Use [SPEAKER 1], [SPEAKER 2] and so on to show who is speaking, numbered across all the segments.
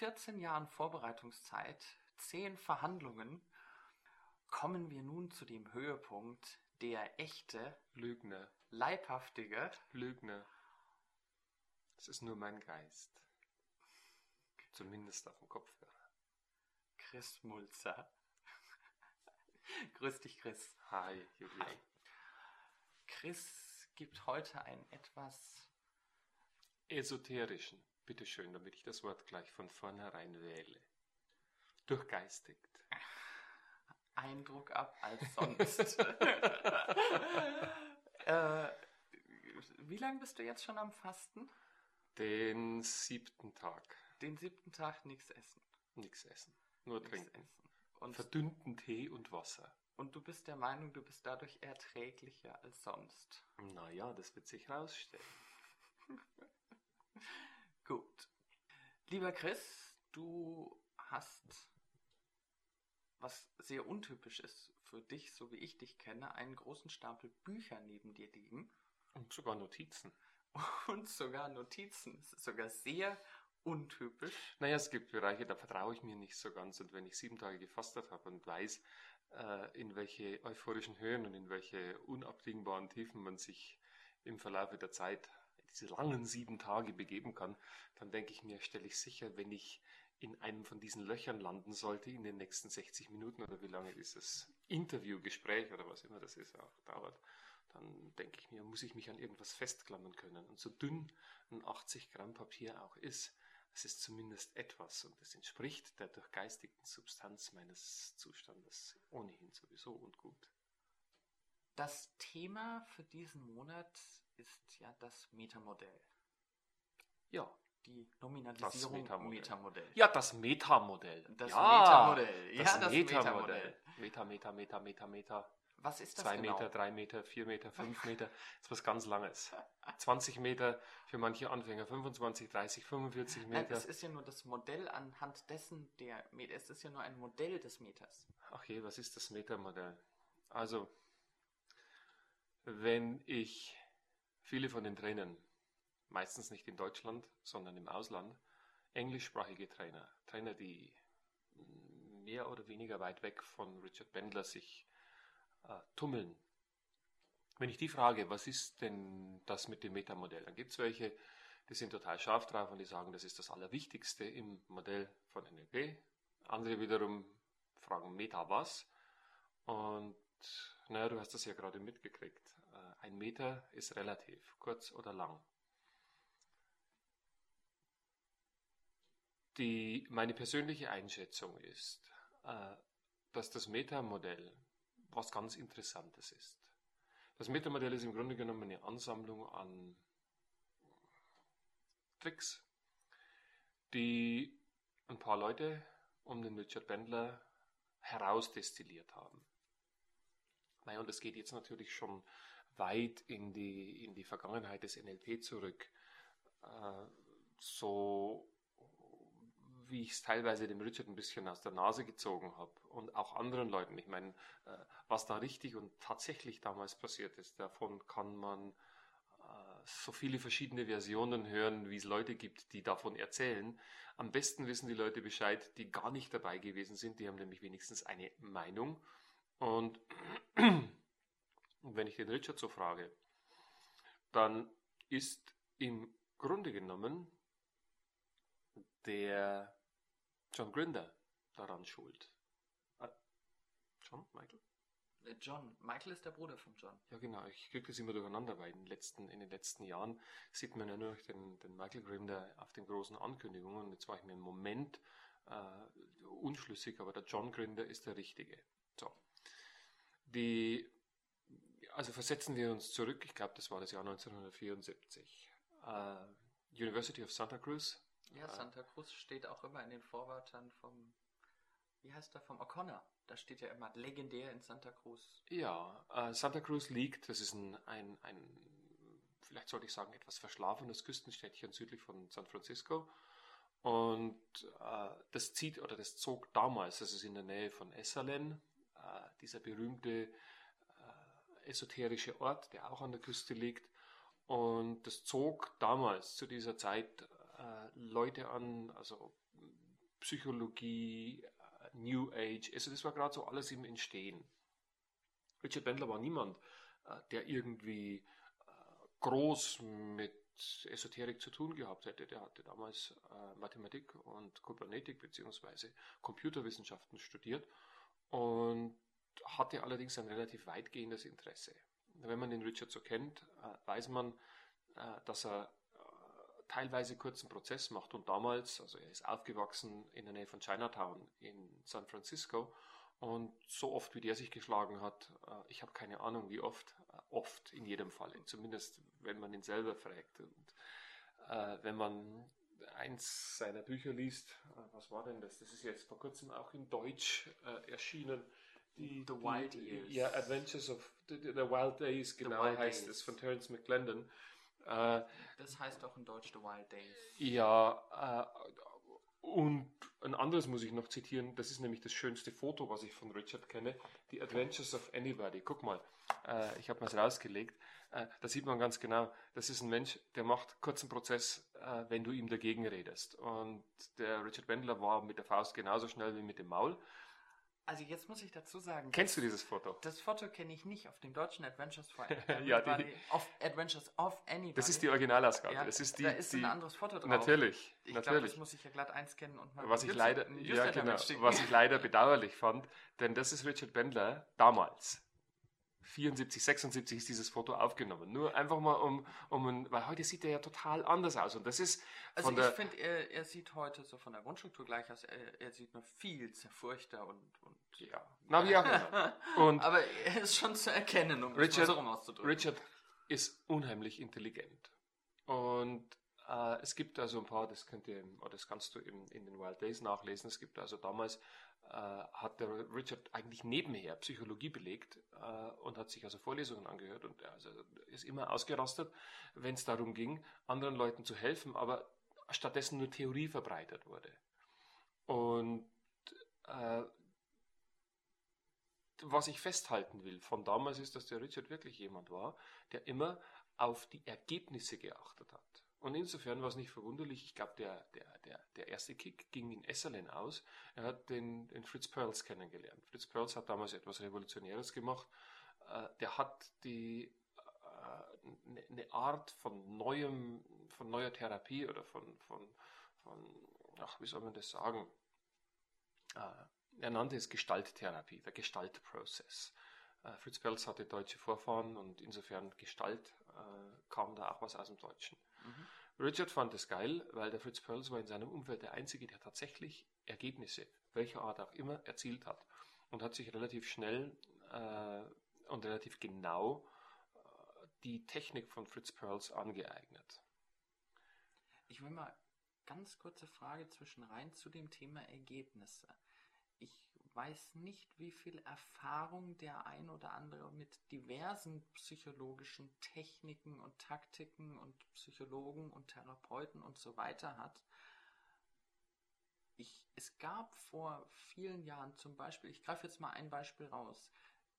[SPEAKER 1] ungefähr 14 Jahren Vorbereitungszeit, 10 Verhandlungen, kommen wir nun zu dem Höhepunkt, der echte,
[SPEAKER 2] Lügner,
[SPEAKER 1] leibhaftige,
[SPEAKER 2] Lügner. Es ist nur mein Geist. Zumindest auf dem Kopfhörer.
[SPEAKER 1] Chris Mulzer. Grüß dich, Chris.
[SPEAKER 2] Hi, Julia.
[SPEAKER 1] Hi. Chris gibt heute ein etwas
[SPEAKER 2] Esoterischen, bitteschön, damit ich das Wort gleich von vornherein wähle. Durchgeistigt.
[SPEAKER 1] Eindruck ab als sonst. äh, wie lange bist du jetzt schon am Fasten?
[SPEAKER 2] Den siebten Tag.
[SPEAKER 1] Den siebten Tag nichts essen.
[SPEAKER 2] Nichts essen. Nur
[SPEAKER 1] Nichts
[SPEAKER 2] trinken.
[SPEAKER 1] essen. Und,
[SPEAKER 2] Verdünnten Tee und Wasser.
[SPEAKER 1] und du bist der Meinung, du bist dadurch erträglicher als sonst.
[SPEAKER 2] Naja, das wird sich rausstellen.
[SPEAKER 1] Gut. Lieber Chris, du hast, was sehr untypisch ist für dich, so wie ich dich kenne, einen großen Stapel Bücher neben dir liegen
[SPEAKER 2] Und sogar Notizen.
[SPEAKER 1] und sogar Notizen. Es ist sogar sehr untypisch.
[SPEAKER 2] Naja, es gibt Bereiche, da vertraue ich mir nicht so ganz. Und wenn ich sieben Tage gefastet habe und weiß, äh, in welche euphorischen Höhen und in welche unabdingbaren Tiefen man sich im Verlauf der Zeit, diese langen sieben Tage begeben kann, dann denke ich mir, stelle ich sicher, wenn ich in einem von diesen Löchern landen sollte in den nächsten 60 Minuten oder wie lange dieses Interview, Gespräch oder was immer das ist, auch dauert, dann denke ich mir, muss ich mich an irgendwas festklammern können. Und so dünn ein 80 Gramm Papier auch ist, es ist zumindest etwas und es entspricht der durchgeistigten Substanz meines Zustandes ohnehin sowieso und gut.
[SPEAKER 1] Das Thema für diesen Monat ist ja das Metamodell.
[SPEAKER 2] Ja,
[SPEAKER 1] Die Nominalisierung
[SPEAKER 2] Metamodell.
[SPEAKER 1] Metamodell.
[SPEAKER 2] ja das Metamodell.
[SPEAKER 1] Das
[SPEAKER 2] ja,
[SPEAKER 1] Metamodell. Ja,
[SPEAKER 2] Das,
[SPEAKER 1] das
[SPEAKER 2] Metamodell. Meta, Meta, Meta, Meta, Meta.
[SPEAKER 1] Was ist das
[SPEAKER 2] Zwei
[SPEAKER 1] genau?
[SPEAKER 2] Meter, drei Meter, vier Meter, fünf Meter. Das ist was ganz Langes. 20 Meter für manche Anfänger, 25, 30, 45
[SPEAKER 1] Nein,
[SPEAKER 2] Meter.
[SPEAKER 1] es ist ja nur das Modell anhand dessen der Meter. Es ist ja nur ein Modell des Meters.
[SPEAKER 2] Ach je, was ist das Metamodell? Also, wenn ich viele von den Trainern, meistens nicht in Deutschland, sondern im Ausland, englischsprachige Trainer, Trainer, die mehr oder weniger weit weg von Richard Bendler sich äh, tummeln. Wenn ich die frage, was ist denn das mit dem Metamodell, dann gibt es welche, die sind total scharf drauf und die sagen, das ist das Allerwichtigste im Modell von NLP. Andere wiederum fragen Meta was. Und naja, du hast das ja gerade mitgekriegt. Ein Meter ist relativ, kurz oder lang. Die, meine persönliche Einschätzung ist, äh, dass das Metamodell was ganz Interessantes ist. Das Metamodell ist im Grunde genommen eine Ansammlung an Tricks, die ein paar Leute um den Richard Bendler herausdestilliert haben. Naja, und es geht jetzt natürlich schon weit in die, in die Vergangenheit des NLP zurück. Äh, so wie ich es teilweise dem Richard ein bisschen aus der Nase gezogen habe und auch anderen Leuten. Ich meine, äh, was da richtig und tatsächlich damals passiert ist, davon kann man äh, so viele verschiedene Versionen hören, wie es Leute gibt, die davon erzählen. Am besten wissen die Leute Bescheid, die gar nicht dabei gewesen sind. Die haben nämlich wenigstens eine Meinung. Und wenn ich den Richard so frage, dann ist im Grunde genommen der John Grinder daran schuld. Äh, John? Michael?
[SPEAKER 1] Äh, John. Michael ist der Bruder von John.
[SPEAKER 2] Ja, genau. Ich kriege das immer durcheinander, weil in den letzten, in den letzten Jahren sieht man ja nur den, den Michael Grinder auf den großen Ankündigungen. Und jetzt war ich mir im Moment äh, unschlüssig, aber der John Grinder ist der Richtige. So. Die, also versetzen wir uns zurück, ich glaube, das war das Jahr 1974. Äh, University of Santa Cruz,
[SPEAKER 1] Ja, Santa Cruz steht auch immer in den Vorwörtern vom, wie heißt der, vom O'Connor. Da steht ja immer legendär in Santa Cruz.
[SPEAKER 2] Ja, äh, Santa Cruz liegt, das ist ein, ein, ein, vielleicht sollte ich sagen, etwas verschlafenes Küstenstädtchen südlich von San Francisco. Und äh, das zieht oder das zog damals, das ist in der Nähe von Essalen, äh, dieser berühmte äh, esoterische Ort, der auch an der Küste liegt. Und das zog damals zu dieser Zeit äh, Leute an, also Psychologie, äh, New Age, also das war gerade so alles im Entstehen. Richard Bendler war niemand, äh, der irgendwie äh, groß mit Esoterik zu tun gehabt hätte. Der hatte damals Mathematik und Kybernetik bzw. Computerwissenschaften studiert und hatte allerdings ein relativ weitgehendes Interesse. Wenn man den Richard so kennt, weiß man, dass er teilweise kurzen Prozess macht. Und damals, also er ist aufgewachsen in der Nähe von Chinatown in San Francisco. Und so oft, wie der sich geschlagen hat, äh, ich habe keine Ahnung, wie oft, äh, oft in jedem Fall, zumindest wenn man ihn selber fragt. Und äh, wenn man eins seiner Bücher liest, äh, was war denn das? Das ist jetzt vor kurzem auch in Deutsch äh, erschienen.
[SPEAKER 1] Die, The Wild Years.
[SPEAKER 2] Ja, Adventures of the, the Wild Days, genau Wild heißt Days. es, von Terence McClendon.
[SPEAKER 1] Äh, das heißt auch in Deutsch The Wild Days.
[SPEAKER 2] Ja, äh, und ein anderes muss ich noch zitieren, das ist nämlich das schönste Foto, was ich von Richard kenne, The Adventures of Anybody. Guck mal, äh, ich habe es rausgelegt. Äh, da sieht man ganz genau, das ist ein Mensch, der macht kurzen Prozess, äh, wenn du ihm dagegen redest. Und der Richard Wendler war mit der Faust genauso schnell wie mit dem Maul.
[SPEAKER 1] Also jetzt muss ich dazu sagen.
[SPEAKER 2] Kennst du dieses Foto?
[SPEAKER 1] Das Foto kenne ich nicht auf dem deutschen Adventures for
[SPEAKER 2] ja, die,
[SPEAKER 1] auf Adventures of Anybody.
[SPEAKER 2] Das ist die Originalausgabe.
[SPEAKER 1] Ja,
[SPEAKER 2] das ist die,
[SPEAKER 1] da ist
[SPEAKER 2] die,
[SPEAKER 1] ein anderes Foto drauf.
[SPEAKER 2] Natürlich.
[SPEAKER 1] Ich
[SPEAKER 2] glaube,
[SPEAKER 1] das muss ich ja glatt einscannen und
[SPEAKER 2] mal was ich leider, ja, genau, was ich leider bedauerlich fand, denn das ist Richard Bendler damals. 74, 76 ist dieses Foto aufgenommen. Nur einfach mal um, um weil heute sieht er ja total anders aus. Und das ist.
[SPEAKER 1] Also ich finde, er, er, sieht heute so von der Grundstruktur gleich aus. Er, er sieht nur viel zerfurchter und, und
[SPEAKER 2] ja. Na, wie auch immer. Und
[SPEAKER 1] Aber er ist schon zu erkennen, um
[SPEAKER 2] Richard, so rum auszudrücken. Richard ist unheimlich intelligent. Und äh, es gibt also ein paar, das könnt ihr, oder das kannst du in, in den Wild Days nachlesen. Es gibt also damals äh, hat der Richard eigentlich nebenher Psychologie belegt äh, und hat sich also Vorlesungen angehört und also ist immer ausgerastet, wenn es darum ging, anderen Leuten zu helfen, aber stattdessen nur Theorie verbreitet wurde. Und äh, was ich festhalten will von damals ist, dass der Richard wirklich jemand war, der immer auf die Ergebnisse geachtet hat. Und insofern war es nicht verwunderlich, ich glaube, der, der, der, der erste Kick ging in Esserlen aus. Er hat den, den Fritz Perls kennengelernt. Fritz Perls hat damals etwas Revolutionäres gemacht. Äh, der hat die äh, ne, eine Art von neuem, von neuer Therapie oder von, von, von ach, wie soll man das sagen? Äh, er nannte es Gestalttherapie, der Gestaltprozess. Fritz Perls hatte deutsche Vorfahren und insofern Gestalt kam da auch was aus dem Deutschen. Mhm. Richard fand es geil, weil der Fritz Perls war in seinem Umfeld der Einzige, der tatsächlich Ergebnisse, welcher Art auch immer, erzielt hat. Und hat sich relativ schnell äh, und relativ genau äh, die Technik von Fritz Perls angeeignet.
[SPEAKER 1] Ich will mal ganz kurze Frage zwischen rein zu dem Thema Ergebnisse. Ich weiß nicht, wie viel Erfahrung der ein oder andere mit diversen psychologischen Techniken und Taktiken und Psychologen und Therapeuten und so weiter hat. Ich, es gab vor vielen Jahren zum Beispiel, ich greife jetzt mal ein Beispiel raus,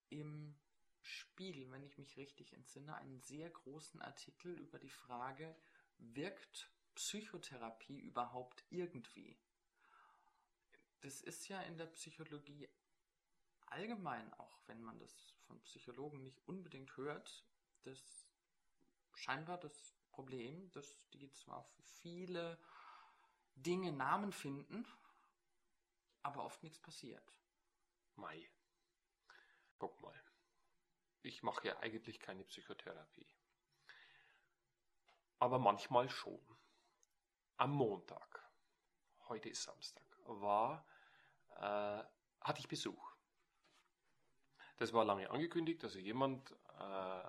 [SPEAKER 1] im Spiegel, wenn ich mich richtig entsinne, einen sehr großen Artikel über die Frage, wirkt Psychotherapie überhaupt irgendwie? Das ist ja in der Psychologie allgemein, auch wenn man das von Psychologen nicht unbedingt hört, das scheinbar das Problem, dass die zwar für viele Dinge Namen finden, aber oft nichts passiert.
[SPEAKER 2] Mai. Guck mal. Ich mache ja eigentlich keine Psychotherapie. Aber manchmal schon. Am Montag, heute ist Samstag, war äh, hatte ich Besuch. Das war lange angekündigt, also jemand äh,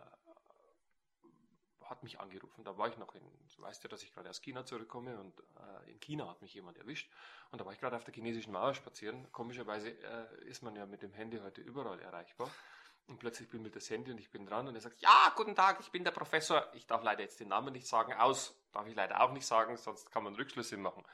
[SPEAKER 2] hat mich angerufen. Da war ich noch in, du weißt ja, dass ich gerade aus China zurückkomme und äh, in China hat mich jemand erwischt. Und da war ich gerade auf der chinesischen Mauer spazieren. Komischerweise äh, ist man ja mit dem Handy heute überall erreichbar. Und plötzlich bimmelt das Handy und ich bin dran und er sagt, ja, guten Tag, ich bin der Professor. Ich darf leider jetzt den Namen nicht sagen, aus darf ich leider auch nicht sagen, sonst kann man Rückschlüsse machen.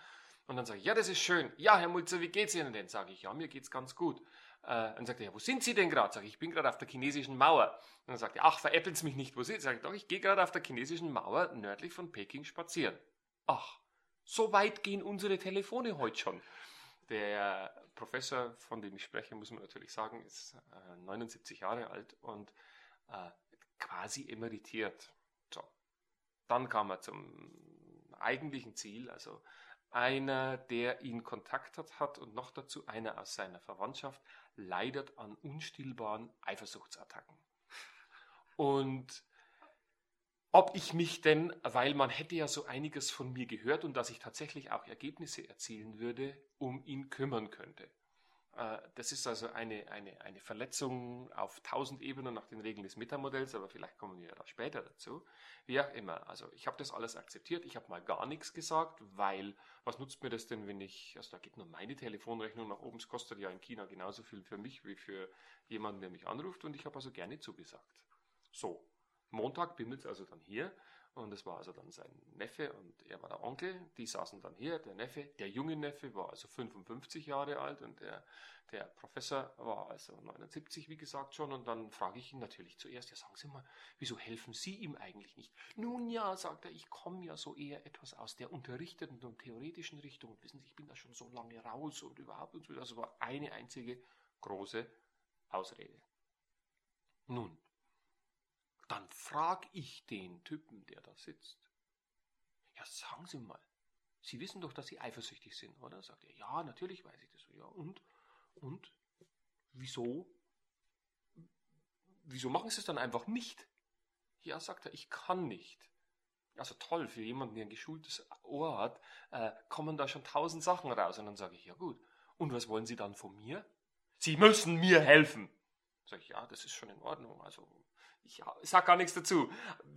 [SPEAKER 2] Und dann sage ich, ja, das ist schön. Ja, Herr Mulzer, wie geht's Ihnen denn? Sage ich, ja, mir geht's ganz gut. Äh, dann sagt er, ja, wo sind Sie denn gerade? Sage ich, ich bin gerade auf der chinesischen Mauer. Und dann sagt er, ach, veräppeln Sie mich nicht, wo sind Sie? Sage ich, doch, ich gehe gerade auf der chinesischen Mauer nördlich von Peking spazieren. Ach, so weit gehen unsere Telefone heute schon. Der Professor, von dem ich spreche, muss man natürlich sagen, ist äh, 79 Jahre alt und äh, quasi emeritiert. So. Dann kam er zum eigentlichen Ziel, also einer, der ihn kontaktet hat und noch dazu einer aus seiner Verwandtschaft, leidet an unstillbaren Eifersuchtsattacken. Und ob ich mich denn, weil man hätte ja so einiges von mir gehört und dass ich tatsächlich auch Ergebnisse erzielen würde, um ihn kümmern könnte. Äh, das ist also eine, eine, eine Verletzung auf tausend Ebenen nach den Regeln des Metamodells, aber vielleicht kommen wir da später dazu. Wie auch immer. Also ich habe das alles akzeptiert. Ich habe mal gar nichts gesagt, weil was nutzt mir das denn, wenn ich, also da geht nur meine Telefonrechnung nach oben. Es kostet ja in China genauso viel für mich wie für jemanden, der mich anruft. Und ich habe also gerne zugesagt. So, Montag bimmelt es also dann hier und es war also dann sein Neffe und er war der Onkel. Die saßen dann hier. Der Neffe, der junge Neffe war also 55 Jahre alt und der, der Professor war also 79, wie gesagt schon. Und dann frage ich ihn natürlich zuerst, ja sagen Sie mal, wieso helfen Sie ihm eigentlich nicht? Nun ja, sagt er, ich komme ja so eher etwas aus der unterrichteten und theoretischen Richtung. Und wissen Sie, ich bin da schon so lange raus und überhaupt und so. Das war eine einzige große Ausrede. Nun, dann frag ich den Typen, der da sitzt. Ja, sagen Sie mal, Sie wissen doch, dass Sie eifersüchtig sind, oder? Sagt er, ja, natürlich weiß ich das. Ja, und? Und? Wieso? Wieso machen Sie es dann einfach nicht? Ja, sagt er, ich kann nicht. Also toll, für jemanden, der ein geschultes Ohr hat, äh, kommen da schon tausend Sachen raus. Und dann sage ich, ja gut. Und was wollen Sie dann von mir? Sie müssen mir helfen. Sag ich, ja, das ist schon in Ordnung. Also ich sag gar nichts dazu.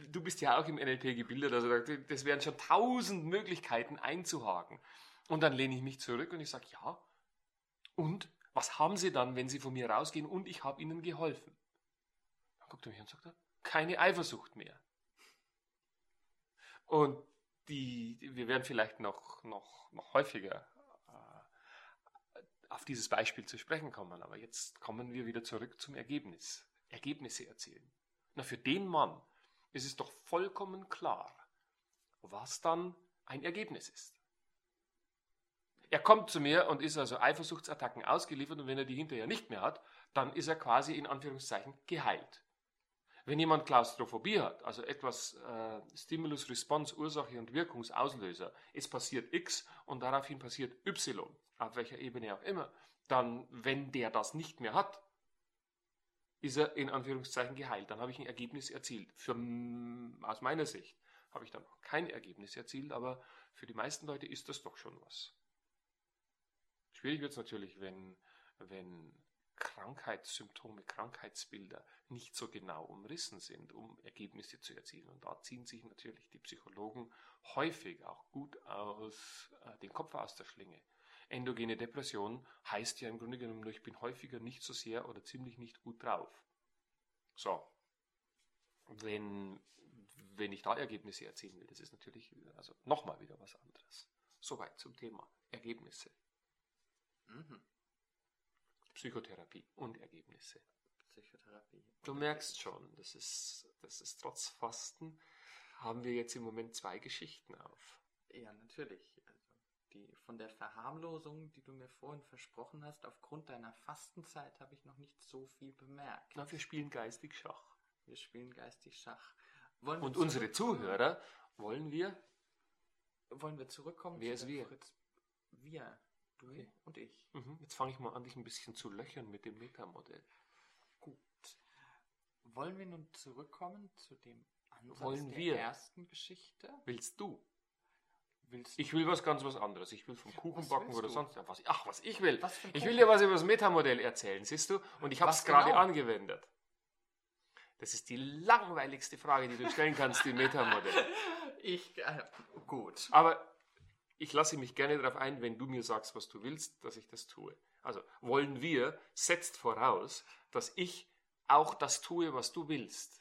[SPEAKER 2] Du bist ja auch im NLP gebildet, also das wären schon tausend Möglichkeiten einzuhaken. Und dann lehne ich mich zurück und ich sage, ja. Und was haben Sie dann, wenn Sie von mir rausgehen und ich habe Ihnen geholfen? Dann guckt er mich und sagt, keine Eifersucht mehr. Und die, wir werden vielleicht noch, noch, noch häufiger äh, auf dieses Beispiel zu sprechen kommen, aber jetzt kommen wir wieder zurück zum Ergebnis. Ergebnisse erzielen. Na, für den Mann ist es doch vollkommen klar, was dann ein Ergebnis ist. Er kommt zu mir und ist also Eifersuchtsattacken ausgeliefert und wenn er die hinterher nicht mehr hat, dann ist er quasi in Anführungszeichen geheilt. Wenn jemand Klaustrophobie hat, also etwas äh, Stimulus, Response, Ursache und Wirkungsauslöser, es passiert X und daraufhin passiert Y, auf welcher Ebene auch immer, dann, wenn der das nicht mehr hat, ist er in Anführungszeichen geheilt. Dann habe ich ein Ergebnis erzielt. Für, aus meiner Sicht habe ich dann kein Ergebnis erzielt, aber für die meisten Leute ist das doch schon was. Schwierig wird es natürlich, wenn, wenn Krankheitssymptome, Krankheitsbilder nicht so genau umrissen sind, um Ergebnisse zu erzielen. Und da ziehen sich natürlich die Psychologen häufig auch gut aus äh, den Kopf aus der Schlinge. Endogene Depression heißt ja im Grunde genommen nur, ich bin häufiger nicht so sehr oder ziemlich nicht gut drauf. So. Wenn, wenn ich da Ergebnisse erzielen will, das ist natürlich also nochmal wieder was anderes. Soweit zum Thema Ergebnisse. Mhm. Psychotherapie und Ergebnisse. Psychotherapie. Du merkst schon, das ist, das ist trotz Fasten, haben wir jetzt im Moment zwei Geschichten auf.
[SPEAKER 1] Ja, natürlich die, von der Verharmlosung, die du mir vorhin versprochen hast, aufgrund deiner Fastenzeit habe ich noch nicht so viel bemerkt.
[SPEAKER 2] Na, wir spielen geistig Schach.
[SPEAKER 1] Wir spielen geistig Schach.
[SPEAKER 2] Wollen Und unsere Zuhörer wollen wir?
[SPEAKER 1] Wollen wir zurückkommen?
[SPEAKER 2] Wer ist wir?
[SPEAKER 1] Fritz? Wir. Du okay. und ich.
[SPEAKER 2] Mhm. Jetzt fange ich mal an, dich ein bisschen zu löchern mit dem Metamodell.
[SPEAKER 1] Gut. Wollen wir nun zurückkommen zu dem
[SPEAKER 2] Ansatz wollen der wir?
[SPEAKER 1] ersten Geschichte?
[SPEAKER 2] Willst du? Willst Ich will was ganz was anderes. Ich will vom Kuchen backen oder du? sonst was. Ach, was ich will. Was ich will dir was über das Metamodell erzählen, siehst du? Und ich habe es gerade genau? angewendet. Das ist die langweiligste Frage, die du stellen kannst im Metamodell.
[SPEAKER 1] Ich, äh, gut.
[SPEAKER 2] Aber ich lasse mich gerne darauf ein, wenn du mir sagst, was du willst, dass ich das tue. Also wollen wir setzt voraus, dass ich auch das tue, was du willst.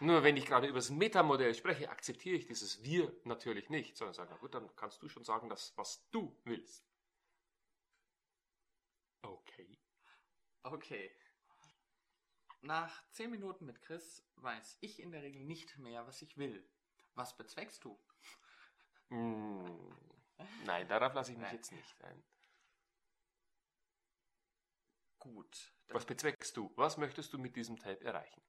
[SPEAKER 2] Nur wenn ich gerade über das Metamodell spreche, akzeptiere ich dieses Wir natürlich nicht, sondern sage, na gut, dann kannst du schon sagen, das, was du willst.
[SPEAKER 1] Okay. Okay. Nach zehn Minuten mit Chris weiß ich in der Regel nicht mehr, was ich will. Was bezweckst du?
[SPEAKER 2] Mm, nein, darauf lasse ich mich nein. jetzt nicht ein.
[SPEAKER 1] Gut.
[SPEAKER 2] Was bezweckst du? Was möchtest du mit diesem Tape erreichen?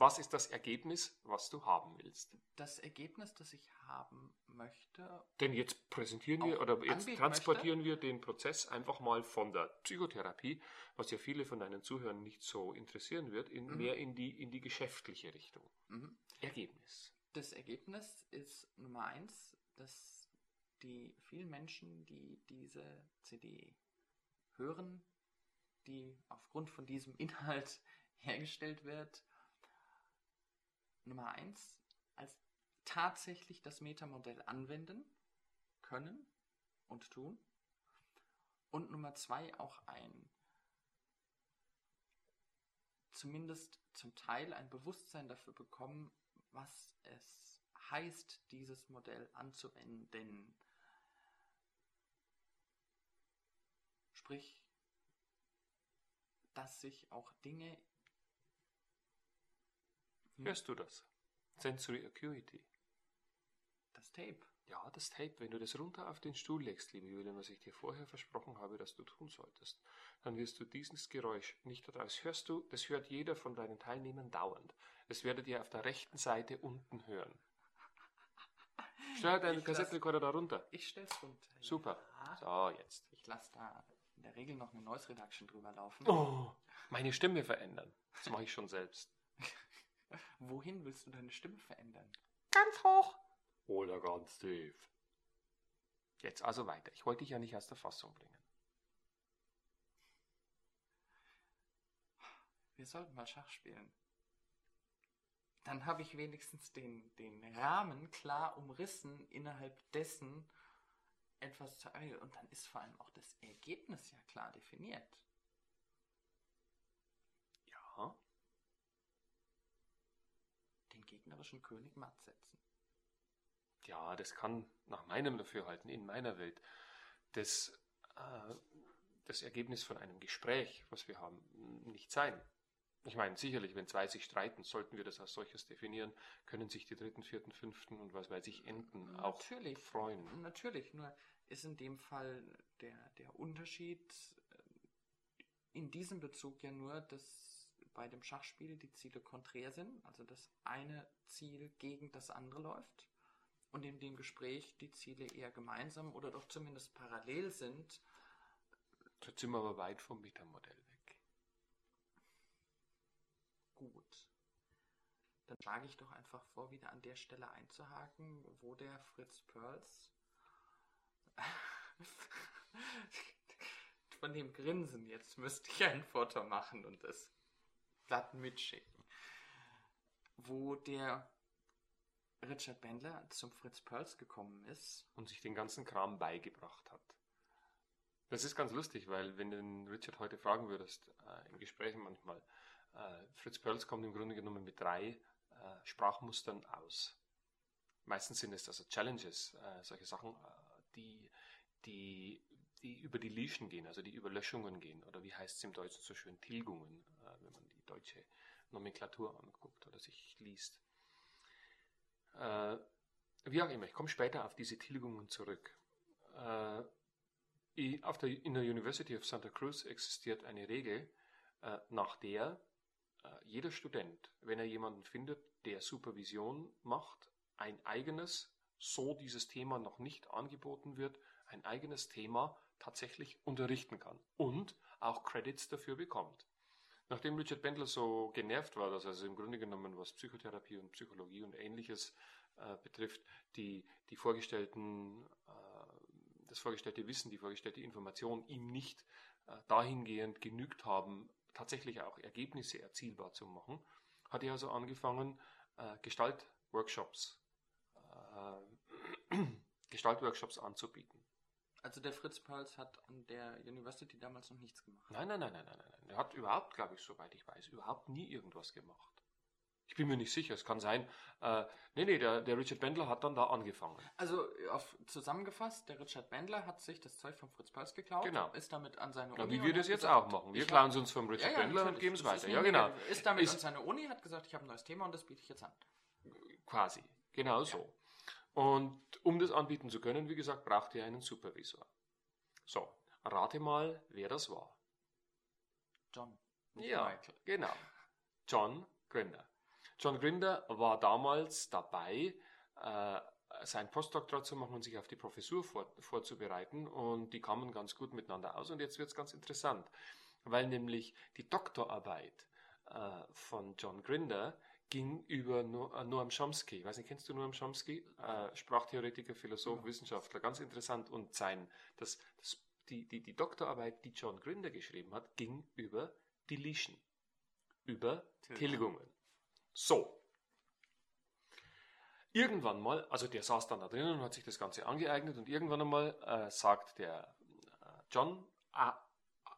[SPEAKER 2] Was ist das Ergebnis, was du haben willst?
[SPEAKER 1] Das Ergebnis, das ich haben möchte.
[SPEAKER 2] Denn jetzt präsentieren wir oder jetzt transportieren wir den Prozess einfach mal von der Psychotherapie, was ja viele von deinen Zuhörern nicht so interessieren wird, in,
[SPEAKER 1] Mhm.
[SPEAKER 2] mehr in die, in die geschäftliche Richtung.
[SPEAKER 1] Mhm.
[SPEAKER 2] Ergebnis.
[SPEAKER 1] Das Ergebnis ist Nummer eins, dass die vielen Menschen, die diese CD hören, die aufgrund von diesem Inhalt hergestellt wird, Nummer eins, als tatsächlich das Metamodell anwenden können und tun. Und Nummer zwei auch ein, zumindest zum Teil ein Bewusstsein dafür bekommen, was es heißt, dieses Modell anzuwenden. Sprich, dass sich auch Dinge. Hm,
[SPEAKER 2] Hörst du das? Sensory Acuity.
[SPEAKER 1] Das Tape.
[SPEAKER 2] Ja, das Tape, wenn du das runter auf den Stuhl legst, liebe Julian, was ich dir vorher versprochen habe, dass du tun solltest, dann wirst du dieses Geräusch nicht daraus. Hörst du, das hört jeder von deinen Teilnehmern dauernd. Das werdet ihr auf der rechten Seite unten hören. Stell deinen
[SPEAKER 1] lass-
[SPEAKER 2] Kassettenrekorder da runter.
[SPEAKER 1] Ich stell's runter.
[SPEAKER 2] Super.
[SPEAKER 1] Ja.
[SPEAKER 2] So, jetzt.
[SPEAKER 1] Ich lasse da in der Regel noch eine Noise Reduction drüber laufen.
[SPEAKER 2] Oh, meine Stimme verändern. Das mache ich schon selbst.
[SPEAKER 1] Wohin willst du deine Stimme verändern?
[SPEAKER 2] Ganz hoch. Oder ganz tief. Jetzt also weiter. Ich wollte dich ja nicht aus der Fassung bringen.
[SPEAKER 1] Wir sollten mal Schach spielen. Dann habe ich wenigstens den, den Rahmen klar umrissen, innerhalb dessen etwas zu und dann ist vor allem auch das Ergebnis ja klar definiert.
[SPEAKER 2] Ja.
[SPEAKER 1] Den gegnerischen König matt setzen.
[SPEAKER 2] Ja, das kann nach meinem Dafürhalten in meiner Welt das, äh, das Ergebnis von einem Gespräch, was wir haben, nicht sein. Ich meine, sicherlich, wenn zwei sich streiten, sollten wir das als solches definieren, können sich die dritten, vierten, fünften und was weiß ich, Enden auch
[SPEAKER 1] Natürlich.
[SPEAKER 2] freuen.
[SPEAKER 1] Natürlich, nur ist in dem Fall der, der Unterschied äh, in diesem Bezug ja nur, dass bei dem Schachspiel die Ziele konträr sind, also das eine Ziel gegen das andere läuft und in dem Gespräch die Ziele eher gemeinsam oder doch zumindest parallel sind.
[SPEAKER 2] Jetzt sind wir aber weit vom Metamodell weg.
[SPEAKER 1] Gut. Dann schlage ich doch einfach vor, wieder an der Stelle einzuhaken, wo der Fritz Perls von dem Grinsen jetzt müsste ich ein Foto machen und es glatt mitschicken. Wo der Richard Bendler zum Fritz Perls gekommen ist.
[SPEAKER 2] und sich den ganzen Kram beigebracht hat. Das ist ganz lustig, weil wenn du den Richard heute fragen würdest, äh, in Gesprächen manchmal, äh, Fritz Perls kommt im Grunde genommen mit drei äh, Sprachmustern aus. Meistens sind es also Challenges, äh, solche Sachen, äh, die, die, die über Deletion gehen, also die über Löschungen gehen, oder wie heißt es im Deutschen so schön, Tilgungen, äh, wenn man die deutsche Nomenklatur anguckt oder sich liest. Äh, wie auch immer, ich komme später auf diese Tilgungen zurück. Äh, auf der, in der University of Santa Cruz existiert eine Regel, äh, nach der äh, jeder Student, wenn er jemanden findet, der Supervision macht, ein eigenes, so dieses Thema noch nicht angeboten wird, ein eigenes Thema tatsächlich unterrichten kann und auch Credits dafür bekommt. Nachdem Richard Bendler so genervt war, dass also im Grunde genommen, was Psychotherapie und Psychologie und ähnliches äh, betrifft, die, die vorgestellten, äh, das vorgestellte Wissen, die vorgestellte Information ihm nicht äh, dahingehend genügt haben, tatsächlich auch Ergebnisse erzielbar zu machen, hat er also angefangen, äh, Gestaltworkshops, äh, Gestaltworkshops anzubieten.
[SPEAKER 1] Also der Fritz Perls hat an der University damals noch nichts gemacht.
[SPEAKER 2] Nein, nein, nein, nein, nein, nein. Er hat überhaupt, glaube ich, soweit ich weiß, überhaupt nie irgendwas gemacht. Ich bin mir nicht sicher, es kann sein. Äh, nee, nee, der, der Richard Bendler hat dann da angefangen.
[SPEAKER 1] Also auf, zusammengefasst, der Richard Bendler hat sich das Zeug von Fritz Perls geklaut,
[SPEAKER 2] Genau.
[SPEAKER 1] ist damit an seine
[SPEAKER 2] Ja,
[SPEAKER 1] Uni.
[SPEAKER 2] wie
[SPEAKER 1] und
[SPEAKER 2] wir das jetzt
[SPEAKER 1] gesagt,
[SPEAKER 2] auch machen. Wir klauen es uns vom Richard
[SPEAKER 1] Ja, ja,
[SPEAKER 2] Bendler und geben es weiter. Ja, genau.
[SPEAKER 1] Ist damit
[SPEAKER 2] Ist-
[SPEAKER 1] an seine Uni, hat gesagt, ich habe ein neues Thema und das biete ich jetzt an.
[SPEAKER 2] Quasi. Genau so. Und um das anbieten zu können, wie gesagt, braucht ihr einen Supervisor. So, rate mal, wer das war.
[SPEAKER 1] John.
[SPEAKER 2] Ja, Michael. genau. John Grinder. John Grinder war damals dabei, äh, sein Postdoktorat zu machen und sich auf die Professur vor, vorzubereiten. Und die kamen ganz gut miteinander aus. Und jetzt wird es ganz interessant, weil nämlich die Doktorarbeit äh, von John Grinder ging über äh, Noam Chomsky. Ich weiß nicht, kennst du Noam Chomsky? Äh, Sprachtheoretiker, Philosoph, ja. Wissenschaftler, ganz interessant. Und sein, das, das, die, die, die Doktorarbeit, die John Grinder geschrieben hat, ging über Deletion, über Tilgungen. So. Irgendwann mal, also der saß dann da drinnen und hat sich das Ganze angeeignet und irgendwann einmal äh, sagt der äh, John äh,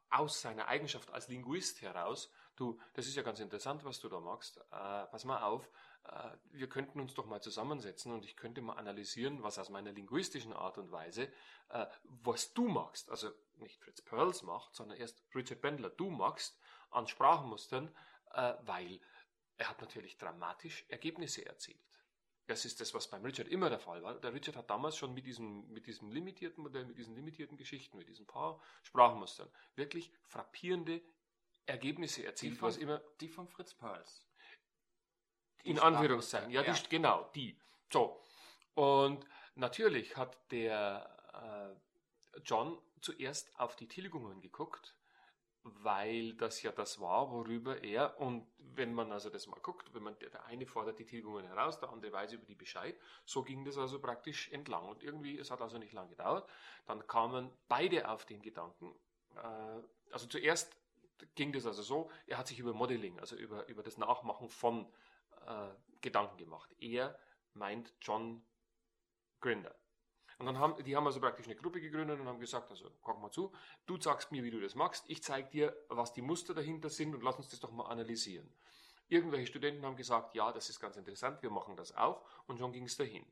[SPEAKER 2] aus seiner Eigenschaft als Linguist heraus, du, das ist ja ganz interessant, was du da machst, äh, pass mal auf, äh, wir könnten uns doch mal zusammensetzen und ich könnte mal analysieren, was aus meiner linguistischen Art und Weise, äh, was du machst, also nicht Fritz Perls macht, sondern erst Richard Bendler, du machst an Sprachmustern, äh, weil er hat natürlich dramatisch Ergebnisse erzielt. Das ist das, was beim Richard immer der Fall war. Der Richard hat damals schon mit diesem, mit diesem limitierten Modell, mit diesen limitierten Geschichten, mit diesen paar Sprachmustern wirklich frappierende Ergebnisse erzielt.
[SPEAKER 1] Was immer, die von Fritz Perls.
[SPEAKER 2] In Anführungszeichen, ja, ja. Die, genau, die. So. Und natürlich hat der äh, John zuerst auf die Tilgungen geguckt weil das ja das war, worüber er, und wenn man also das mal guckt, wenn man, der eine fordert die Tilgungen heraus, der andere weiß über die Bescheid, so ging das also praktisch entlang. Und irgendwie, es hat also nicht lange gedauert, dann kamen beide auf den Gedanken, äh, also zuerst ging das also so, er hat sich über Modeling, also über, über das Nachmachen von äh, Gedanken gemacht. Er meint John Grinder. Und dann haben, die haben also praktisch eine Gruppe gegründet und haben gesagt, also guck mal zu, du sagst mir, wie du das machst, ich zeige dir, was die Muster dahinter sind und lass uns das doch mal analysieren. Irgendwelche Studenten haben gesagt, ja, das ist ganz interessant, wir machen das auch und schon ging es dahin.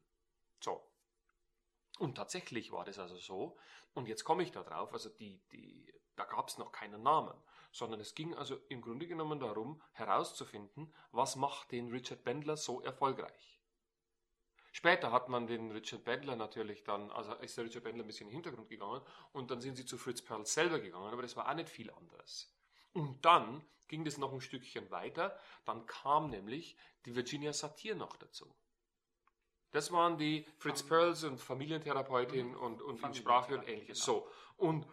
[SPEAKER 2] So. Und tatsächlich war das also so, und jetzt komme ich da drauf, also die, die, da gab es noch keinen Namen, sondern es ging also im Grunde genommen darum, herauszufinden, was macht den Richard Bendler so erfolgreich. Später hat man den Richard Bendler natürlich dann, also ist der Richard Bendler ein bisschen in den Hintergrund gegangen und dann sind sie zu Fritz Perl selber gegangen, aber das war auch nicht viel anderes. Und dann ging das noch ein Stückchen weiter, dann kam nämlich die Virginia Satir noch dazu. Das waren die Fritz Perls und Familientherapeutin mhm. und, und Sprache und ähnliches. Genau. So. Und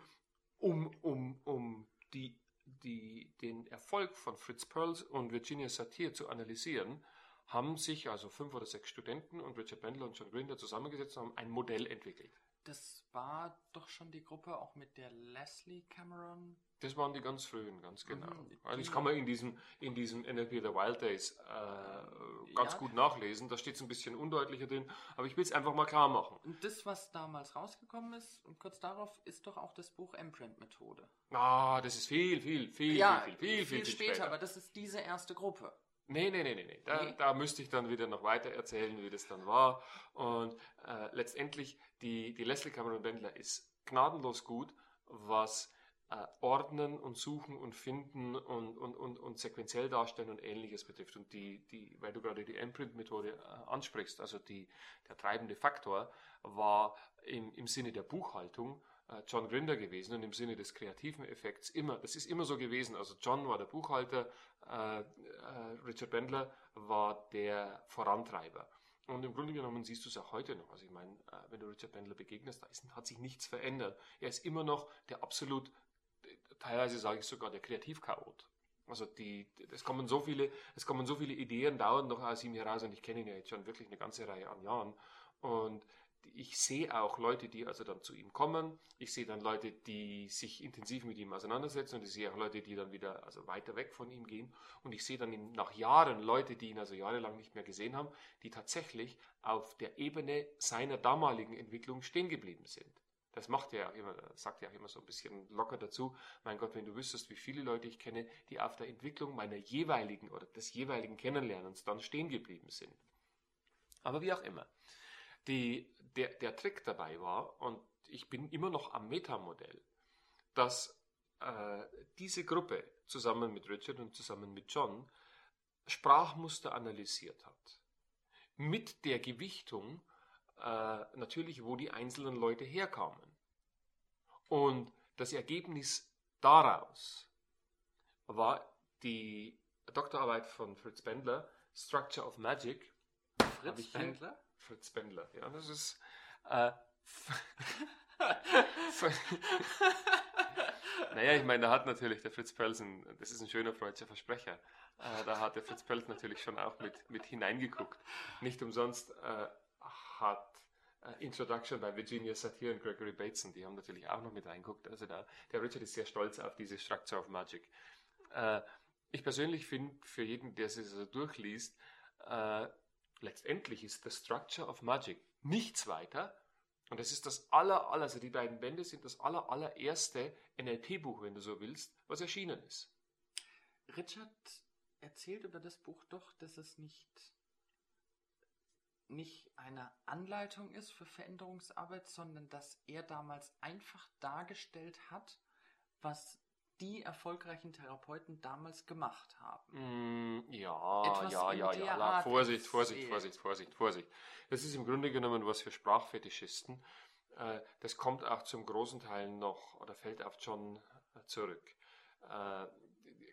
[SPEAKER 2] um, um, um die, die, den Erfolg von Fritz Perls und Virginia Satir zu analysieren, haben sich also fünf oder sechs Studenten und Richard Bendler und John Grinder zusammengesetzt und haben ein Modell entwickelt.
[SPEAKER 1] Das war doch schon die Gruppe auch mit der Leslie Cameron.
[SPEAKER 2] Das waren die ganz frühen, ganz mhm, genau. Mhm, also das kann man in diesem, in diesem NLP The Wild Days äh, ganz ja. gut nachlesen. Da steht es ein bisschen undeutlicher drin, aber ich will es einfach mal klar machen.
[SPEAKER 1] Und das, was damals rausgekommen ist, und kurz darauf, ist doch auch das Buch Imprint-Methode.
[SPEAKER 2] Ah, das ist viel, viel, viel,
[SPEAKER 1] ja,
[SPEAKER 2] viel,
[SPEAKER 1] viel, viel, viel, viel später, später, aber das ist diese erste Gruppe.
[SPEAKER 2] Nee, nee, nee, nee, nee. Da, nee. da müsste ich dann wieder noch weiter erzählen, wie das dann war. Und äh, letztendlich, die, die Leslie Cameron Bendler ist gnadenlos gut, was äh, Ordnen und Suchen und Finden und, und, und, und sequenziell darstellen und ähnliches betrifft. Und die, die, weil du gerade die Imprint-Methode äh, ansprichst, also die, der treibende Faktor war im, im Sinne der Buchhaltung äh, John Grinder gewesen und im Sinne des kreativen Effekts immer, das ist immer so gewesen. Also John war der Buchhalter, äh, äh, Richard Bendler war der Vorantreiber. Und im Grunde genommen siehst du es auch heute noch. Also ich meine, äh, wenn du Richard Bendler begegnest, da ist, hat sich nichts verändert. Er ist immer noch der absolut, teilweise sage ich sogar, der Kreativchaot. Also die, es kommen so viele, es kommen so viele Ideen dauernd noch aus ihm heraus und ich kenne ihn ja jetzt schon wirklich eine ganze Reihe an Jahren. Und ich sehe auch Leute, die also dann zu ihm kommen. Ich sehe dann Leute, die sich intensiv mit ihm auseinandersetzen und ich sehe auch Leute, die dann wieder also weiter weg von ihm gehen. Und ich sehe dann nach Jahren Leute, die ihn also jahrelang nicht mehr gesehen haben, die tatsächlich auf der Ebene seiner damaligen Entwicklung stehen geblieben sind. Das macht er ja immer, sagt er auch immer so ein bisschen locker dazu. Mein Gott, wenn du wüsstest, wie viele Leute ich kenne, die auf der Entwicklung meiner jeweiligen oder des jeweiligen Kennenlernens dann stehen geblieben sind. Aber wie auch immer. Die, der, der Trick dabei war, und ich bin immer noch am Metamodell, dass äh, diese Gruppe zusammen mit Richard und zusammen mit John Sprachmuster analysiert hat. Mit der Gewichtung äh, natürlich, wo die einzelnen Leute herkamen. Und das Ergebnis daraus war die Doktorarbeit von Fritz Bendler, Structure of Magic.
[SPEAKER 1] Fritz Bendler?
[SPEAKER 2] Fritz Bendler, ja, das ist. Äh, naja, ich meine, da hat natürlich der Fritz Pölsen, das ist ein schöner freudscher Versprecher, äh, da hat der Fritz Pölsen natürlich schon auch mit, mit hineingeguckt. Nicht umsonst äh, hat Introduction bei Virginia Satir und Gregory Bateson, die haben natürlich auch noch mit reingeguckt. Also da, der Richard ist sehr stolz auf diese Structure of Magic. Äh, ich persönlich finde, für jeden, der sich so durchliest, äh, letztendlich ist The Structure of Magic nichts weiter. Und das ist das aller, aller, also die beiden Bände sind das aller, allererste NLP-Buch, wenn du so willst, was erschienen ist.
[SPEAKER 1] Richard erzählt über das Buch doch, dass es nicht nicht eine Anleitung ist für Veränderungsarbeit, sondern dass er damals einfach dargestellt hat, was die erfolgreichen Therapeuten damals gemacht haben.
[SPEAKER 2] Mm, ja, Etwas ja, ja, ja. La, Vorsicht, Vorsicht, Vorsicht, Vorsicht, Vorsicht. Das ist im Grunde genommen was für Sprachfetischisten. Äh, das kommt auch zum großen Teil noch oder fällt auf John zurück.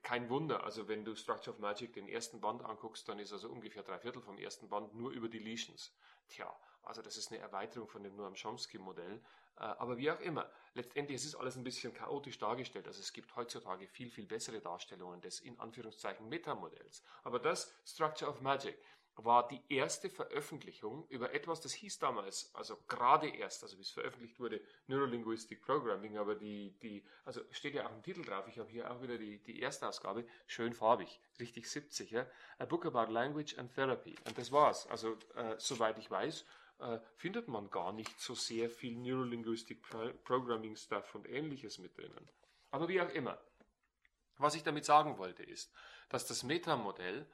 [SPEAKER 2] Kein Wunder, also wenn du Structure of Magic den ersten Band anguckst, dann ist also ungefähr drei Viertel vom ersten Band nur über Deletions. Tja, also das ist eine Erweiterung von dem Noam Chomsky-Modell. Äh, aber wie auch immer, letztendlich ist es alles ein bisschen chaotisch dargestellt. Also es gibt heutzutage viel, viel bessere Darstellungen des in Anführungszeichen Metamodells. Aber das Structure of Magic war die erste Veröffentlichung über etwas, das hieß damals, also gerade erst, also bis veröffentlicht wurde, Neurolinguistic Programming, aber die, die, also steht ja auch im Titel drauf, ich habe hier auch wieder die, die erste Ausgabe, schön farbig, richtig 70, ja, A Book About Language and Therapy. Und das war's. Also, äh, soweit ich weiß, äh, findet man gar nicht so sehr viel Neurolinguistic Programming Stuff und ähnliches mit drinnen. Aber wie auch immer. Was ich damit sagen wollte ist, dass das Metamodell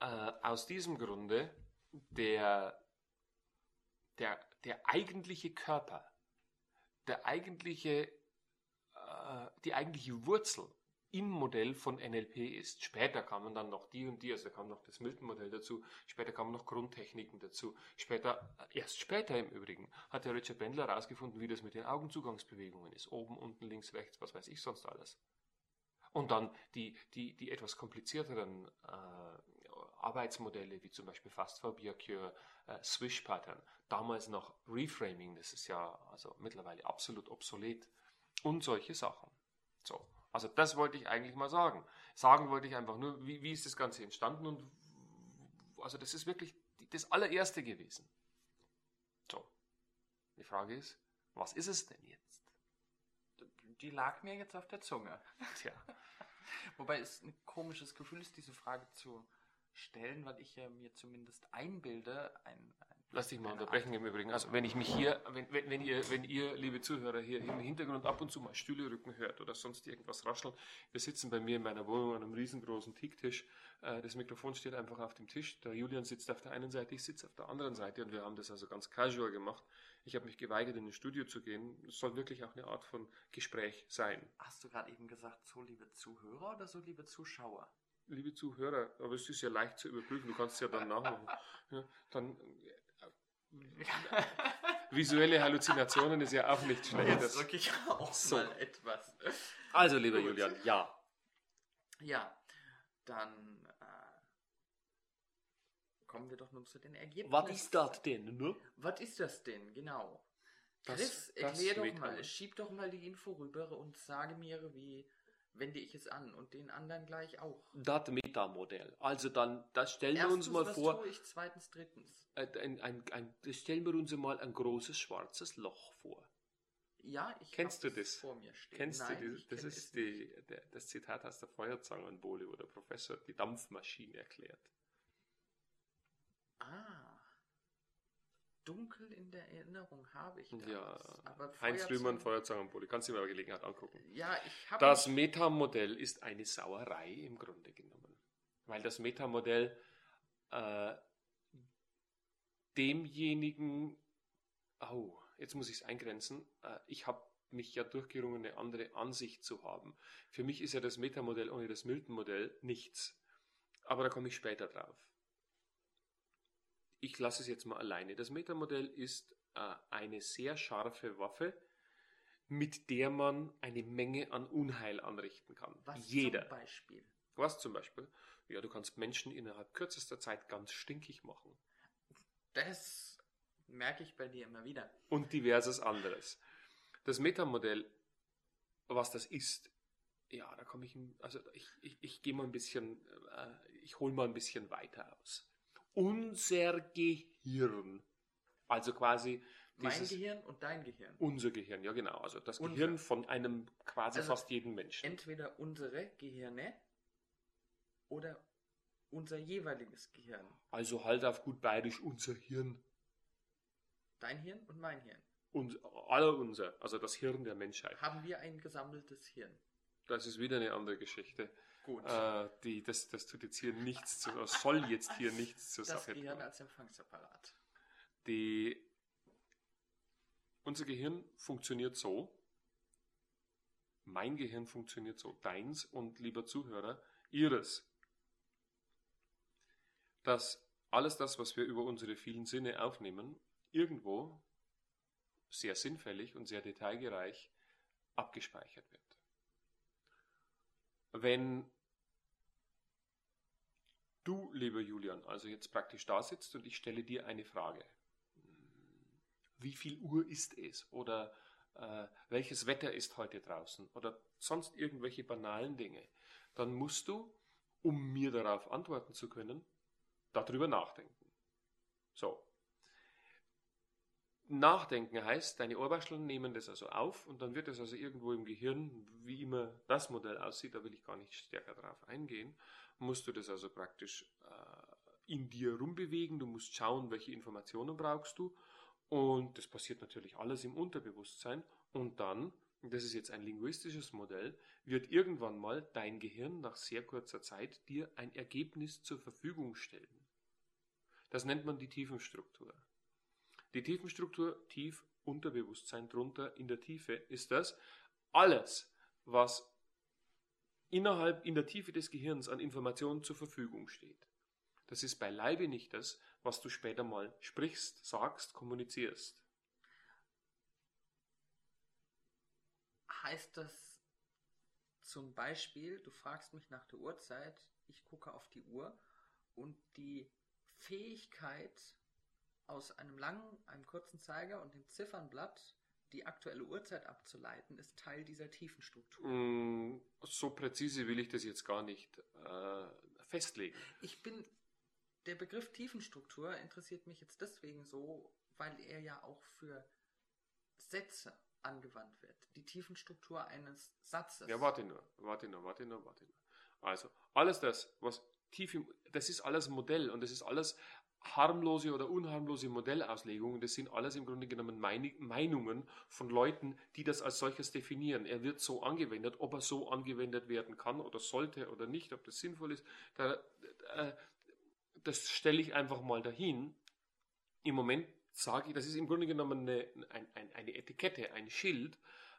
[SPEAKER 2] äh, aus diesem Grunde der, der, der eigentliche Körper, der eigentliche, äh, die eigentliche Wurzel im Modell von NLP ist. Später kamen dann noch die und die, also da kam noch das Milton-Modell dazu, später kamen noch Grundtechniken dazu. Später, erst später im Übrigen, hat der Richard Bendler herausgefunden, wie das mit den Augenzugangsbewegungen ist. Oben, unten, links, rechts, was weiß ich sonst alles. Und dann die, die, die etwas komplizierteren äh, Arbeitsmodelle wie zum Beispiel Fast Cure, äh, Swish Pattern, damals noch Reframing, das ist ja also mittlerweile absolut obsolet und solche Sachen. So, also das wollte ich eigentlich mal sagen. Sagen wollte ich einfach nur, wie, wie ist das Ganze entstanden und also das ist wirklich das allererste gewesen. So, die Frage ist, was ist es denn jetzt?
[SPEAKER 1] Die lag mir jetzt auf der Zunge.
[SPEAKER 2] Tja.
[SPEAKER 1] Wobei es ein komisches Gefühl ist, diese Frage zu stellen, weil ich ja mir zumindest einbilde, ein, ein
[SPEAKER 2] Lass dich mal unterbrechen Art. im Übrigen. Also wenn ich mich hier, wenn, wenn, wenn, ihr, wenn ihr, liebe Zuhörer, hier im Hintergrund ab und zu mal Stühle rücken hört oder sonst irgendwas rascheln, wir sitzen bei mir in meiner Wohnung an einem riesengroßen Ticktisch. Äh, das Mikrofon steht einfach auf dem Tisch. Der Julian sitzt auf der einen Seite, ich sitze auf der anderen Seite und wir haben das also ganz casual gemacht. Ich habe mich geweigert, in ein Studio zu gehen. Es soll wirklich auch eine Art von Gespräch sein.
[SPEAKER 1] Hast du gerade eben gesagt, so liebe Zuhörer oder so liebe Zuschauer?
[SPEAKER 2] Liebe Zuhörer, aber es ist ja leicht zu überprüfen, du kannst es ja dann nachmachen. Ja, dann äh, visuelle Halluzinationen ist ja auch nicht schlecht.
[SPEAKER 1] Jetzt drücke ich auch so. mal etwas.
[SPEAKER 2] Also, lieber Gut. Julian, ja.
[SPEAKER 1] Ja, dann äh, kommen wir doch nun zu den Ergebnissen.
[SPEAKER 2] Was ist das denn, ne?
[SPEAKER 1] Was ist das denn, genau? Chris, das, erklär doch mal, schieb doch mal die Info rüber und sage mir, wie wende ich es an und den anderen gleich auch.
[SPEAKER 2] Das Metamodell. Also dann, das stellen Erstens, wir uns mal
[SPEAKER 1] was
[SPEAKER 2] vor.
[SPEAKER 1] Tue ich zweitens, drittens.
[SPEAKER 2] Ein, ein, ein, stellen wir uns mal ein großes schwarzes Loch vor.
[SPEAKER 1] Ja, ich
[SPEAKER 2] Kennst du das?
[SPEAKER 1] vor mir stehen.
[SPEAKER 2] Kennst Nein, du das? Das ist die, der, das Zitat aus der Feuerzangenbowle, wo der Professor die Dampfmaschine erklärt.
[SPEAKER 1] Ah dunkel in der Erinnerung habe ich das.
[SPEAKER 2] Ja, Heinz Rühmann, Feuerzangenbowle. Kannst du dir mal bei Gelegenheit angucken.
[SPEAKER 1] Ja, ich habe...
[SPEAKER 2] Das Metamodell ist eine Sauerei im Grunde genommen. Weil das Metamodell äh, demjenigen... Oh, jetzt muss ich es eingrenzen. Äh, ich habe mich ja durchgerungen, eine andere Ansicht zu haben. Für mich ist ja das Metamodell ohne das Milton-Modell nichts. Aber da komme ich später drauf ich lasse es jetzt mal alleine. Das Metamodell ist äh, eine sehr scharfe Waffe, mit der man eine Menge an Unheil anrichten kann.
[SPEAKER 1] Was
[SPEAKER 2] Jeder.
[SPEAKER 1] zum Beispiel?
[SPEAKER 2] Was zum Beispiel? Ja, du kannst Menschen innerhalb kürzester Zeit ganz stinkig machen.
[SPEAKER 1] Das merke ich bei dir immer wieder.
[SPEAKER 2] Und diverses anderes. Das Metamodell, was das ist, ja, da komme ich, also ich, ich, ich gehe mal ein bisschen, äh, ich hole mal ein bisschen weiter aus. Unser Gehirn, also quasi
[SPEAKER 1] Mein Gehirn und dein Gehirn.
[SPEAKER 2] unser Gehirn, ja genau, also das
[SPEAKER 1] Unser.
[SPEAKER 2] Gehirn von einem quasi
[SPEAKER 1] Also
[SPEAKER 2] fast jeden Menschen.
[SPEAKER 1] Entweder unsere Gehirne oder unser jeweiliges Gehirn.
[SPEAKER 2] Also halt auf gut bayerisch unser Hirn.
[SPEAKER 1] Dein Hirn und mein Hirn.
[SPEAKER 2] Uns, aller unser, also das Hirn der Menschheit.
[SPEAKER 1] Haben wir ein gesammeltes Hirn?
[SPEAKER 2] Das ist wieder eine andere Geschichte.
[SPEAKER 1] Gut.
[SPEAKER 2] Äh, die, das, das tut jetzt hier nichts zu, soll jetzt hier nichts zur
[SPEAKER 1] das
[SPEAKER 2] Sache
[SPEAKER 1] Gehirn
[SPEAKER 2] tun.
[SPEAKER 1] als Empfangsapparat.
[SPEAKER 2] Die, unser Gehirn funktioniert so, mein Gehirn funktioniert so, deins und lieber Zuhörer, ihres. Dass alles das, was wir über unsere vielen Sinne aufnehmen, irgendwo sehr sinnfällig und sehr detailgereich abgespeichert wird. Wenn du, lieber Julian, also jetzt praktisch da sitzt und ich stelle dir eine Frage. Wie viel Uhr ist es? Oder äh, welches Wetter ist heute draußen? Oder sonst irgendwelche banalen Dinge. Dann musst du, um mir darauf antworten zu können, darüber nachdenken. So. Nachdenken heißt, deine Ohrwascheln nehmen das also auf und dann wird es also irgendwo im Gehirn, wie immer das Modell aussieht, da will ich gar nicht stärker drauf eingehen, musst du das also praktisch äh, in dir rumbewegen, du musst schauen, welche Informationen brauchst du und das passiert natürlich alles im Unterbewusstsein und dann, das ist jetzt ein linguistisches Modell, wird irgendwann mal dein Gehirn nach sehr kurzer Zeit dir ein Ergebnis zur Verfügung stellen. Das nennt man die Tiefenstruktur. Die Tiefenstruktur, tief Unterbewusstsein drunter in der Tiefe, ist das alles, was innerhalb in der Tiefe des Gehirns an Informationen zur Verfügung steht. Das ist beileibe nicht das, was du später mal sprichst, sagst, kommunizierst.
[SPEAKER 1] Heißt das zum Beispiel, du fragst mich nach der Uhrzeit, ich gucke auf die Uhr und die Fähigkeit aus einem langen, einem kurzen Zeiger und dem Ziffernblatt die aktuelle Uhrzeit abzuleiten, ist Teil dieser Tiefenstruktur.
[SPEAKER 2] Mm, So präzise will ich das jetzt gar nicht äh, festlegen.
[SPEAKER 1] Ich bin, der Begriff Tiefenstruktur interessiert mich jetzt deswegen so, weil er ja auch für Sätze angewandt wird. Die Tiefenstruktur eines Satzes.
[SPEAKER 2] Ja, warte nur, warte nur, warte nur, warte nur. Also, alles das, was tief im, das ist alles Modell und das ist alles harmlose oder unharmlose Modellauslegungen, das sind alles im Grunde genommen Meinungen von Leuten, die das als solches definieren. Er wird so angewendet, ob er so angewendet werden kann oder sollte oder nicht, ob das sinnvoll ist, da, äh, das stelle ich einfach mal dahin. Im Moment sage ich, das ist im Grunde genommen eine, ein, ein, eine Etikette, ein Schild,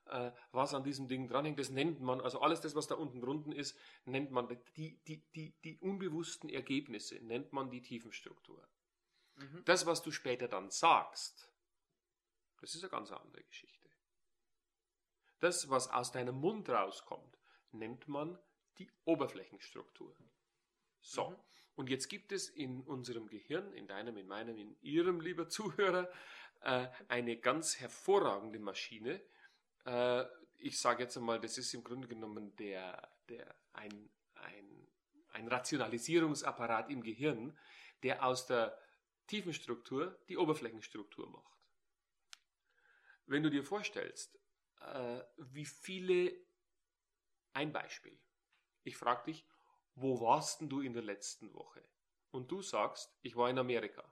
[SPEAKER 2] äh, was an diesem Ding dranhängt. Das nennt man, also alles das, was da unten drunten ist, nennt man die, die, die, die unbewussten Ergebnisse, nennt man die Tiefenstruktur.
[SPEAKER 1] Mhm.
[SPEAKER 2] Das, was du später dann sagst, das ist eine ganz andere Geschichte. Das, was aus deinem Mund rauskommt, nennt man die Oberflächenstruktur. So,
[SPEAKER 1] Mhm.
[SPEAKER 2] und jetzt gibt es in unserem Gehirn, in deinem, in meinem, in Ihrem, lieber Zuhörer, äh, eine ganz hervorragende Maschine. Äh, ich sage jetzt einmal, das ist im Grunde genommen der, der, ein, ein, ein Rationalisierungsapparat im Gehirn, der aus der Tiefenstruktur die Oberflächenstruktur macht. Wenn du dir vorstellst, äh, wie viele, ein Beispiel, ich frage dich, wo warst denn du in der letzten Woche? Und du sagst, ich war in Amerika.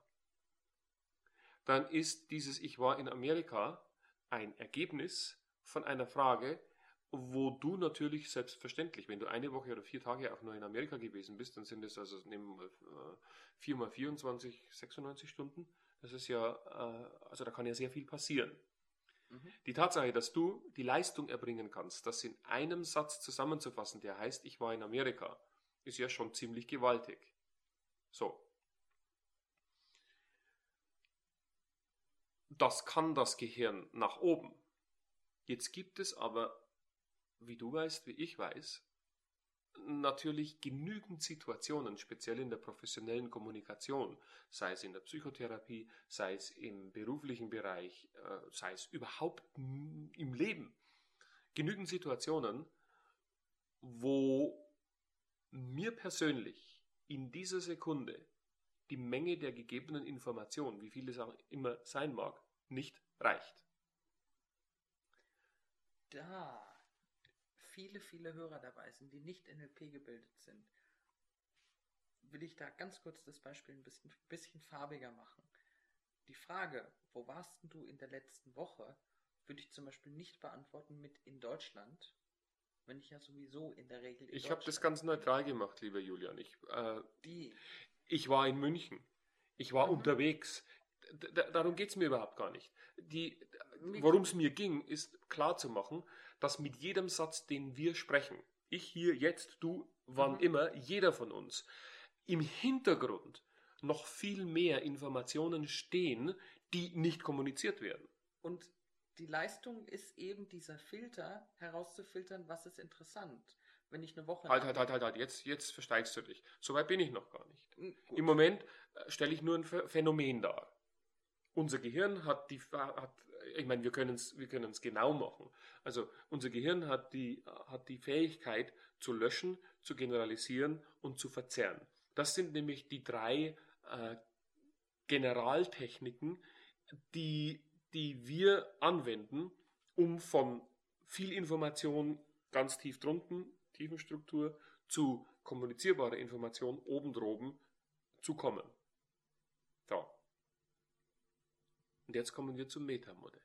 [SPEAKER 2] Dann ist dieses Ich war in Amerika ein Ergebnis von einer Frage, wo du natürlich selbstverständlich, wenn du eine Woche oder vier Tage auch nur in Amerika gewesen bist, dann sind es also, nehmen wir mal, äh, 4 mal 24, 96 Stunden. Das ist ja, äh, also da kann ja sehr viel passieren.
[SPEAKER 1] Mhm.
[SPEAKER 2] Die Tatsache, dass du die Leistung erbringen kannst, das in einem Satz zusammenzufassen, der heißt, ich war in Amerika, ist ja schon ziemlich gewaltig. So. Das kann das Gehirn nach oben. Jetzt gibt es aber, wie du weißt, wie ich weiß, natürlich genügend Situationen, speziell in der professionellen Kommunikation, sei es in der Psychotherapie, sei es im beruflichen Bereich, äh, sei es überhaupt im Leben, genügend Situationen, wo mir persönlich in dieser Sekunde die Menge der gegebenen Informationen, wie viel es auch immer sein mag, nicht reicht.
[SPEAKER 1] Da viele, viele Hörer dabei sind, die nicht NLP gebildet sind, will ich da ganz kurz das Beispiel ein bisschen, bisschen farbiger machen. Die Frage, wo warst du in der letzten Woche, würde ich zum Beispiel nicht beantworten mit in Deutschland, wenn ich ja sowieso in der Regel. In
[SPEAKER 2] ich habe das ganz neutral gemacht, lieber Julian. Ich, äh,
[SPEAKER 1] die.
[SPEAKER 2] ich war in München. Ich war mhm. unterwegs. D darum geht es mir überhaupt gar nicht. Worum es mir ging, ist klar zu machen, dass mit jedem Satz, den wir sprechen, ich hier, jetzt, du, wann mhm. immer, jeder von uns, im Hintergrund noch viel mehr Informationen stehen, die nicht kommuniziert werden.
[SPEAKER 1] Und die Leistung ist eben dieser Filter, herauszufiltern, was ist interessant. Wenn ich eine Woche.
[SPEAKER 2] Halt, halt, halt, halt, halt, jetzt, jetzt versteigst du dich. Soweit bin ich noch gar nicht. Gut. Im Moment äh, stelle ich nur ein Phänomen dar. Unser Gehirn hat die, hat, ich meine, wir können es wir genau machen. Also unser Gehirn hat die, hat die Fähigkeit zu löschen, zu generalisieren und zu verzerren. Das sind nämlich die drei äh, Generaltechniken, die die wir anwenden, um von viel Information ganz tief drunten, Tiefenstruktur, zu kommunizierbarer Information oben droben zu kommen. So. Und jetzt kommen wir zum Metamodell.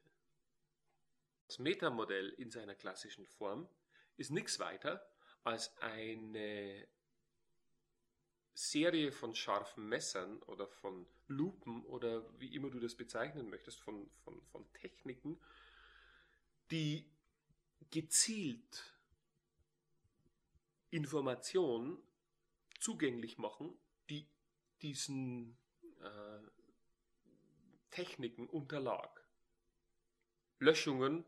[SPEAKER 2] Das Metamodell in seiner klassischen Form ist nichts weiter als eine Serie von scharfen Messern oder von Lupen oder wie immer du das bezeichnen möchtest, von, von, von Techniken, die gezielt Informationen zugänglich machen, die diesen äh, Techniken unterlag. Löschungen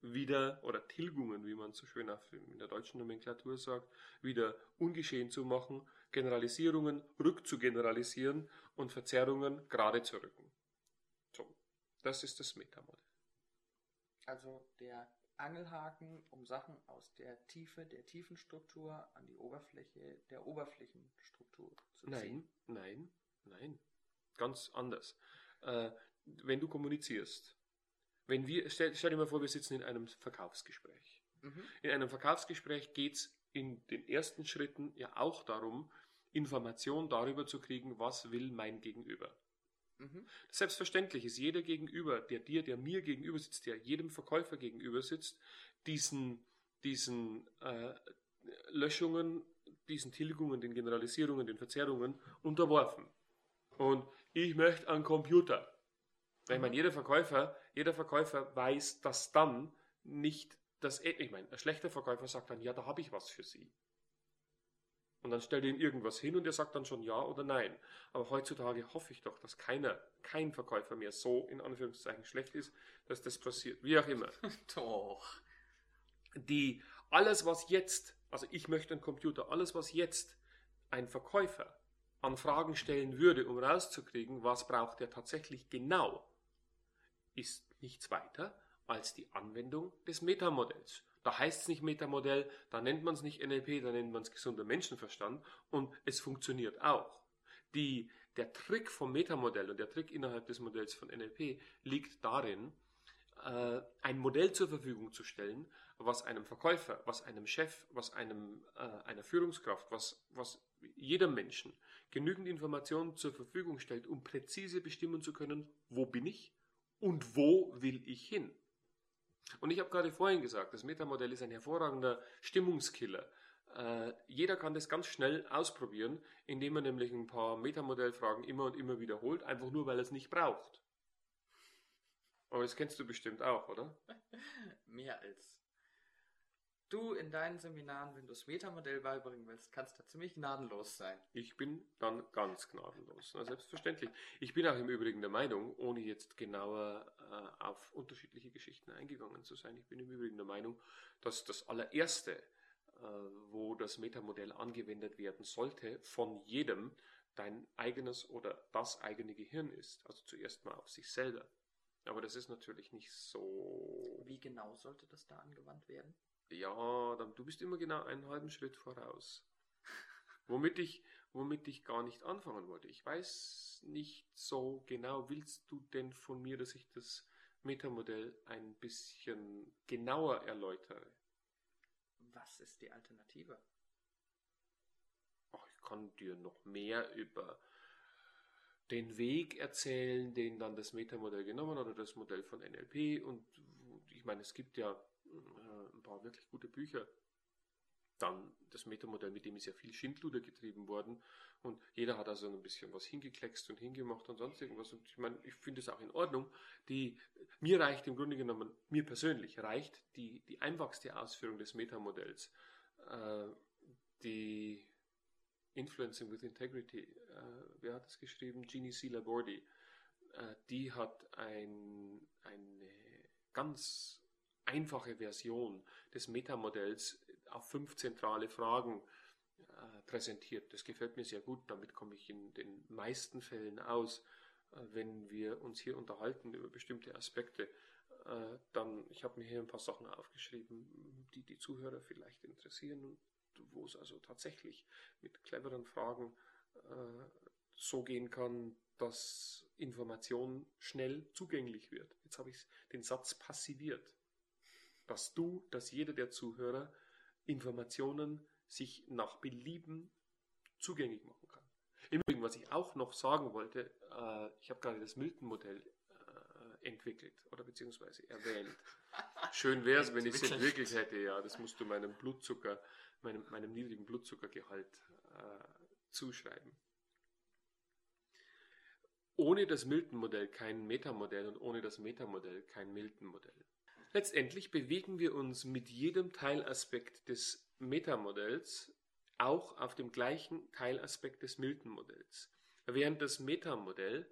[SPEAKER 2] wieder oder Tilgungen, wie man so schön in der deutschen Nomenklatur sagt, wieder ungeschehen zu machen, Generalisierungen rückzugeneralisieren und Verzerrungen gerade zu rücken. So, das ist das Metamodell.
[SPEAKER 1] Also der Angelhaken, um Sachen aus der Tiefe der Tiefenstruktur an die Oberfläche der Oberflächenstruktur zu
[SPEAKER 2] ziehen. Nein, nein, nein. Ganz anders. Äh, wenn du kommunizierst, wenn wir, stell, stell dir mal vor, wir sitzen in einem Verkaufsgespräch. Mhm. In einem Verkaufsgespräch geht es in den ersten Schritten ja auch darum, Information darüber zu kriegen, was will mein Gegenüber. Mhm. Selbstverständlich ist jeder Gegenüber, der dir, der mir gegenüber sitzt, der jedem Verkäufer gegenüber sitzt, diesen, diesen äh, Löschungen, diesen Tilgungen, den Generalisierungen, den Verzerrungen unterworfen. Und ich möchte einen Computer. Ich meine, jeder Verkäufer, jeder Verkäufer weiß, dass dann nicht das, ich meine, ein schlechter Verkäufer sagt dann, ja, da habe ich was für Sie. Und dann stellt ihm irgendwas hin und er sagt dann schon ja oder nein. Aber heutzutage hoffe ich doch, dass keiner, kein Verkäufer mehr so in Anführungszeichen schlecht ist, dass das passiert. Wie auch immer.
[SPEAKER 1] doch.
[SPEAKER 2] Die, alles was jetzt, also ich möchte einen Computer, alles was jetzt ein Verkäufer an Fragen stellen würde, um rauszukriegen, was braucht er tatsächlich genau, ist nichts weiter als die Anwendung des Metamodells. Da heißt es nicht Metamodell, da nennt man es nicht NLP, da nennt man es gesunder Menschenverstand und es funktioniert auch. Die, der Trick vom Metamodell und der Trick innerhalb des Modells von NLP liegt darin, äh, ein Modell zur Verfügung zu stellen, was einem Verkäufer, was einem Chef, was einem, äh, einer Führungskraft, was, was jedem Menschen genügend Informationen zur Verfügung stellt, um präzise bestimmen zu können, wo bin ich und wo will ich hin. Und ich habe gerade vorhin gesagt, das Metamodell ist ein hervorragender Stimmungskiller. Äh, jeder kann das ganz schnell ausprobieren, indem er nämlich ein paar Metamodellfragen immer und immer wiederholt, einfach nur weil er es nicht braucht. Aber das kennst du bestimmt auch, oder?
[SPEAKER 1] Mehr als. Du in deinen Seminaren, wenn du das Metamodell beibringen willst, kannst da ziemlich gnadenlos sein.
[SPEAKER 2] Ich bin dann ganz gnadenlos. Na, selbstverständlich. Ich bin auch im Übrigen der Meinung, ohne jetzt genauer äh, auf unterschiedliche Geschichten eingegangen zu sein, ich bin im Übrigen der Meinung, dass das allererste, äh, wo das Metamodell angewendet werden sollte, von jedem dein eigenes oder das eigene Gehirn ist. Also zuerst mal auf sich selber. Aber das ist natürlich nicht so.
[SPEAKER 1] Wie genau sollte das da angewandt werden?
[SPEAKER 2] Ja, dann, du bist immer genau einen halben Schritt voraus. womit ich, womit ich gar nicht anfangen wollte. Ich weiß nicht so genau, willst du denn von mir, dass ich das Metamodell ein bisschen genauer erläutere?
[SPEAKER 1] Was ist die Alternative?
[SPEAKER 2] Ach, ich kann dir noch mehr über den Weg erzählen, den dann das Metamodell genommen hat oder das Modell von NLP. Und ich meine, es gibt ja äh, paar wirklich gute Bücher. Dann das Metamodell, mit dem ist ja viel Schindluder getrieben worden und jeder hat also ein bisschen was hingekleckst und hingemacht und sonst irgendwas. Und ich meine, ich finde es auch in Ordnung. Die, mir reicht im Grunde genommen, mir persönlich reicht die, die einfachste Ausführung des Metamodells. Äh, die Influencing with Integrity, äh, wer hat das geschrieben? Jeannie C. Laborde. Äh, die hat ein, eine ganz einfache Version des Metamodells auf fünf zentrale Fragen äh, präsentiert. Das gefällt mir sehr gut, damit komme ich in den meisten Fällen aus. Äh, wenn wir uns hier unterhalten über bestimmte Aspekte, äh, dann, ich habe mir hier ein paar Sachen aufgeschrieben, die die Zuhörer vielleicht interessieren und wo es also tatsächlich mit cleveren Fragen so gehen kann, dass Information schnell zugänglich wird. Jetzt habe ich den Satz passiviert dass du, dass jeder der Zuhörer Informationen sich nach Belieben zugänglich machen kann. Im Übrigen, was ich auch noch sagen wollte, äh, ich habe gerade das Milton-Modell äh, entwickelt oder beziehungsweise erwähnt. Schön wäre es, wenn ich es entwickelt hätte, ja. Das musst du meinem Blutzucker, meinem, meinem niedrigen Blutzuckergehalt äh, zuschreiben. Ohne das Milton-Modell kein Metamodell und ohne das Metamodell kein Milton-Modell. Letztendlich bewegen wir uns mit jedem Teilaspekt des Metamodells auch auf dem gleichen Teilaspekt des Milton-Modells. Während das Metamodell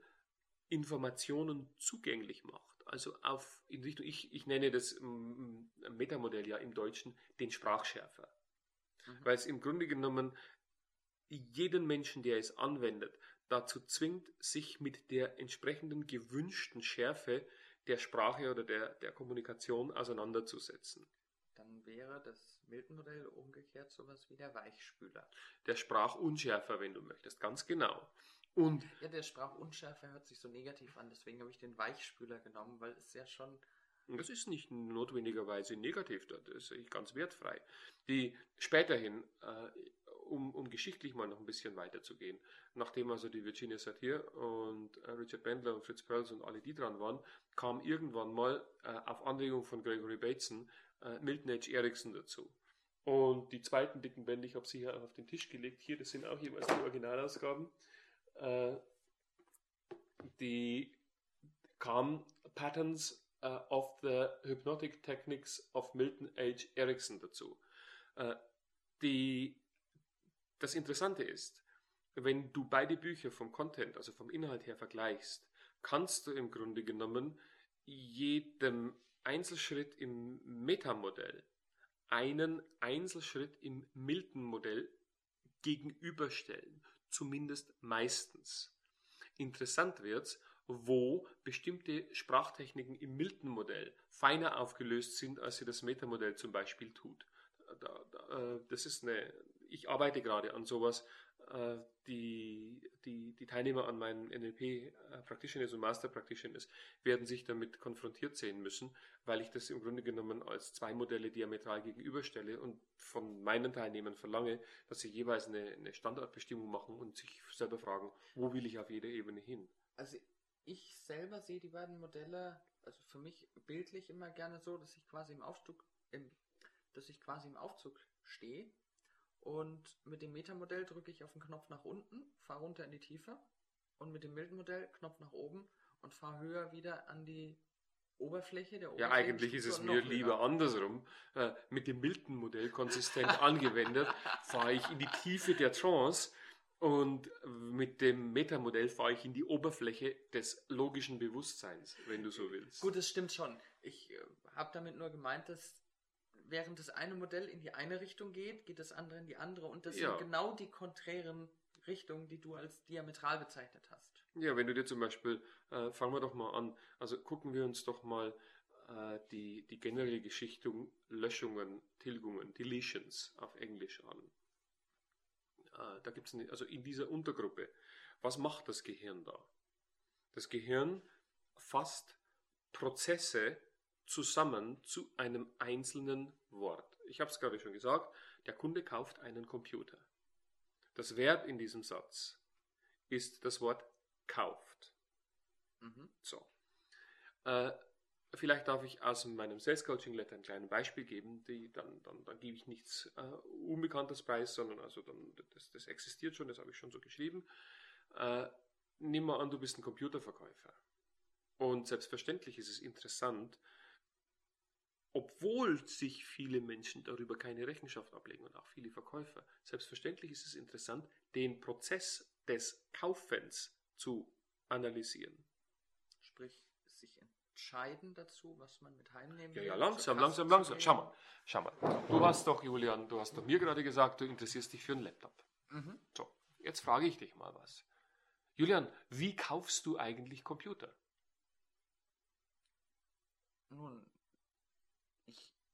[SPEAKER 2] Informationen zugänglich macht, also auf in Richtung, ich, ich nenne das mm, Metamodell ja im Deutschen den Sprachschärfer. Mhm. Weil es im Grunde genommen jeden Menschen, der es anwendet, dazu zwingt, sich mit der entsprechenden gewünschten Schärfe der Sprache oder der, der Kommunikation auseinanderzusetzen.
[SPEAKER 1] Dann wäre das Milton-Modell umgekehrt sowas wie der Weichspüler.
[SPEAKER 2] Der Sprachunschärfer, wenn du möchtest, ganz genau. Und
[SPEAKER 1] ja, der Sprachunschärfer hört sich so negativ an, deswegen habe ich den Weichspüler genommen, weil es ja schon.
[SPEAKER 2] Das ist nicht notwendigerweise negativ, das ist ganz wertfrei. Die späterhin äh, um, um geschichtlich mal noch ein bisschen weiterzugehen, nachdem also die Virginia Satir und äh, Richard Bendler und Fritz Perls und alle die dran waren, kam irgendwann mal äh, auf Anregung von Gregory Bateson äh, Milton H. Erickson dazu. Und die zweiten dicken Bände, ich habe sie hier auf den Tisch gelegt, hier, das sind auch jeweils die Originalausgaben, äh, die kamen Patterns uh, of the Hypnotic Techniques of Milton H. Erickson dazu. Uh, die das Interessante ist, wenn du beide Bücher vom Content, also vom Inhalt her vergleichst, kannst du im Grunde genommen jedem Einzelschritt im Metamodell einen Einzelschritt im Milton-Modell gegenüberstellen, zumindest meistens. Interessant wird's, wo bestimmte Sprachtechniken im Milton-Modell feiner aufgelöst sind, als sie das Metamodell zum Beispiel tut. Äh, das ist eine, ich arbeite gerade an sowas. Äh, die, die, die Teilnehmer an meinen NLP äh, Practitioners und Master Practitioners werden sich damit konfrontiert sehen müssen, weil ich das im Grunde genommen als zwei Modelle diametral gegenüberstelle und von meinen Teilnehmern verlange, dass sie jeweils eine, eine Standardbestimmung machen und sich selber fragen, wo will ich auf jeder Ebene hin.
[SPEAKER 1] Also ich selber sehe die beiden Modelle, also für mich bildlich immer gerne so, dass ich quasi im Aufzug, im, dass ich quasi im Aufzug stehe und mit dem Metamodell drücke ich auf den Knopf nach unten, fahre runter in die Tiefe. Und mit dem milden Modell Knopf nach oben und fahre höher wieder an die Oberfläche der
[SPEAKER 2] Ja, eigentlich ist es mir lieber andersrum. Äh, mit dem Milton-Modell konsistent angewendet, fahre ich in die Tiefe der Trance und mit dem Metamodell fahre ich in die Oberfläche des logischen Bewusstseins, wenn du so willst.
[SPEAKER 1] Gut, das stimmt schon. Ich äh, habe damit nur gemeint, dass während das eine Modell in die eine Richtung geht, geht das andere in die andere. Und das
[SPEAKER 2] Ja.
[SPEAKER 1] sind genau die konträren Richtungen, die du als diametral bezeichnet hast.
[SPEAKER 2] Ja, wenn du dir zum Beispiel, äh, fangen wir doch mal an, also gucken wir uns doch mal äh, die, die generelle Geschichtung Löschungen, Tilgungen, Deletions auf Englisch an. Äh, da gibt es, also in dieser Untergruppe, was macht das Gehirn da? Das Gehirn fasst Prozesse zusammen zu einem einzelnen Wort. Ich habe es gerade schon gesagt, der Kunde kauft einen Computer. Das Verb in diesem Satz ist das Wort kauft.
[SPEAKER 1] Mhm.
[SPEAKER 2] So. Äh, vielleicht darf ich aus meinem Sales Coaching Letter ein kleines Beispiel geben, die, dann, dann, dann gebe ich nichts äh, Unbekanntes preis, sondern also dann, das, das existiert schon, das habe ich schon so geschrieben. Äh, nimm mal an, du bist ein Computerverkäufer. Und selbstverständlich ist es interessant, obwohl sich viele Menschen darüber keine Rechenschaft ablegen und auch viele Verkäufer, selbstverständlich ist es interessant, den Prozess des Kaufens zu analysieren.
[SPEAKER 1] Sprich, sich entscheiden dazu, was man mit heimnehmen
[SPEAKER 2] Ja,
[SPEAKER 1] will.
[SPEAKER 2] ja,
[SPEAKER 1] zur
[SPEAKER 2] langsam, langsam, langsam. Schau mal, schau mal. Du hast doch, Julian, du hast doch mir gerade gesagt, du interessierst dich für einen Laptop.
[SPEAKER 1] Mhm.
[SPEAKER 2] So, jetzt frage ich dich mal was. Julian, wie kaufst du eigentlich Computer?
[SPEAKER 1] Nun,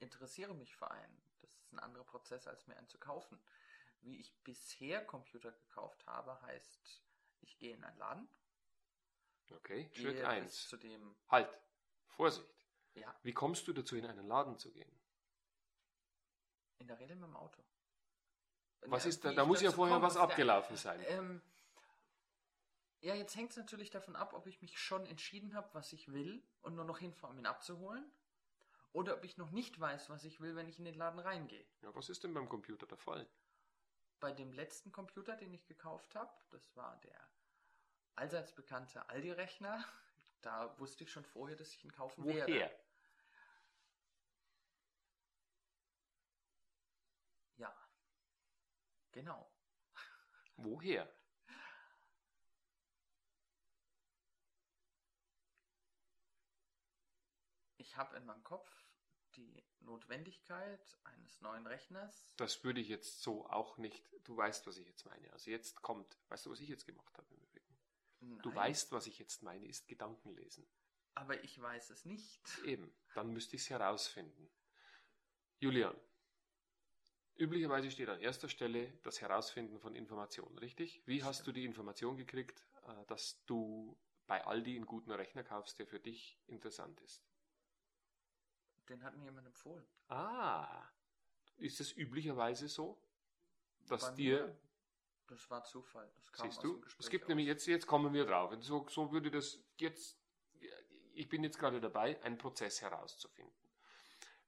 [SPEAKER 1] interessiere mich für einen. Das ist ein anderer Prozess, als mir einen zu kaufen. Wie ich bisher Computer gekauft habe, heißt, ich gehe in einen Laden,
[SPEAKER 2] Okay, Schritt
[SPEAKER 1] bis
[SPEAKER 2] 1.
[SPEAKER 1] zu dem,
[SPEAKER 2] Halt, Vorsicht.
[SPEAKER 1] ja,
[SPEAKER 2] Wie kommst du dazu, in einen Laden zu gehen?
[SPEAKER 1] in der Regel mit dem Auto.
[SPEAKER 2] Was ist da? Da muss ja vorher was
[SPEAKER 1] der-
[SPEAKER 2] abgelaufen sein.
[SPEAKER 1] Ähm, ja, jetzt hängt es natürlich davon ab, ob ich mich schon entschieden habe, was ich will und nur noch hinfahre, um ihn abzuholen. Oder ob ich noch nicht weiß, was ich will, wenn ich in den Laden reingehe.
[SPEAKER 2] Ja, was ist denn beim Computer der Fall?
[SPEAKER 1] Bei dem letzten Computer, den ich gekauft habe, das war der allseits bekannte Aldi-Rechner, da wusste ich schon vorher, dass ich ihn kaufen werde.
[SPEAKER 2] Woher?
[SPEAKER 1] Ja. Genau.
[SPEAKER 2] Woher?
[SPEAKER 1] Ich habe in meinem Kopf die Notwendigkeit eines neuen Rechners.
[SPEAKER 2] Das würde ich jetzt so auch nicht. Du weißt, was ich jetzt meine. Also jetzt kommt. Weißt du, was ich jetzt gemacht habe im Übrigen? Du
[SPEAKER 1] Nein,
[SPEAKER 2] weißt, was ich jetzt meine, ist Gedankenlesen.
[SPEAKER 1] Aber ich weiß es nicht.
[SPEAKER 2] Eben, dann müsste ich es herausfinden. Julian, üblicherweise steht an erster Stelle das Herausfinden von Informationen, richtig? Wie hast
[SPEAKER 1] Stimmt.
[SPEAKER 2] du die Information gekriegt, äh, dass du bei Aldi einen guten Rechner kaufst, der für dich interessant ist?
[SPEAKER 1] Den hat mir jemand empfohlen.
[SPEAKER 2] Ah, ist es üblicherweise so, dass
[SPEAKER 1] Bei
[SPEAKER 2] dir,
[SPEAKER 1] mir, Das war Zufall. Das kam
[SPEAKER 2] siehst
[SPEAKER 1] aus
[SPEAKER 2] du, es gibt
[SPEAKER 1] raus.
[SPEAKER 2] nämlich jetzt, jetzt kommen wir drauf. Und so, so würde das jetzt, ich bin jetzt gerade dabei, einen Prozess herauszufinden.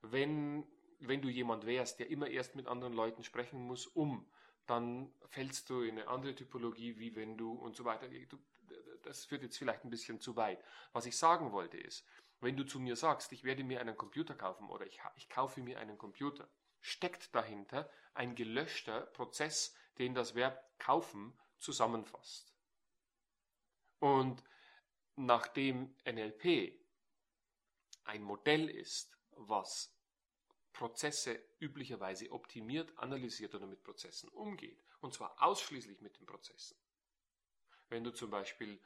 [SPEAKER 2] Wenn, wenn du jemand wärst, der immer erst mit anderen Leuten sprechen muss, um, dann fällst du in eine andere Typologie, wie wenn du und so weiter. Du, das führt jetzt vielleicht ein bisschen zu weit. Was ich sagen wollte ist, wenn du zu mir sagst, ich werde mir einen Computer kaufen oder ich, ich kaufe mir einen Computer, steckt dahinter ein gelöschter Prozess, den das Verb kaufen zusammenfasst. Und nachdem NLP ein Modell ist, was Prozesse üblicherweise optimiert, analysiert oder mit Prozessen umgeht, und zwar ausschließlich mit den Prozessen. Wenn du zum Beispiel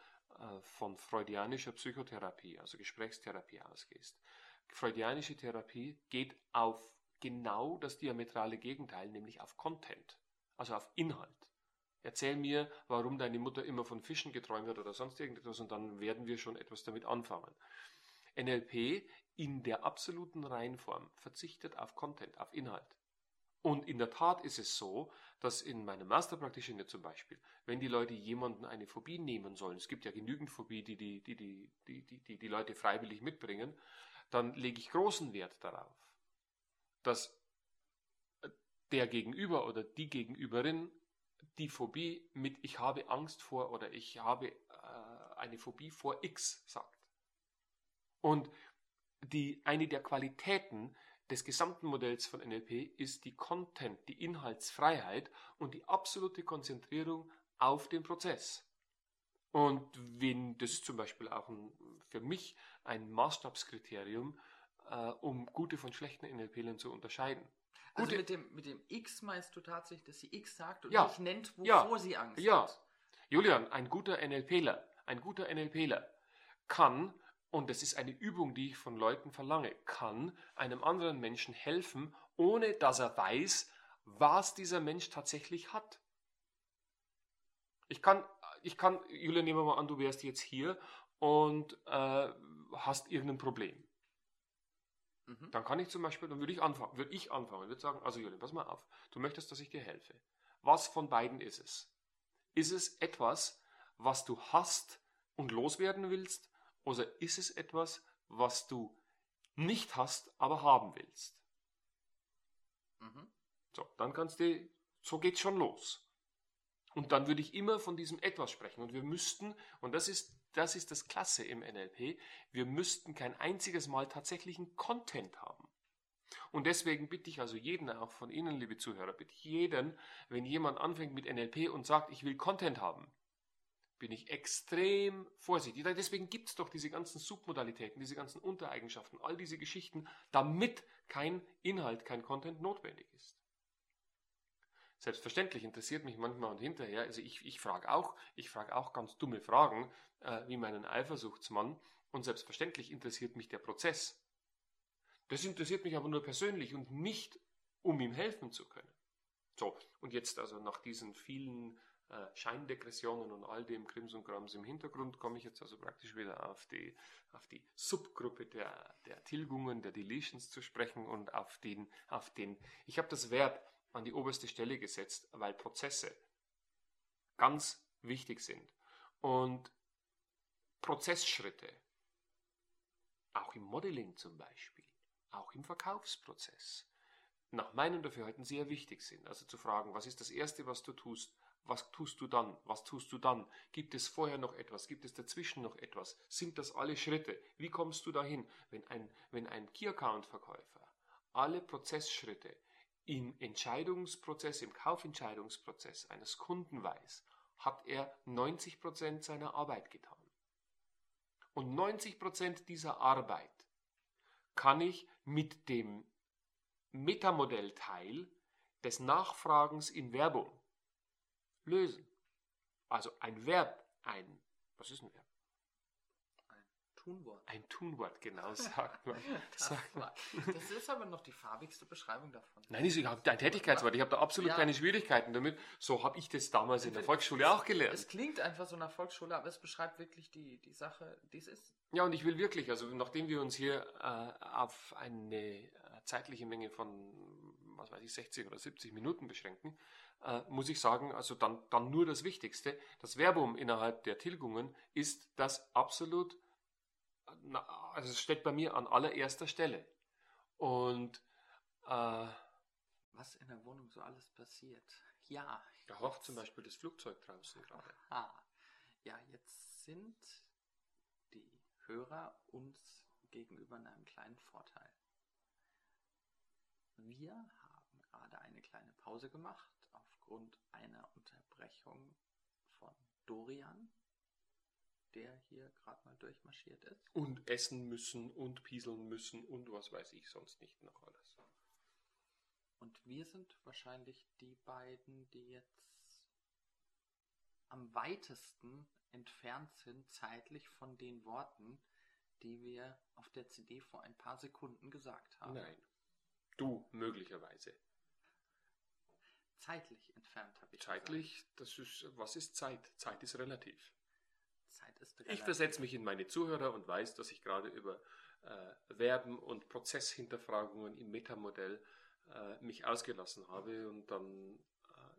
[SPEAKER 2] von freudianischer Psychotherapie, also Gesprächstherapie ausgehst, freudianische Therapie geht auf genau das diametrale Gegenteil, nämlich auf Content, also auf Inhalt. Erzähl mir, warum deine Mutter immer von Fischen geträumt hat oder sonst irgendetwas und dann werden wir schon etwas damit anfangen. NLP in der absoluten Reihenform verzichtet auf Content, auf Inhalt. Und in der Tat ist es so, dass in meinem Master zum Beispiel, wenn die Leute jemanden eine Phobie nehmen sollen, es gibt ja genügend Phobie, die die, die, die, die, die, die, die Leute freiwillig mitbringen, dann lege ich großen Wert darauf, dass der Gegenüber oder die Gegenüberin die Phobie mit ich habe Angst vor oder ich habe äh, eine Phobie vor X sagt. Und die, eine der Qualitäten des gesamten Modells von NLP ist die Content, die Inhaltsfreiheit und die absolute Konzentrierung auf den Prozess. Und wenn, das ist zum Beispiel auch ein, für mich ein Maßstabskriterium, äh, um gute von schlechten NLPlern zu unterscheiden.
[SPEAKER 1] Also
[SPEAKER 2] Gute-
[SPEAKER 1] mit dem, mit dem X meinst du tatsächlich, dass sie X sagt und
[SPEAKER 2] Ja.
[SPEAKER 1] nicht nennt, wovor
[SPEAKER 2] Ja.
[SPEAKER 1] sie Angst
[SPEAKER 2] Ja.
[SPEAKER 1] hat.
[SPEAKER 2] Julian, ein guter NLPler, ein guter NLPler kann, und das ist eine Übung, die ich von Leuten verlange, kann einem anderen Menschen helfen, ohne dass er weiß, was dieser Mensch tatsächlich hat. Ich kann, ich kann, Julian, nehmen wir mal an, du wärst jetzt hier und äh, hast irgendein Problem.
[SPEAKER 1] Mhm.
[SPEAKER 2] Dann kann ich zum Beispiel, dann würde ich anfangen, würde ich anfangen, würde sagen, also Julian, pass mal auf, du möchtest, dass ich dir helfe. Was von beiden ist es? Ist es etwas, was du hast und loswerden willst, oder ist es etwas, was du nicht hast, aber haben willst?
[SPEAKER 1] Mhm.
[SPEAKER 2] So, dann kannst du, so geht's schon los. Und dann würde ich immer von diesem etwas sprechen. Und wir müssten, und das ist, das ist das Klasse im NLP, wir müssten kein einziges Mal tatsächlichen Content haben. Und deswegen bitte ich also jeden, auch von Ihnen, liebe Zuhörer, bitte ich jeden, wenn jemand anfängt mit NLP und sagt, ich will Content haben, bin ich extrem vorsichtig. Deswegen gibt es doch diese ganzen Submodalitäten, diese ganzen Untereigenschaften, all diese Geschichten, damit kein Inhalt, kein Content notwendig ist. Selbstverständlich interessiert mich manchmal und hinterher, also ich, ich frage auch, ich frage auch ganz dumme Fragen, äh, wie meinen Eifersuchtsmann, und selbstverständlich interessiert mich der Prozess. Das interessiert mich aber nur persönlich und nicht, um ihm helfen zu können. So, und jetzt also nach diesen vielen äh, und all dem Krims und Krams im Hintergrund komme ich jetzt also praktisch wieder auf die, auf die Subgruppe der, der Tilgungen, der Deletions zu sprechen und auf den, auf den, ich habe das Verb an die oberste Stelle gesetzt, weil Prozesse ganz wichtig sind. Und Prozessschritte, auch im Modeling zum Beispiel, auch im Verkaufsprozess, nach meinem Dafürhalten sehr wichtig sind. Also zu fragen, was ist das Erste, was du tust? Was tust du dann? Was tust du dann? Gibt es vorher noch etwas? Gibt es dazwischen noch etwas? Sind das alle Schritte? Wie kommst du dahin? Wenn ein, wenn ein Key-Account-Verkäufer alle Prozessschritte im Entscheidungsprozess, im Kaufentscheidungsprozess eines Kunden weiß, hat er 90% seiner Arbeit getan. Und 90% dieser Arbeit kann ich mit dem Metamodellteil des Nachfragens in Werbung lösen. Also ein Verb, ein, was ist ein Verb?
[SPEAKER 1] Tunwort.
[SPEAKER 2] Ein Tunwort, genau, sagt man.
[SPEAKER 1] Das,
[SPEAKER 2] sagt man.
[SPEAKER 1] das ist aber noch die farbigste Beschreibung davon.
[SPEAKER 2] Nein, ist egal. ein Tätigkeitswort. Ich habe da absolut
[SPEAKER 1] Ja.
[SPEAKER 2] keine Schwierigkeiten damit. So habe ich das damals in der Volksschule auch gelernt.
[SPEAKER 1] Es klingt einfach so nach Volksschule, aber es beschreibt wirklich die, die Sache, die es ist.
[SPEAKER 2] Ja, und ich will wirklich, also nachdem wir uns hier äh, auf eine äh, zeitliche Menge von, was weiß ich, 60 oder 70 Minuten beschränken, äh, muss ich sagen, also dann, dann nur das Wichtigste. Das Verbum innerhalb der Tilgungen ist das absolut, äh, also es steht bei mir an allererster Stelle. Und äh,
[SPEAKER 1] Was in der Wohnung so alles passiert. Ja.
[SPEAKER 2] da hofft zum Beispiel das Flugzeug draußen gerade.
[SPEAKER 1] Aha. Ja, jetzt sind die Hörer uns gegenüber in einem kleinen Vorteil. Wir haben gerade eine kleine Pause gemacht aufgrund einer Unterbrechung von Dorian, der hier gerade mal durchmarschiert ist.
[SPEAKER 2] Und essen müssen und pieseln müssen und was weiß ich sonst nicht noch alles.
[SPEAKER 1] Und wir sind wahrscheinlich die beiden, die jetzt am weitesten entfernt sind zeitlich von den Worten, die wir auf der CD vor ein paar Sekunden gesagt haben.
[SPEAKER 2] Nein. Du möglicherweise.
[SPEAKER 1] Zeitlich entfernt habe ich
[SPEAKER 2] Zeitlich, das ist, was ist Zeit? Zeit ist relativ.
[SPEAKER 1] gesagt. Zeit ist
[SPEAKER 2] Ich
[SPEAKER 1] relativ.
[SPEAKER 2] versetze mich in meine Zuhörer und weiß, dass ich gerade über äh, Verben und Prozesshinterfragungen im Metamodell äh, mich ausgelassen habe und dann äh,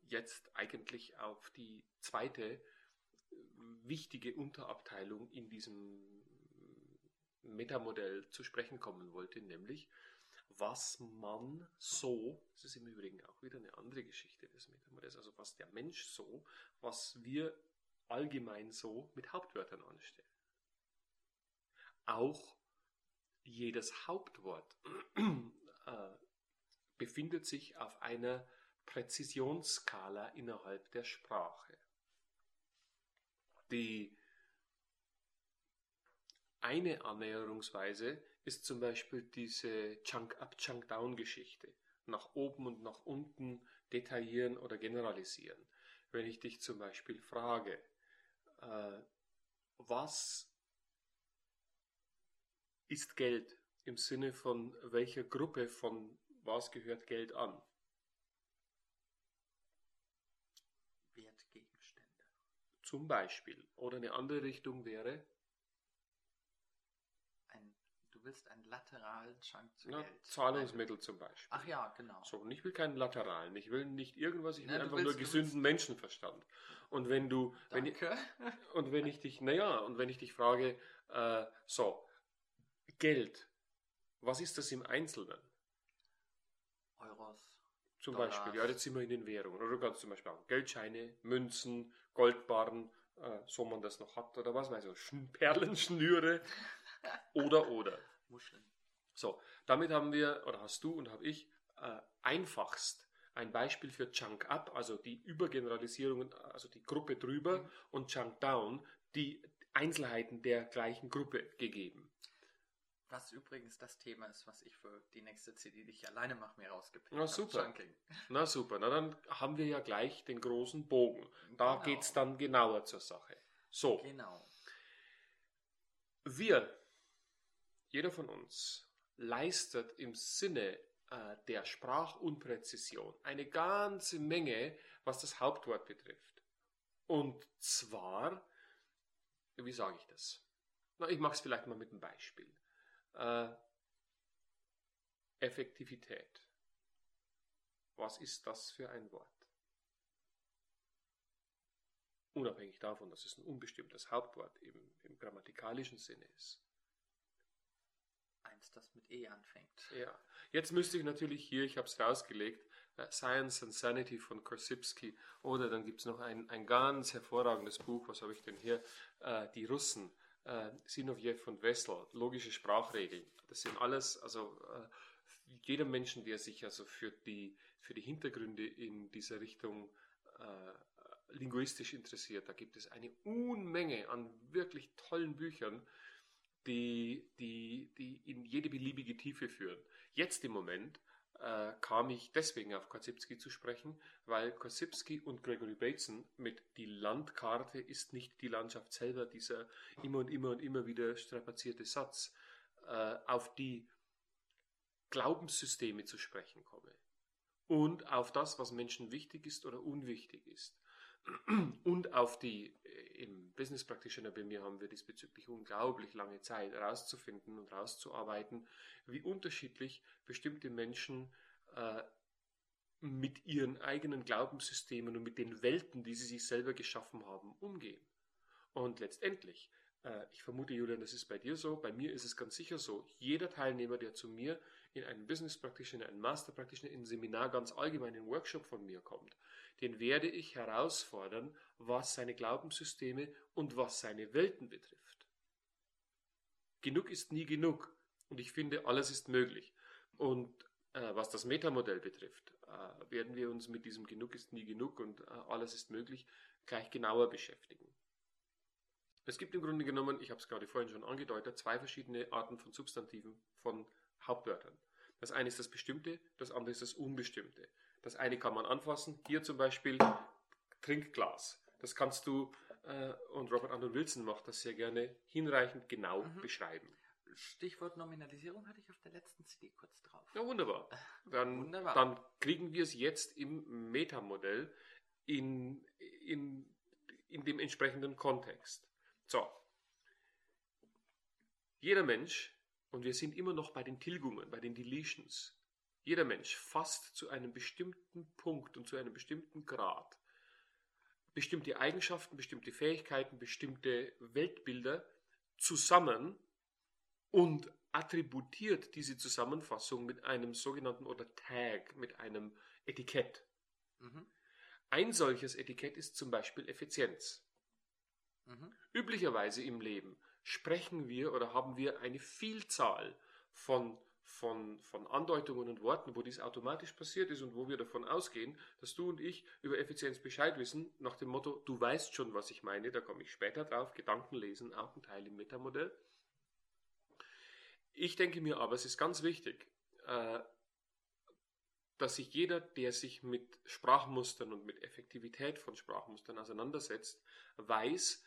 [SPEAKER 2] jetzt eigentlich auf die zweite äh, wichtige Unterabteilung in diesem Metamodell zu sprechen kommen wollte, nämlich was man so, das ist im Übrigen auch wieder eine andere Geschichte des Metamodells, also was der Mensch so, was wir allgemein so mit Hauptwörtern anstellen. Auch jedes Hauptwort äh, befindet sich auf einer Präzisionsskala innerhalb der Sprache. Die eine Annäherungsweise ist zum Beispiel diese Chunk-up, Chunk-down-Geschichte. Nach oben und nach unten detaillieren oder generalisieren. Wenn ich dich zum Beispiel frage, äh, was ist Geld im Sinne von welcher Gruppe von was gehört Geld an?
[SPEAKER 1] Wertgegenstände.
[SPEAKER 2] Zum Beispiel. Oder eine andere Richtung wäre,
[SPEAKER 1] du willst einen lateralen Chunk zu
[SPEAKER 2] na,
[SPEAKER 1] Geld.
[SPEAKER 2] Zahlungsmittel zum Beispiel.
[SPEAKER 1] Ach ja, genau.
[SPEAKER 2] So, und ich will keinen lateralen, ich will nicht irgendwas, ich will
[SPEAKER 1] Na, du
[SPEAKER 2] einfach
[SPEAKER 1] willst-
[SPEAKER 2] nur gesunden Menschenverstand. Und wenn du, wenn ich,
[SPEAKER 1] Danke.
[SPEAKER 2] und wenn ich dich, naja, und wenn ich dich frage, äh, so, Geld, was ist das im Einzelnen?
[SPEAKER 1] Euros.
[SPEAKER 2] Zum
[SPEAKER 1] Dollars.
[SPEAKER 2] Beispiel, ja, jetzt sind wir in den Währungen. Oder du kannst zum Beispiel auch Geldscheine, Münzen, Goldbarren, äh, so man das noch hat, oder was weiß ich, Sch- Perlenschnüre, oder, oder.
[SPEAKER 1] Muscheln.
[SPEAKER 2] So, damit haben wir, oder hast du und habe ich, äh, einfachst ein Beispiel für Chunk Up, also die Übergeneralisierungen, also die Gruppe drüber,
[SPEAKER 1] Mhm.
[SPEAKER 2] und Chunk Down, die Einzelheiten der gleichen Gruppe gegeben.
[SPEAKER 1] Was übrigens das Thema ist, was ich für die nächste CD, die ich alleine mache, mir rausgepickt
[SPEAKER 2] Na,
[SPEAKER 1] habe.
[SPEAKER 2] super.
[SPEAKER 1] Chunking.
[SPEAKER 2] Na super, na dann haben wir ja gleich den großen Bogen. Da
[SPEAKER 1] Genau.
[SPEAKER 2] geht's dann genauer zur Sache. So,
[SPEAKER 1] Genau.
[SPEAKER 2] wir, jeder von uns, leistet im Sinne äh, der Sprachunpräzision eine ganze Menge, was das Hauptwort betrifft. Und zwar, wie sage ich das? Na, ich mache es vielleicht mal mit einem Beispiel. Äh, Effektivität. Was ist das für ein Wort? Unabhängig davon, dass es ein unbestimmtes Hauptwort im, im grammatikalischen Sinne ist.
[SPEAKER 1] Eins, das mit E anfängt.
[SPEAKER 2] Ja, jetzt müsste ich natürlich hier, ich habe es rausgelegt, äh, Science and Sanity von Korsipski oder dann gibt es noch ein, ein ganz hervorragendes Buch, was habe ich denn hier? Äh, die Russen, äh, Sinovjev und Wessel, logische Sprachregeln. Das sind alles, also äh, jeder Menschen, der sich also für die, für die Hintergründe in dieser Richtung äh, linguistisch interessiert, da gibt es eine Unmenge an wirklich tollen Büchern, die, die, die in jede beliebige Tiefe führen. Jetzt im Moment äh, kam ich deswegen auf Korsipski zu sprechen, weil Korsipski und Gregory Bateson mit die Landkarte ist nicht die Landschaft selber, dieser immer und immer und immer wieder strapazierte Satz, äh, auf die Glaubenssysteme zu sprechen komme und auf das, was Menschen wichtig ist oder unwichtig ist und auf die, äh, im Business Practitioner bei mir haben wir diesbezüglich unglaublich lange Zeit herauszufinden und rauszuarbeiten, wie unterschiedlich bestimmte Menschen äh, mit ihren eigenen Glaubenssystemen und mit den Welten, die sie sich selber geschaffen haben, umgehen. Und letztendlich, äh, ich vermute, Julian, das ist bei dir so, bei mir ist es ganz sicher so, jeder Teilnehmer, der zu mir in einen Business Practitioner, einen Master Practitioner, in ein Seminar, ganz allgemein in Workshop von mir kommt, den werde ich herausfordern, was seine Glaubenssysteme und was seine Welten betrifft. Genug ist nie genug. Und ich finde, alles ist möglich. Und äh, was das Metamodell betrifft, äh, werden wir uns mit diesem Genug ist nie genug und äh, alles ist möglich gleich genauer beschäftigen. Es gibt im Grunde genommen, ich habe es gerade vorhin schon angedeutet, zwei verschiedene Arten von Substantiven, von Hauptwörtern. Das eine ist das Bestimmte, das andere ist das Unbestimmte. Das eine kann man anfassen, hier zum Beispiel Trinkglas. Das kannst du, äh, und Robert Anton Wilson macht das sehr gerne, hinreichend genau
[SPEAKER 1] Mhm.
[SPEAKER 2] beschreiben.
[SPEAKER 1] Stichwort Nominalisierung hatte ich auf der letzten CD kurz drauf.
[SPEAKER 2] Ja, wunderbar. Dann,
[SPEAKER 1] Wunderbar.
[SPEAKER 2] dann kriegen wir es jetzt im Metamodell in, in, in dem entsprechenden Kontext. So. Jeder Mensch, und wir sind immer noch bei den Tilgungen, bei den Deletions, jeder Mensch fasst zu einem bestimmten Punkt und zu einem bestimmten Grad bestimmte Eigenschaften, bestimmte Fähigkeiten, bestimmte Weltbilder zusammen und attributiert diese Zusammenfassung mit einem sogenannten oder Tag, mit einem Etikett.
[SPEAKER 1] Mhm.
[SPEAKER 2] Ein solches Etikett ist zum Beispiel Effizienz.
[SPEAKER 1] Mhm.
[SPEAKER 2] Üblicherweise im Leben sprechen wir oder haben wir eine Vielzahl von, von, von Andeutungen und Worten, wo dies automatisch passiert ist und wo wir davon ausgehen, dass du und ich über Effizienz Bescheid wissen, nach dem Motto, du weißt schon, was ich meine, da komme ich später drauf, Gedanken lesen, auch ein Teil im Metamodell. Ich denke mir aber, es ist ganz wichtig, äh, dass sich jeder, der sich mit Sprachmustern und mit Effektivität von Sprachmustern auseinandersetzt, weiß,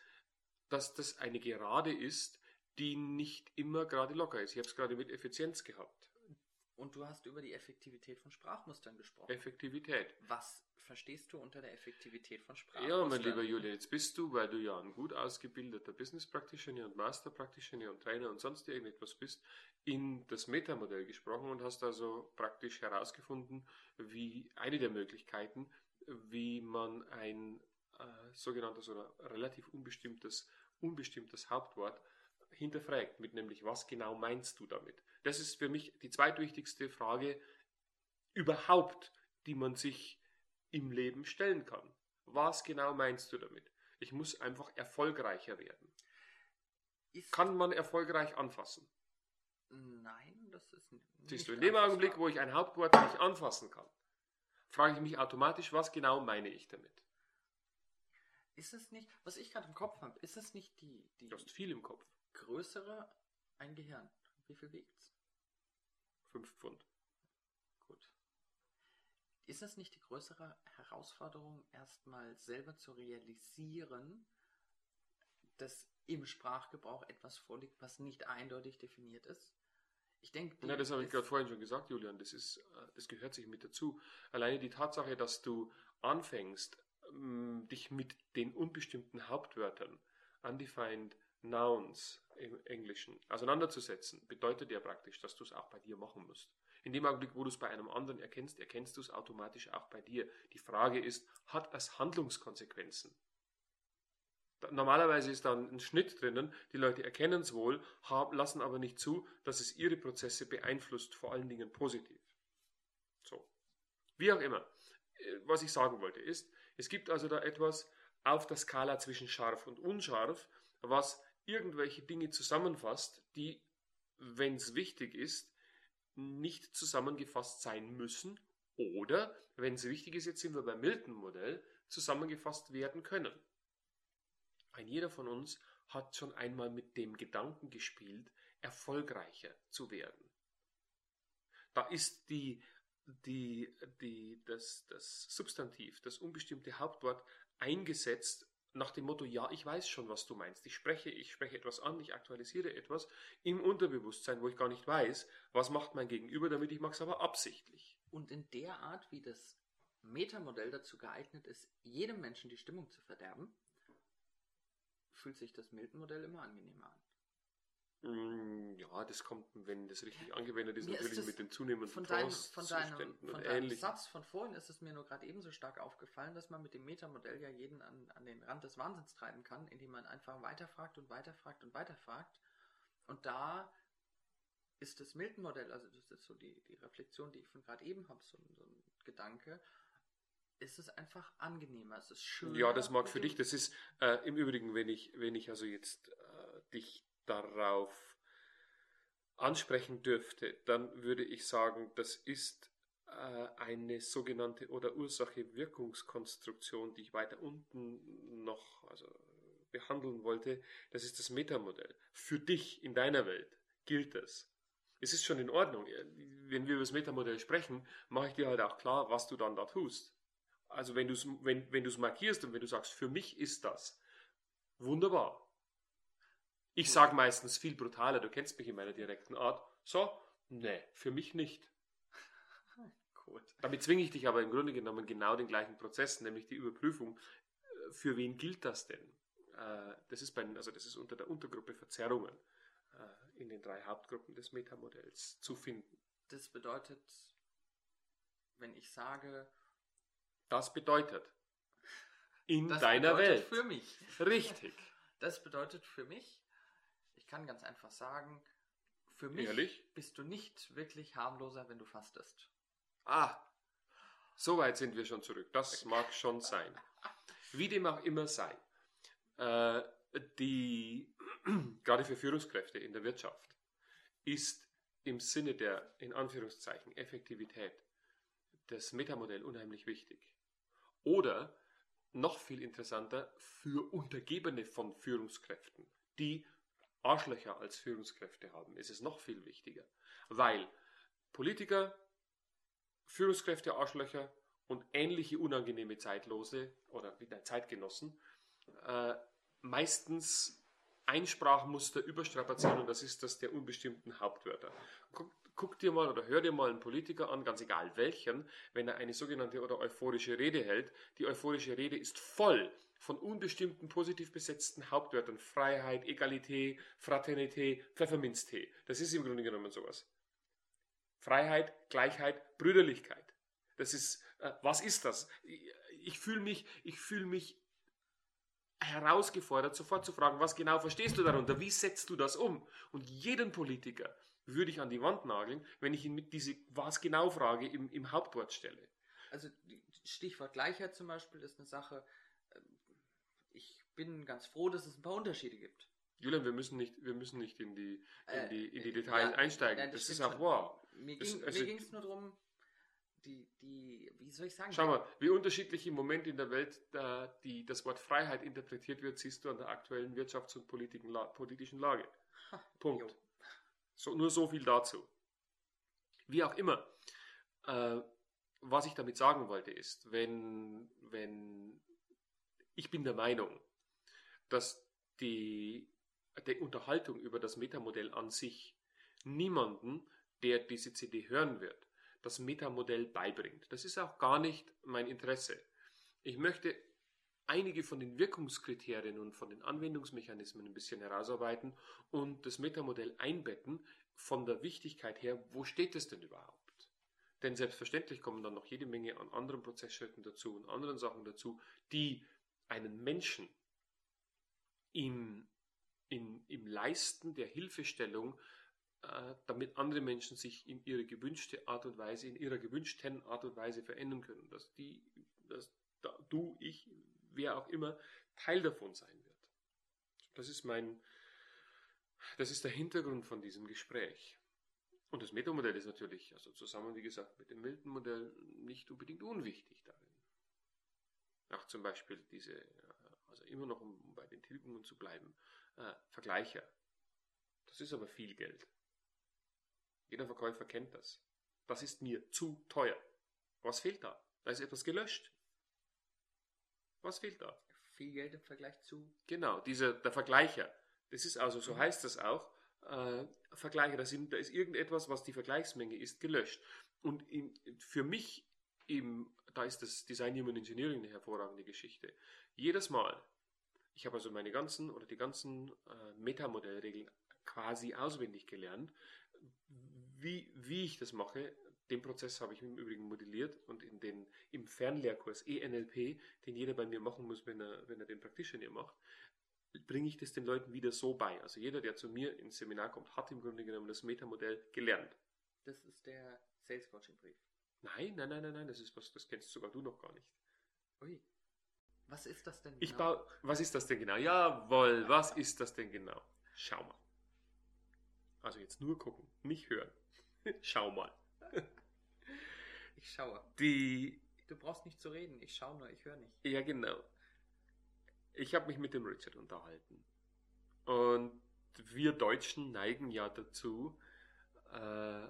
[SPEAKER 2] dass das eine Gerade ist, die nicht immer gerade locker ist. Ich habe es gerade mit Effizienz gehabt.
[SPEAKER 1] Und du hast über die Effektivität von Sprachmustern gesprochen.
[SPEAKER 2] Effektivität.
[SPEAKER 1] Was verstehst du unter der Effektivität von Sprachmustern?
[SPEAKER 2] Ja, mein lieber Julian, jetzt bist du, weil du ja ein gut ausgebildeter Business Practitioner und Master Practitioner und Trainer und sonst irgendetwas bist, in das Metamodell gesprochen und hast also praktisch herausgefunden, wie eine der Möglichkeiten, wie man ein äh, sogenanntes oder relativ unbestimmtes, unbestimmtes Hauptwort hinterfragt, mit nämlich, was genau meinst du damit? Das ist für mich die zweitwichtigste Frage überhaupt, die man sich im Leben stellen kann. Was genau meinst du damit? Ich muss einfach erfolgreicher werden. Ist kann man erfolgreich anfassen?
[SPEAKER 1] Nein, das ist nicht.
[SPEAKER 2] Siehst du, in dem Augenblick, wo ich ein Hauptwort nicht anfassen kann, frage ich mich automatisch, was genau meine ich damit?
[SPEAKER 1] Ist es nicht, was ich gerade im Kopf habe, ist es nicht die, die.
[SPEAKER 2] Du hast viel im Kopf
[SPEAKER 1] größere ein Gehirn. Wie viel wiegt's?
[SPEAKER 2] Fünf Pfund.
[SPEAKER 1] Gut. Ist es nicht die größere Herausforderung, erstmal selber zu realisieren, dass im Sprachgebrauch etwas vorliegt, was nicht eindeutig definiert ist?
[SPEAKER 2] Ich denke, ja, das habe ich gerade vorhin schon gesagt, Julian. Das ist, äh, das gehört sich mit dazu. Alleine die Tatsache, dass du anfängst, ähm, dich mit den unbestimmten Hauptwörtern, undefined Nouns im Englischen auseinanderzusetzen, bedeutet ja praktisch, dass du es auch bei dir machen musst. In dem Augenblick, wo du es bei einem anderen erkennst, erkennst du es automatisch auch bei dir. Die Frage ist, hat es Handlungskonsequenzen? Normalerweise ist da ein Schnitt drinnen, die Leute erkennen es wohl, haben, lassen aber nicht zu, dass es ihre Prozesse beeinflusst, vor allen Dingen positiv. So. Wie auch immer. Äh, was ich sagen wollte ist, es gibt also da etwas auf der Skala zwischen scharf und unscharf, was irgendwelche Dinge zusammenfasst, die, wenn es wichtig ist, nicht zusammengefasst sein müssen oder, wenn es wichtig ist, jetzt sind wir beim Milton-Modell, zusammengefasst werden können. Ein jeder von uns hat schon einmal mit dem Gedanken gespielt, erfolgreicher zu werden. Da ist die, die, die, das, das Substantiv, das unbestimmte Hauptwort eingesetzt nach dem Motto, ja, ich weiß schon, was du meinst. Ich spreche, ich spreche etwas an, ich aktualisiere etwas im Unterbewusstsein, wo ich gar nicht weiß, was macht mein Gegenüber damit, ich mache es aber absichtlich.
[SPEAKER 1] Und in der Art, wie das Metamodell dazu geeignet ist, jedem Menschen die Stimmung zu verderben, fühlt sich das Milton-Modell immer angenehmer an.
[SPEAKER 2] Mm, ja, das kommt, wenn das richtig angewendet ist,
[SPEAKER 1] mir
[SPEAKER 2] natürlich
[SPEAKER 1] ist
[SPEAKER 2] mit den zunehmenden
[SPEAKER 1] von deinem, von deinem, von deinem Satz von vorhin ist es mir nur gerade ebenso stark aufgefallen, dass man mit dem Metamodell ja jeden an, an den Rand des Wahnsinns treiben kann, indem man einfach weiterfragt und weiterfragt und weiterfragt. Und da ist das Milton-Modell, also das ist so die, die Reflexion, die ich von gerade eben habe, so, so ein Gedanke, ist es einfach angenehmer, es ist schön.
[SPEAKER 2] Ja, das mag für dich, das ist äh, im Übrigen, wenn ich, wenn ich also jetzt äh, dich darauf ansprechen dürfte, dann würde ich sagen, das ist äh, eine sogenannte oder Ursache-Wirkungskonstruktion, die ich weiter unten noch also behandeln wollte. Das ist das Metamodell. Für dich in deiner Welt gilt das. Es ist schon in Ordnung. Wenn wir über das Metamodell sprechen, mache ich dir halt auch klar, was du dann da tust. Also wenn du es wenn, wenn markierst und wenn du sagst, für mich ist das, wunderbar. Ich sage meistens viel brutaler, du kennst mich in meiner direkten Art. So, nee, für mich nicht. Gut. Damit zwinge ich dich aber im Grunde genommen genau den gleichen Prozess, nämlich die Überprüfung. Für wen gilt das denn? Äh, das ist, bei, also das ist unter der Untergruppe Verzerrungen äh, in den drei Hauptgruppen des Metamodells zu finden.
[SPEAKER 1] Das bedeutet, wenn ich sage,
[SPEAKER 2] das bedeutet in
[SPEAKER 1] das
[SPEAKER 2] deiner
[SPEAKER 1] bedeutet
[SPEAKER 2] Welt.
[SPEAKER 1] Für mich.
[SPEAKER 2] Richtig.
[SPEAKER 1] Das bedeutet für mich, kann ganz einfach sagen, für mich
[SPEAKER 2] Ehrlich?
[SPEAKER 1] bist du nicht wirklich harmloser, wenn du fastest.
[SPEAKER 2] Ah, so weit sind wir schon zurück. Das mag schon sein. Wie dem auch immer sei, äh, die, gerade für Führungskräfte in der Wirtschaft, ist im Sinne der, in Anführungszeichen, Effektivität das Metamodell unheimlich wichtig. Oder noch viel interessanter für Untergebene von Führungskräften, die Arschlöcher als Führungskräfte haben, ist es noch viel wichtiger. Weil Politiker, Führungskräfte, Arschlöcher und ähnliche unangenehme Zeitlose oder Zeitgenossen äh, meistens Einsprachmuster überstrapazieren und das ist das der unbestimmten Hauptwörter. Guck, guck, dir mal oder hör dir mal einen Politiker an, ganz egal welchen, wenn er eine sogenannte oder euphorische Rede hält. Die euphorische Rede ist voll von unbestimmten positiv besetzten Hauptwörtern. Freiheit, Egalität, Fraternität, Pfefferminztee. Das ist im Grunde genommen sowas. Freiheit, Gleichheit, Brüderlichkeit. Das ist, äh, was ist das? Ich, ich fühle mich, ich fühle mich herausgefordert, sofort zu fragen, was genau verstehst du darunter? Wie setzt du das um? Und jeden Politiker würde ich an die Wand nageln, wenn ich ihn mit diese was genau Frage im, im Hauptwort stelle.
[SPEAKER 1] Also Stichwort Gleichheit zum Beispiel ist eine Sache, ich bin ganz froh, dass es ein paar Unterschiede gibt.
[SPEAKER 2] Julian, wir müssen nicht, wir müssen nicht in die, in die, in die äh, Details ja, einsteigen. Ja, das, das ist auch wahr.
[SPEAKER 1] Mir ging es also, nur darum, die, die, wie soll ich sagen?
[SPEAKER 2] Schau mal, wie unterschiedlich im Moment in der Welt da die, das Wort Freiheit interpretiert wird, siehst du an der aktuellen Wirtschafts- und politischen Lage. Ha, Punkt. So, nur so viel dazu. Wie auch immer, äh, was ich damit sagen wollte ist, wenn, wenn ich bin der Meinung, dass die, die Unterhaltung über das Metamodell an sich niemanden, der diese CD hören wird, das Metamodell beibringt. Das ist auch gar nicht mein Interesse. Ich möchte einige von den Wirkungskriterien und von den Anwendungsmechanismen ein bisschen herausarbeiten und das Metamodell einbetten von der Wichtigkeit her, wo steht es denn überhaupt? Denn selbstverständlich kommen dann noch jede Menge an anderen Prozessschritten dazu und anderen Sachen dazu, die einen Menschen im, in, im Leisten der Hilfestellung äh, damit andere Menschen sich in ihre gewünschte Art und Weise, in ihrer gewünschten Art und Weise verändern können. Dass die, dass da, du, ich, wer auch immer, Teil davon sein wird. Das ist mein, das ist der Hintergrund von diesem Gespräch. Und das Metamodell ist natürlich, also zusammen, wie gesagt, mit dem Milton-Modell nicht unbedingt unwichtig darin. Auch zum Beispiel diese, also immer noch, um bei den Tilgungen zu bleiben, äh, Vergleicher. Das ist aber viel Geld. Jeder Verkäufer kennt das. Das ist mir zu teuer. Was fehlt da? Da ist etwas gelöscht. Was fehlt da?
[SPEAKER 1] Viel Geld im Vergleich zu.
[SPEAKER 2] Genau, dieser, der Vergleicher. Das ist also, so mhm. heißt das auch, äh, Vergleiche, da, sind, da ist irgendetwas, was die Vergleichsmenge ist, gelöscht. Und in, für mich, im, da ist das Design Human Engineering eine hervorragende Geschichte. Jedes Mal, ich habe also meine ganzen oder die ganzen äh, Metamodellregeln quasi auswendig gelernt, wie, wie ich das mache, den Prozess habe ich im Übrigen modelliert und in den, im Fernlehrkurs ENLP, den jeder bei mir machen muss, wenn er, wenn er den Practitioner macht, bringe ich das den Leuten wieder so bei. Also jeder, der zu mir ins Seminar kommt, hat im Grunde genommen das Metamodell gelernt.
[SPEAKER 1] Das ist der Sales Coaching Brief.
[SPEAKER 2] Nein, nein, nein, nein, nein, das ist was, das kennst sogar du noch gar nicht.
[SPEAKER 1] Ui. Was ist das denn
[SPEAKER 2] genau? Ich baue, was ist das denn genau? Jawohl, was ist das denn genau? Schau mal. Also jetzt nur gucken, nicht hören. Schau mal.
[SPEAKER 1] Ich schaue.
[SPEAKER 2] Die.
[SPEAKER 1] Du brauchst nicht zu reden. Ich schaue nur, ich höre nicht.
[SPEAKER 2] Ja, genau. Ich habe mich mit dem Richard unterhalten. Und wir Deutschen neigen ja dazu, äh,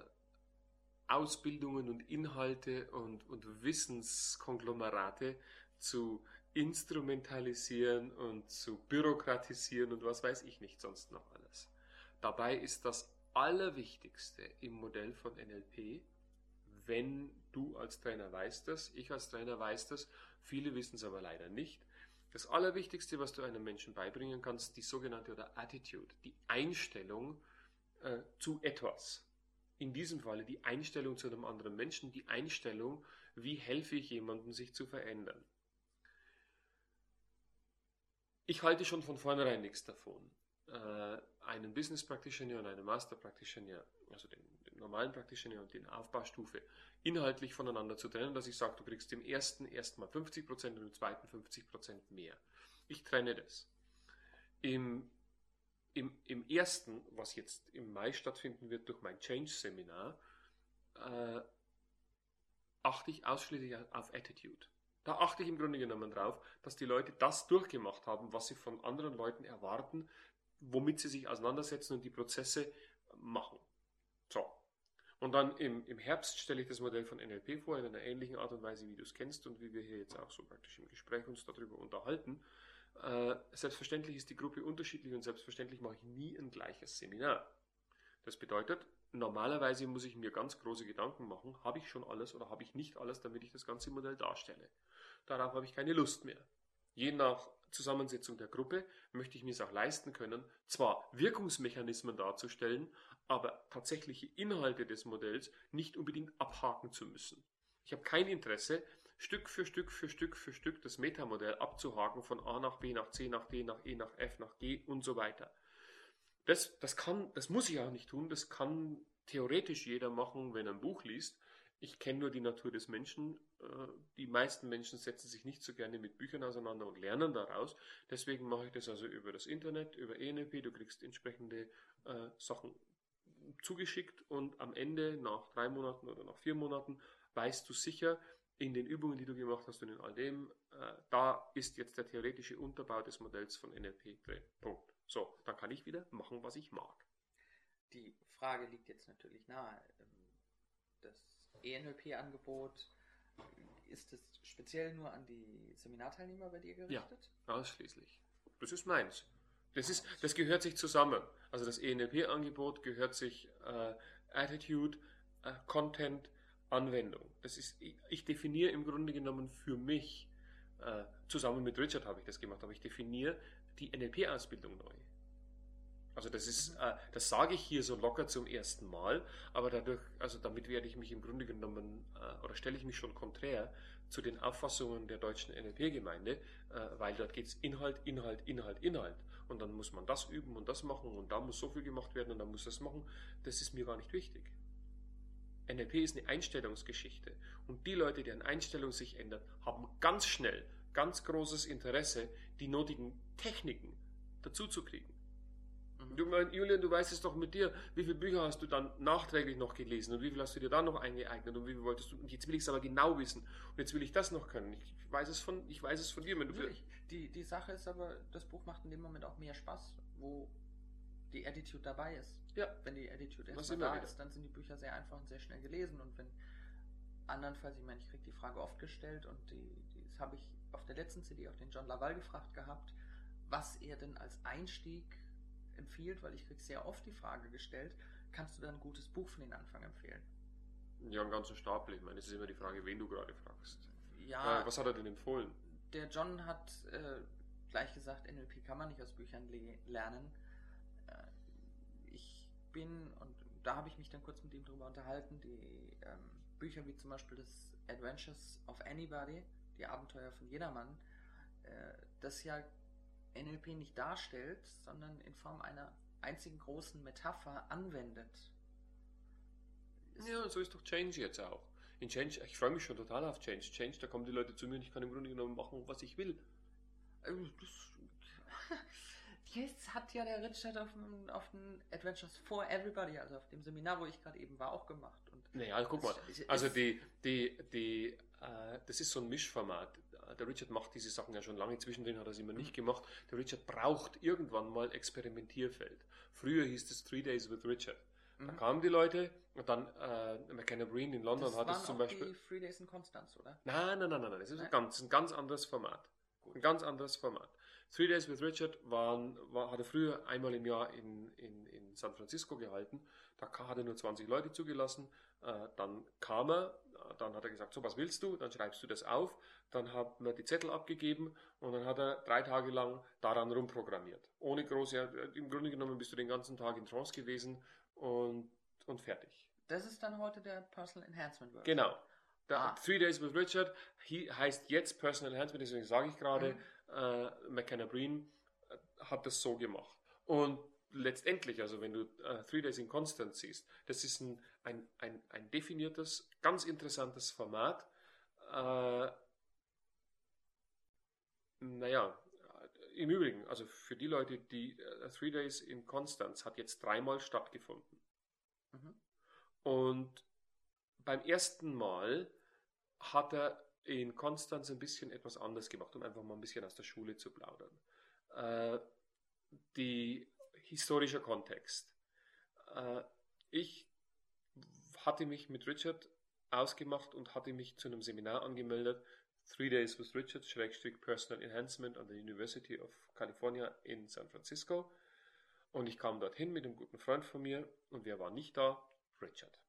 [SPEAKER 2] Ausbildungen und Inhalte und, und Wissenskonglomerate zu instrumentalisieren und zu bürokratisieren und was weiß ich nicht sonst noch alles. Dabei ist das Allerwichtigste im Modell von NLP, wenn du als Trainer weißt das, ich als Trainer weiß das, viele wissen es aber leider nicht. Das Allerwichtigste, was du einem Menschen beibringen kannst, die sogenannte oder Attitude, die Einstellung äh, zu etwas. In diesem Falle die Einstellung zu einem anderen Menschen, die Einstellung, wie helfe ich jemandem, sich zu verändern. Ich halte schon von vornherein nichts davon äh, einen Business Practitioner und einen Master Practitioner, also den, den, normalen Practitioner und den Aufbaustufe, inhaltlich voneinander zu trennen, dass ich sage, du kriegst im ersten erstmal 50% und im zweiten 50% mehr. Ich trenne das. Im im, im ersten, was jetzt im Mai stattfinden wird durch mein Change-Seminar, äh, achte ich ausschließlich auf Attitude. Da achte ich im Grunde genommen drauf, dass die Leute das durchgemacht haben, was sie von anderen Leuten erwarten, womit sie sich auseinandersetzen und die Prozesse machen. So. Und dann im, im Herbst stelle ich das Modell von NLP vor, in einer ähnlichen Art und Weise, wie du es kennst und wie wir hier jetzt auch so praktisch im Gespräch uns darüber unterhalten. Äh, selbstverständlich ist die Gruppe unterschiedlich und selbstverständlich mache ich nie ein gleiches Seminar. Das bedeutet, normalerweise muss ich mir ganz große Gedanken machen, habe ich schon alles oder habe ich nicht alles, damit ich das ganze Modell darstelle. Darauf habe ich keine Lust mehr. Je nach Zusammensetzung der Gruppe möchte ich mir es auch leisten können, zwar Wirkungsmechanismen darzustellen, aber tatsächliche Inhalte des Modells nicht unbedingt abhaken zu müssen. Ich habe kein Interesse, Stück für Stück für Stück für Stück das Metamodell abzuhaken von A nach B nach C nach D nach E nach F nach G und so weiter. Das, das kann, das muss ich auch nicht tun, das kann theoretisch jeder machen, wenn er ein Buch liest. Ich kenne nur die Natur des Menschen. Äh, die meisten Menschen setzen sich nicht so gerne mit Büchern auseinander und lernen daraus. Deswegen mache ich das also über das Internet, über ENLP. Du kriegst entsprechende äh, Sachen zugeschickt und am Ende, nach drei Monaten oder nach vier Monaten, weißt du sicher, in den Übungen, die du gemacht hast und in all dem, äh, da ist jetzt der theoretische Unterbau des Modells von NLP drin. Punkt. So, dann kann ich wieder machen, was ich mag.
[SPEAKER 1] Die Frage liegt jetzt natürlich nahe. Ähm, das ENLP-Angebot, ist es speziell nur an die Seminarteilnehmer bei dir gerichtet?
[SPEAKER 2] Ja, ausschließlich. Das ist meins. Das, ist, das gehört sich zusammen. Also das ENLP-Angebot gehört sich äh, Attitude, äh, Content, Anwendung. Das ist, ich, definiere im Grunde genommen für mich, äh, zusammen mit Richard habe ich das gemacht, aber ich definiere die NLP-Ausbildung neu. Also das ist, äh, das sage ich hier so locker zum ersten Mal, aber dadurch, also damit werde ich mich im Grunde genommen äh, oder stelle ich mich schon konträr zu den Auffassungen der deutschen NLP-Gemeinde, äh, weil dort geht es Inhalt, Inhalt, Inhalt, Inhalt. Und dann muss man das üben und das machen und da muss so viel gemacht werden und dann muss das machen. Das ist mir gar nicht wichtig. NLP ist eine Einstellungsgeschichte. Und die Leute, deren Einstellung sich ändert, haben ganz schnell ganz großes Interesse, die nötigen Techniken dazu zu kriegen. Mhm. Du Julian, du weißt es doch mit dir, wie viele Bücher hast du dann nachträglich noch gelesen und wie viel hast du dir dann noch eingeeignet und wie viel wolltest du, und jetzt will ich es aber genau wissen und jetzt will ich das noch können. Ich weiß es von, ich weiß es von dir, wenn du.
[SPEAKER 1] Die, die Sache ist aber, das Buch macht in dem Moment auch mehr Spaß, wo die Attitude dabei ist. Ja. Wenn die Attitude erstmal da wieder. ist, dann sind die Bücher sehr einfach und sehr schnell gelesen und wenn andernfalls, ich meine, ich kriege die Frage oft gestellt und die, die, das habe ich auf der letzten CD auch den John Laval gefragt gehabt, was er denn als Einstieg empfiehlt, weil ich kriege sehr oft die Frage gestellt, kannst du da ein gutes Buch von den Anfang empfehlen?
[SPEAKER 2] Ja, einen ganzen Stapel. Ich meine, es ist immer die Frage, wen du gerade fragst. Ja. Äh, was hat er denn empfohlen?
[SPEAKER 1] Der John hat äh, gleich gesagt, NLP kann man nicht aus Büchern lernen. Äh, bin, und da habe ich mich dann kurz mit ihm drüber unterhalten, die ähm, Bücher wie zum Beispiel das Adventures of Anybody, die Abenteuer von jedermann, äh, das ja NLP nicht darstellt, sondern in Form einer einzigen großen Metapher anwendet.
[SPEAKER 2] ja, so ist doch Change jetzt auch. In Change, ich freue mich schon total auf Change. Change, da kommen die Leute zu mir und ich kann im Grunde genommen machen, was ich will.
[SPEAKER 1] Ähm, jetzt hat ja der Richard auf dem, auf dem Adventures for Everybody, also auf dem Seminar, wo ich gerade eben war, auch gemacht. Und
[SPEAKER 2] naja, guck mal. Also die, die, die, äh, das ist so ein Mischformat der Richard macht diese Sachen ja schon lange, zwischendrin hat er es immer nicht gemacht. Der Richard braucht irgendwann mal Experimentierfeld. Früher hieß es Three Days with Richard. Da mhm. kamen die Leute und dann äh, McKenna Breen in London das hat es zum Beispiel.
[SPEAKER 1] Die Three Days in Konstanz, oder?
[SPEAKER 2] Nein, nein, nein, nein, das ist nein. Ein, ganz, ein ganz anderes Format. Gut. Ein ganz anderes Format. Three Days with Richard waren, war, hat er früher einmal im Jahr in, in, in San Francisco gehalten. Da hat er nur 20 Leute zugelassen. Äh, dann kam er, dann hat er gesagt, so was willst du? Dann schreibst du das auf. Dann hat man die Zettel abgegeben und dann hat er drei Tage lang daran rumprogrammiert. Ohne große, äh, im Grunde genommen bist du den ganzen Tag in Trance gewesen und, und fertig.
[SPEAKER 1] Das ist dann heute der Personal Enhancement
[SPEAKER 2] Workshop. Genau. Ah. Three Days with Richard heißt jetzt Personal Enhancement, deswegen sage ich gerade, mhm. Äh, McKenna Breen äh, hat das so gemacht. Und letztendlich, also wenn du äh, Three Days in Constant siehst, das ist ein, ein, ein, ein definiertes, ganz interessantes Format, äh, naja, im Übrigen, also für die Leute, die äh, Three Days in Konstanz hat jetzt dreimal stattgefunden.
[SPEAKER 1] Mhm.
[SPEAKER 2] Und beim ersten Mal hat er in Konstanz ein bisschen etwas anders gemacht, um einfach mal ein bisschen aus der Schule zu plaudern. Äh, die historische Kontext. Äh, ich hatte mich mit Richard ausgemacht und hatte mich zu einem Seminar angemeldet. Three Days with Richard, Schrägstrich Personal Enhancement an der University of California in San Francisco. Und ich kam dorthin mit einem guten Freund von mir und wer war nicht da? Richard.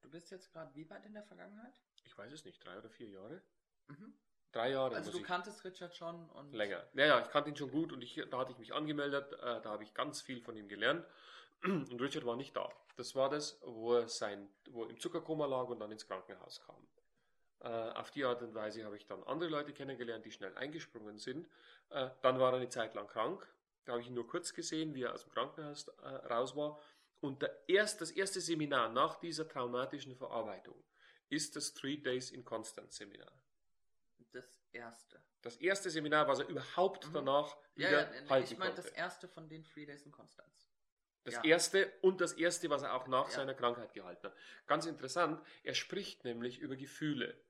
[SPEAKER 1] Du bist jetzt gerade wie weit in der Vergangenheit?
[SPEAKER 2] Ich weiß es nicht, drei oder vier Jahre?
[SPEAKER 1] Mhm.
[SPEAKER 2] Drei Jahre.
[SPEAKER 1] Also du kanntest Richard schon und
[SPEAKER 2] Länger. Ja, ja, ich kannte ihn schon gut und ich, da hatte ich mich angemeldet, äh, da habe ich ganz viel von ihm gelernt. Und Richard war nicht da. Das war das, wo er, sein, wo er im Zuckerkoma lag und dann ins Krankenhaus kam. Äh, auf die Art und Weise habe ich dann andere Leute kennengelernt, die schnell eingesprungen sind. Äh, dann war er eine Zeit lang krank. Da habe ich ihn nur kurz gesehen, wie er aus dem Krankenhaus äh, raus war. Und der erst, das erste Seminar nach dieser traumatischen Verarbeitung ist das Three Days in Constance Seminar.
[SPEAKER 1] das erste.
[SPEAKER 2] Das erste Seminar, was er überhaupt
[SPEAKER 1] Mhm.
[SPEAKER 2] danach
[SPEAKER 1] Ja,
[SPEAKER 2] wieder
[SPEAKER 1] ja,
[SPEAKER 2] halten
[SPEAKER 1] ich meine das erste von den Three Days in Konstanz.
[SPEAKER 2] Das
[SPEAKER 1] Ja.
[SPEAKER 2] erste und das erste, was er auch nach
[SPEAKER 1] Ja.
[SPEAKER 2] seiner Krankheit gehalten hat. Ganz interessant, er spricht nämlich über Gefühle.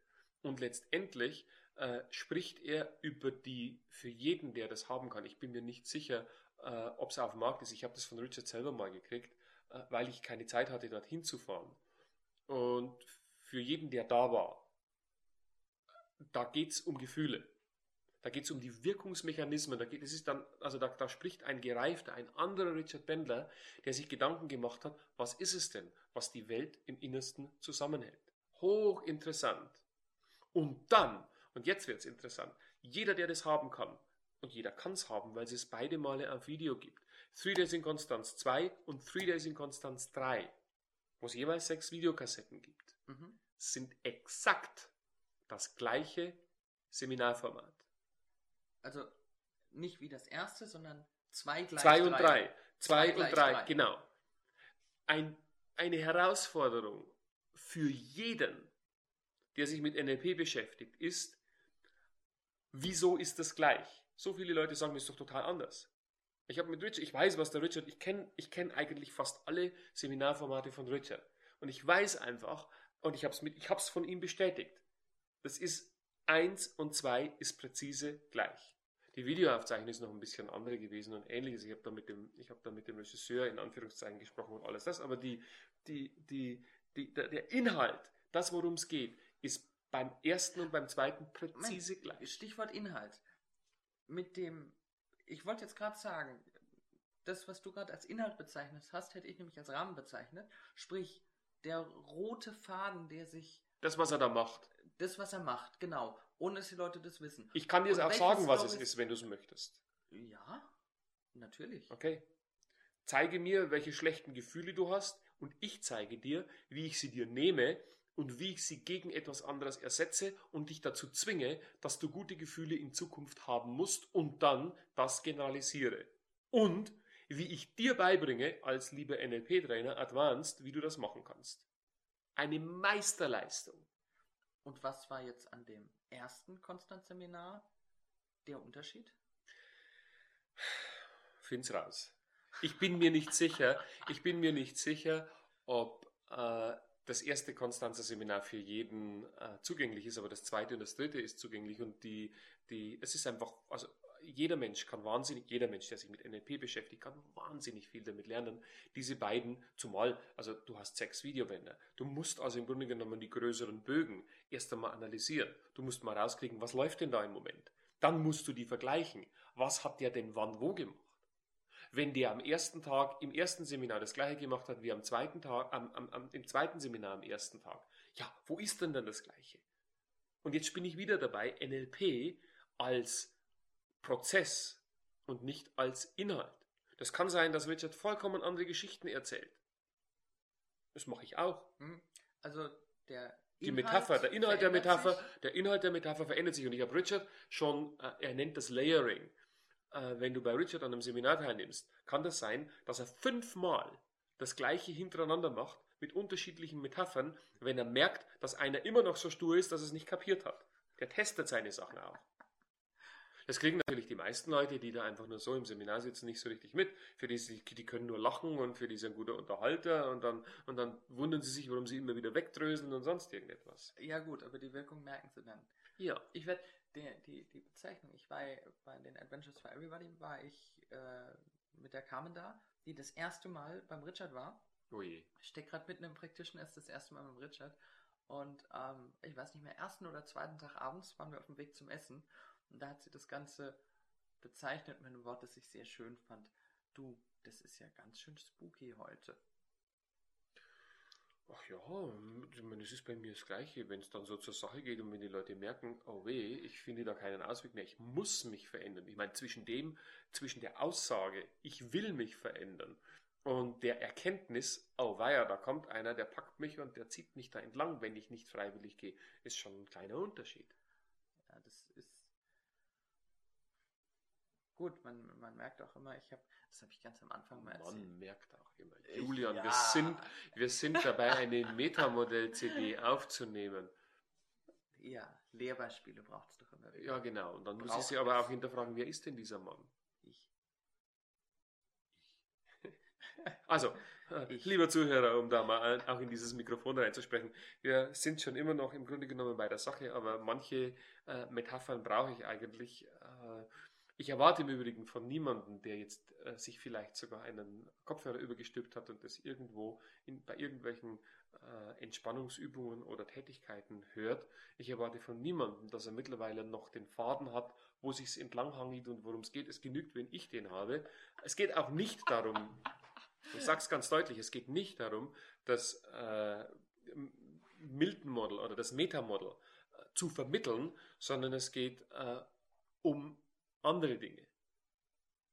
[SPEAKER 2] Und letztendlich äh, spricht er über die, für jeden, der das haben kann. Ich bin mir nicht sicher, äh, ob es auf dem Markt ist. Ich habe das von Richard selber mal gekriegt, äh, weil ich keine Zeit hatte, dorthin zu fahren. Und für jeden, der da war, da geht es um Gefühle. Da geht es um die Wirkungsmechanismen. Da geht, es ist dann, also da, da spricht ein gereifter, ein anderer Richard Bendler, der sich Gedanken gemacht hat, was ist es denn, was die Welt im Innersten zusammenhält. Hochinteressant. Und dann, und jetzt wird es interessant, jeder, der das haben kann, und jeder kann es haben, weil es es beide Male auf Video gibt. Three Days in Konstanz 2 und Three Days in Konstanz 3, wo es jeweils sechs Videokassetten gibt,
[SPEAKER 1] Mhm.
[SPEAKER 2] sind exakt das gleiche Seminarformat.
[SPEAKER 1] Also nicht wie das erste, sondern zwei gleich
[SPEAKER 2] Zwei und drei. Zwei
[SPEAKER 1] Zwei
[SPEAKER 2] und drei,
[SPEAKER 1] drei.
[SPEAKER 2] genau. Ein, eine Herausforderung für jeden, der sich mit NLP beschäftigt, ist, wieso ist das gleich? So viele Leute sagen, es ist doch total anders. Ich habe mit Richard, ich weiß, was der Richard, ich kenne ich kenn eigentlich fast alle Seminarformate von Richard. Und ich weiß einfach, und ich habe es ich von ihm bestätigt, das ist eins und zwei ist präzise gleich. Die Videoaufzeichnung ist noch ein bisschen andere gewesen und ähnliches. Ich habe da mit dem, ich habe da mit dem Regisseur in Anführungszeichen gesprochen und alles das, aber die, die, die, die, der, der Inhalt, das worum es geht, ist beim ersten und beim zweiten präzise gleich.
[SPEAKER 1] Stichwort Inhalt. Mit dem, ich wollte jetzt gerade sagen, das, was du gerade als Inhalt bezeichnet hast, hätte ich nämlich als Rahmen bezeichnet. Sprich, der rote Faden, der sich,
[SPEAKER 2] Das, was er da macht.
[SPEAKER 1] das, was er macht, genau, ohne dass die Leute das wissen.
[SPEAKER 2] Ich kann dir
[SPEAKER 1] Und
[SPEAKER 2] auch sagen, was es ist, wenn du es möchtest.
[SPEAKER 1] Ja, natürlich.
[SPEAKER 2] Okay? Zeige mir, welche schlechten Gefühle du hast und ich zeige dir, wie ich sie dir nehme und wie ich sie gegen etwas anderes ersetze und dich dazu zwinge, dass du gute Gefühle in Zukunft haben musst und dann das generalisiere. Und wie ich dir beibringe, als lieber NLP-Trainer Advanced, wie du das machen kannst. Eine Meisterleistung.
[SPEAKER 1] Und was war jetzt an dem ersten Konstanz-Seminar der Unterschied?
[SPEAKER 2] Find's raus. Ich bin mir nicht sicher, ich bin mir nicht sicher, ob äh, das erste Konstanzer Seminar für jeden äh, zugänglich ist, aber das zweite und das dritte ist zugänglich und die, die, es ist einfach, also jeder Mensch kann wahnsinnig, jeder Mensch, der sich mit NLP beschäftigt, kann wahnsinnig viel damit lernen. Diese beiden, zumal, also du hast sechs Videobänder. Du musst also im Grunde genommen die größeren Bögen erst einmal analysieren. Du musst mal rauskriegen, was läuft denn da im Moment. Dann musst du die vergleichen. Was hat der denn wann wo gemacht? Wenn der am ersten Tag im ersten Seminar das gleiche gemacht hat wie am zweiten Tag, am, am, am, im zweiten Seminar am ersten Tag, ja, wo ist denn dann das gleiche? Und jetzt bin ich wieder dabei, NLP als Prozess und nicht als Inhalt. Das kann sein, dass Richard vollkommen andere Geschichten erzählt. Das mache ich auch.
[SPEAKER 1] Hm? Also der
[SPEAKER 2] Die
[SPEAKER 1] Inhalt
[SPEAKER 2] Metapher, der Inhalt der Metapher,
[SPEAKER 1] sich.
[SPEAKER 2] der Inhalt der Metapher verändert sich. Und ich habe Richard schon, äh, er nennt das Layering. Äh, wenn du bei Richard an einem Seminar teilnimmst, kann das sein, dass er fünfmal das gleiche hintereinander macht mit unterschiedlichen Metaphern, wenn er merkt, dass einer immer noch so stur ist, dass er es nicht kapiert hat. Der testet seine Sachen auch. Das kriegen natürlich die meisten Leute, die da einfach nur so im Seminar sitzen, nicht so richtig mit. Für die, die können nur lachen und für die sind ein guter Unterhalter und dann, und dann wundern sie sich, warum sie immer wieder wegdröseln und sonst irgendetwas.
[SPEAKER 1] Ja gut, aber die Wirkung merken sie dann.
[SPEAKER 2] Ja.
[SPEAKER 1] Ich werde die, die, die Bezeichnung, ich war bei den Adventures for Everybody, war ich äh, mit der Carmen da, die das erste Mal beim Richard war.
[SPEAKER 2] Oh je.
[SPEAKER 1] Ich stecke gerade mitten im Praktischen, ist das erste Mal beim Richard. Und ähm, ich weiß nicht mehr, ersten oder zweiten Tag abends waren wir auf dem Weg zum Essen. Und da hat sie das Ganze bezeichnet mit einem Wort, das ich sehr schön fand. Du, das ist ja ganz schön spooky heute.
[SPEAKER 2] Ach ja, ich meine, es ist bei mir das Gleiche, wenn es dann so zur Sache geht und wenn die Leute merken, oh weh, ich finde da keinen Ausweg mehr, ich muss mich verändern. Ich meine, zwischen dem, zwischen der Aussage, ich will mich verändern und der Erkenntnis, oh weia, da kommt einer, der packt mich und der zieht mich da entlang, wenn ich nicht freiwillig gehe, ist schon ein kleiner Unterschied.
[SPEAKER 1] Ja, das ist gut. Man, man merkt auch immer, ich habe, das habe ich ganz am Anfang mal erzählt.
[SPEAKER 2] Man merkt auch immer. Julian, ja. wir, sind, wir sind dabei, eine Metamodell-CD aufzunehmen.
[SPEAKER 1] Ja, Lehrbeispiele braucht es doch immer
[SPEAKER 2] wieder. Ja, genau. Und dann Braucht muss ich sie aber auch hinterfragen, wer ist denn dieser Mann? Also, ich. lieber Zuhörer, um da mal auch in dieses Mikrofon reinzusprechen, wir sind schon immer noch im Grunde genommen bei der Sache, aber manche äh, Metaphern brauche ich eigentlich. Äh, ich erwarte im Übrigen von niemandem, der jetzt äh, sich vielleicht sogar einen Kopfhörer übergestülpt hat und das irgendwo in, bei irgendwelchen äh, Entspannungsübungen oder Tätigkeiten hört. Ich erwarte von niemandem, dass er mittlerweile noch den Faden hat, wo sich es entlanghangelt und worum es geht. Es genügt, wenn ich den habe. Es geht auch nicht darum, ich sage es ganz deutlich, es geht nicht darum, das äh, Milton Model oder das Meta Model äh, zu vermitteln, sondern es geht äh, um andere Dinge.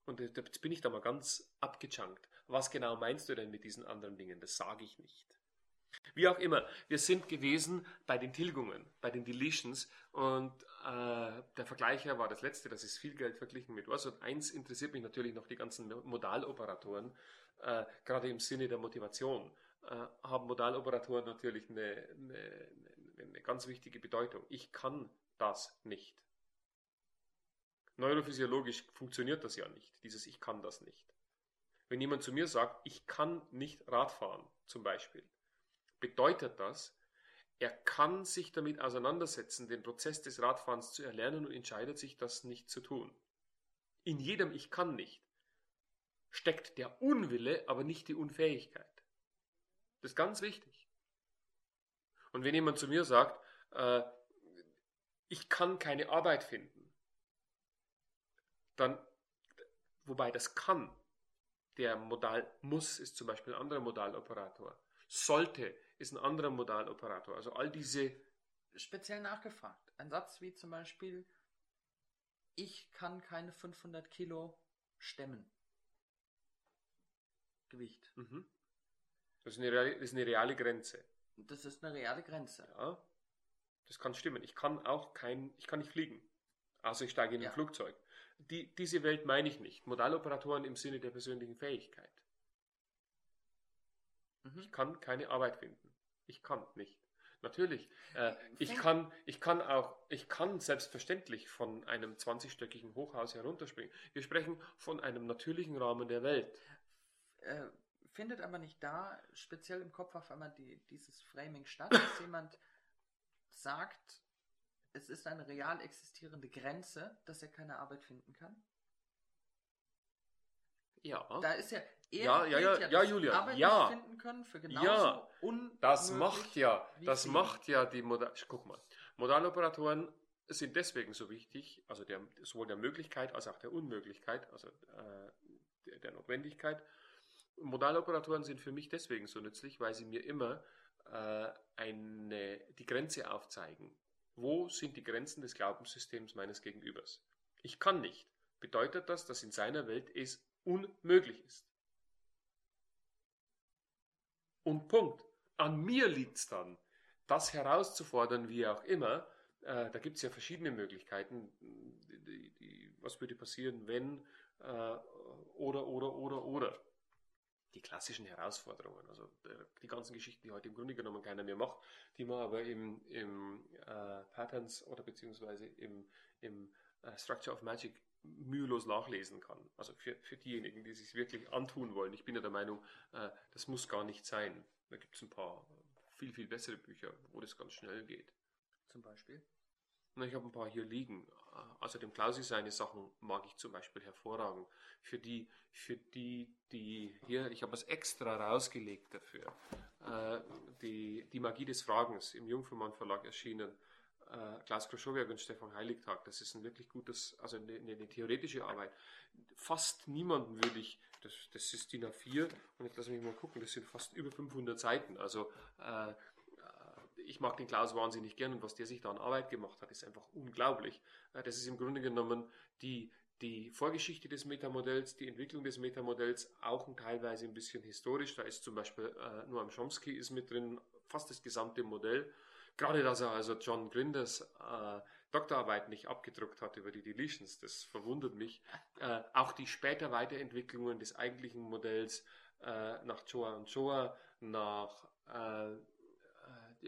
[SPEAKER 2] Und jetzt bin ich da mal ganz abgechunkt. Was genau meinst du denn mit diesen anderen Dingen? Das sage ich nicht. Wie auch immer, wir sind gewesen bei den Tilgungen, bei den Deletions und äh, der Vergleicher war das letzte, das ist viel Geld verglichen mit was. Und eins interessiert mich natürlich noch die ganzen Modaloperatoren äh, gerade im Sinne der Motivation, äh, haben Modaloperatoren natürlich eine, eine, eine ganz wichtige Bedeutung. Ich kann das nicht. Neurophysiologisch funktioniert das ja nicht, dieses Ich kann das nicht. Wenn jemand zu mir sagt, ich kann nicht Radfahren, zum Beispiel, bedeutet das, er kann sich damit auseinandersetzen, den Prozess des Radfahrens zu erlernen und entscheidet sich, das nicht zu tun. In jedem Ich kann nicht steckt der Unwille, aber nicht die Unfähigkeit. Das ist ganz wichtig. Und wenn jemand zu mir sagt, äh, ich kann keine Arbeit finden, dann, wobei das kann, der Modal muss ist zum Beispiel ein anderer Modaloperator, sollte ist ein anderer Modaloperator. Also all diese.
[SPEAKER 1] Speziell nachgefragt. Ein Satz wie zum Beispiel, ich kann keine 500 Kilo stemmen. Gewicht.
[SPEAKER 2] Mhm. Das, ist eine reale, das ist eine reale Grenze.
[SPEAKER 1] Das ist eine reale Grenze.
[SPEAKER 2] Ja, das kann stimmen. Ich kann auch kein, ich kann nicht fliegen. Also ich steige in ein ja. Flugzeug. Die, diese Welt meine ich nicht. Modaloperatoren im Sinne der persönlichen Fähigkeit. Mhm. Ich kann keine Arbeit finden. Ich kann nicht. Natürlich. Äh, ich, kann, ich kann auch, ich kann selbstverständlich von einem 20-stöckigen Hochhaus herunterspringen. Wir sprechen von einem natürlichen Rahmen der Welt
[SPEAKER 1] äh, findet aber nicht da, speziell im Kopf auf einmal die, dieses Framing statt, dass jemand sagt, es ist eine real existierende Grenze, dass er keine Arbeit finden kann?
[SPEAKER 2] Ja.
[SPEAKER 1] Da ist ja
[SPEAKER 2] ja, ja, ja, ja, ja Julia,
[SPEAKER 1] Arbeit
[SPEAKER 2] ja.
[SPEAKER 1] finden können für genauso
[SPEAKER 2] ja, das macht ja, das viel. macht ja die Modal, guck mal, Modaloperatoren sind deswegen so wichtig, also der, sowohl der Möglichkeit als auch der Unmöglichkeit, also äh, der, der Notwendigkeit, Modaloperatoren sind für mich deswegen so nützlich, weil sie mir immer äh, eine, die Grenze aufzeigen. Wo sind die Grenzen des Glaubenssystems meines Gegenübers? Ich kann nicht. Bedeutet das, dass in seiner Welt es unmöglich ist. Und Punkt. An mir liegt es dann, das herauszufordern, wie auch immer. Äh, da gibt es ja verschiedene Möglichkeiten. Die, die, was würde passieren, wenn äh, oder, oder, oder, oder die klassischen Herausforderungen, also äh, die ganzen Geschichten, die heute im Grunde genommen keiner mehr macht, die man aber im, im äh, Patterns oder beziehungsweise im, im äh, Structure of Magic mühelos nachlesen kann. Also für, für diejenigen, die sich wirklich antun wollen. Ich bin ja der Meinung, äh, das muss gar nicht sein. Da gibt es ein paar viel, viel bessere Bücher, wo das ganz schnell geht.
[SPEAKER 1] Zum Beispiel?
[SPEAKER 2] Ich habe ein paar hier liegen. Also dem Klausi seine Sachen mag ich zum Beispiel hervorragend. Für die, für die, die hier, ich habe was extra rausgelegt dafür. Äh, die, die Magie des Fragens im Jungfernmann Verlag erschienen äh, Klaus Kroschowiak und Stefan Heiligtag. Das ist ein wirklich gutes, also eine, eine theoretische Arbeit. Fast niemanden würde ich, das, das ist DIN A4 und jetzt lassen wir mal gucken, das sind fast über 500 Seiten. Also äh, ich mag den Klaus wahnsinnig gern und was der sich da an Arbeit gemacht hat, ist einfach unglaublich. Äh, das ist im Grunde genommen die, die Vorgeschichte des Metamodells, die Entwicklung des Metamodells, auch teilweise ein bisschen historisch. Da ist zum Beispiel äh, Noam Chomsky ist mit drin, fast das gesamte Modell. Gerade, dass er also John Grinders äh, Doktorarbeit nicht abgedruckt hat über die Deletions, das verwundert mich. Äh, auch die später Weiterentwicklungen des eigentlichen Modells äh, nach Joa und Joa, nach äh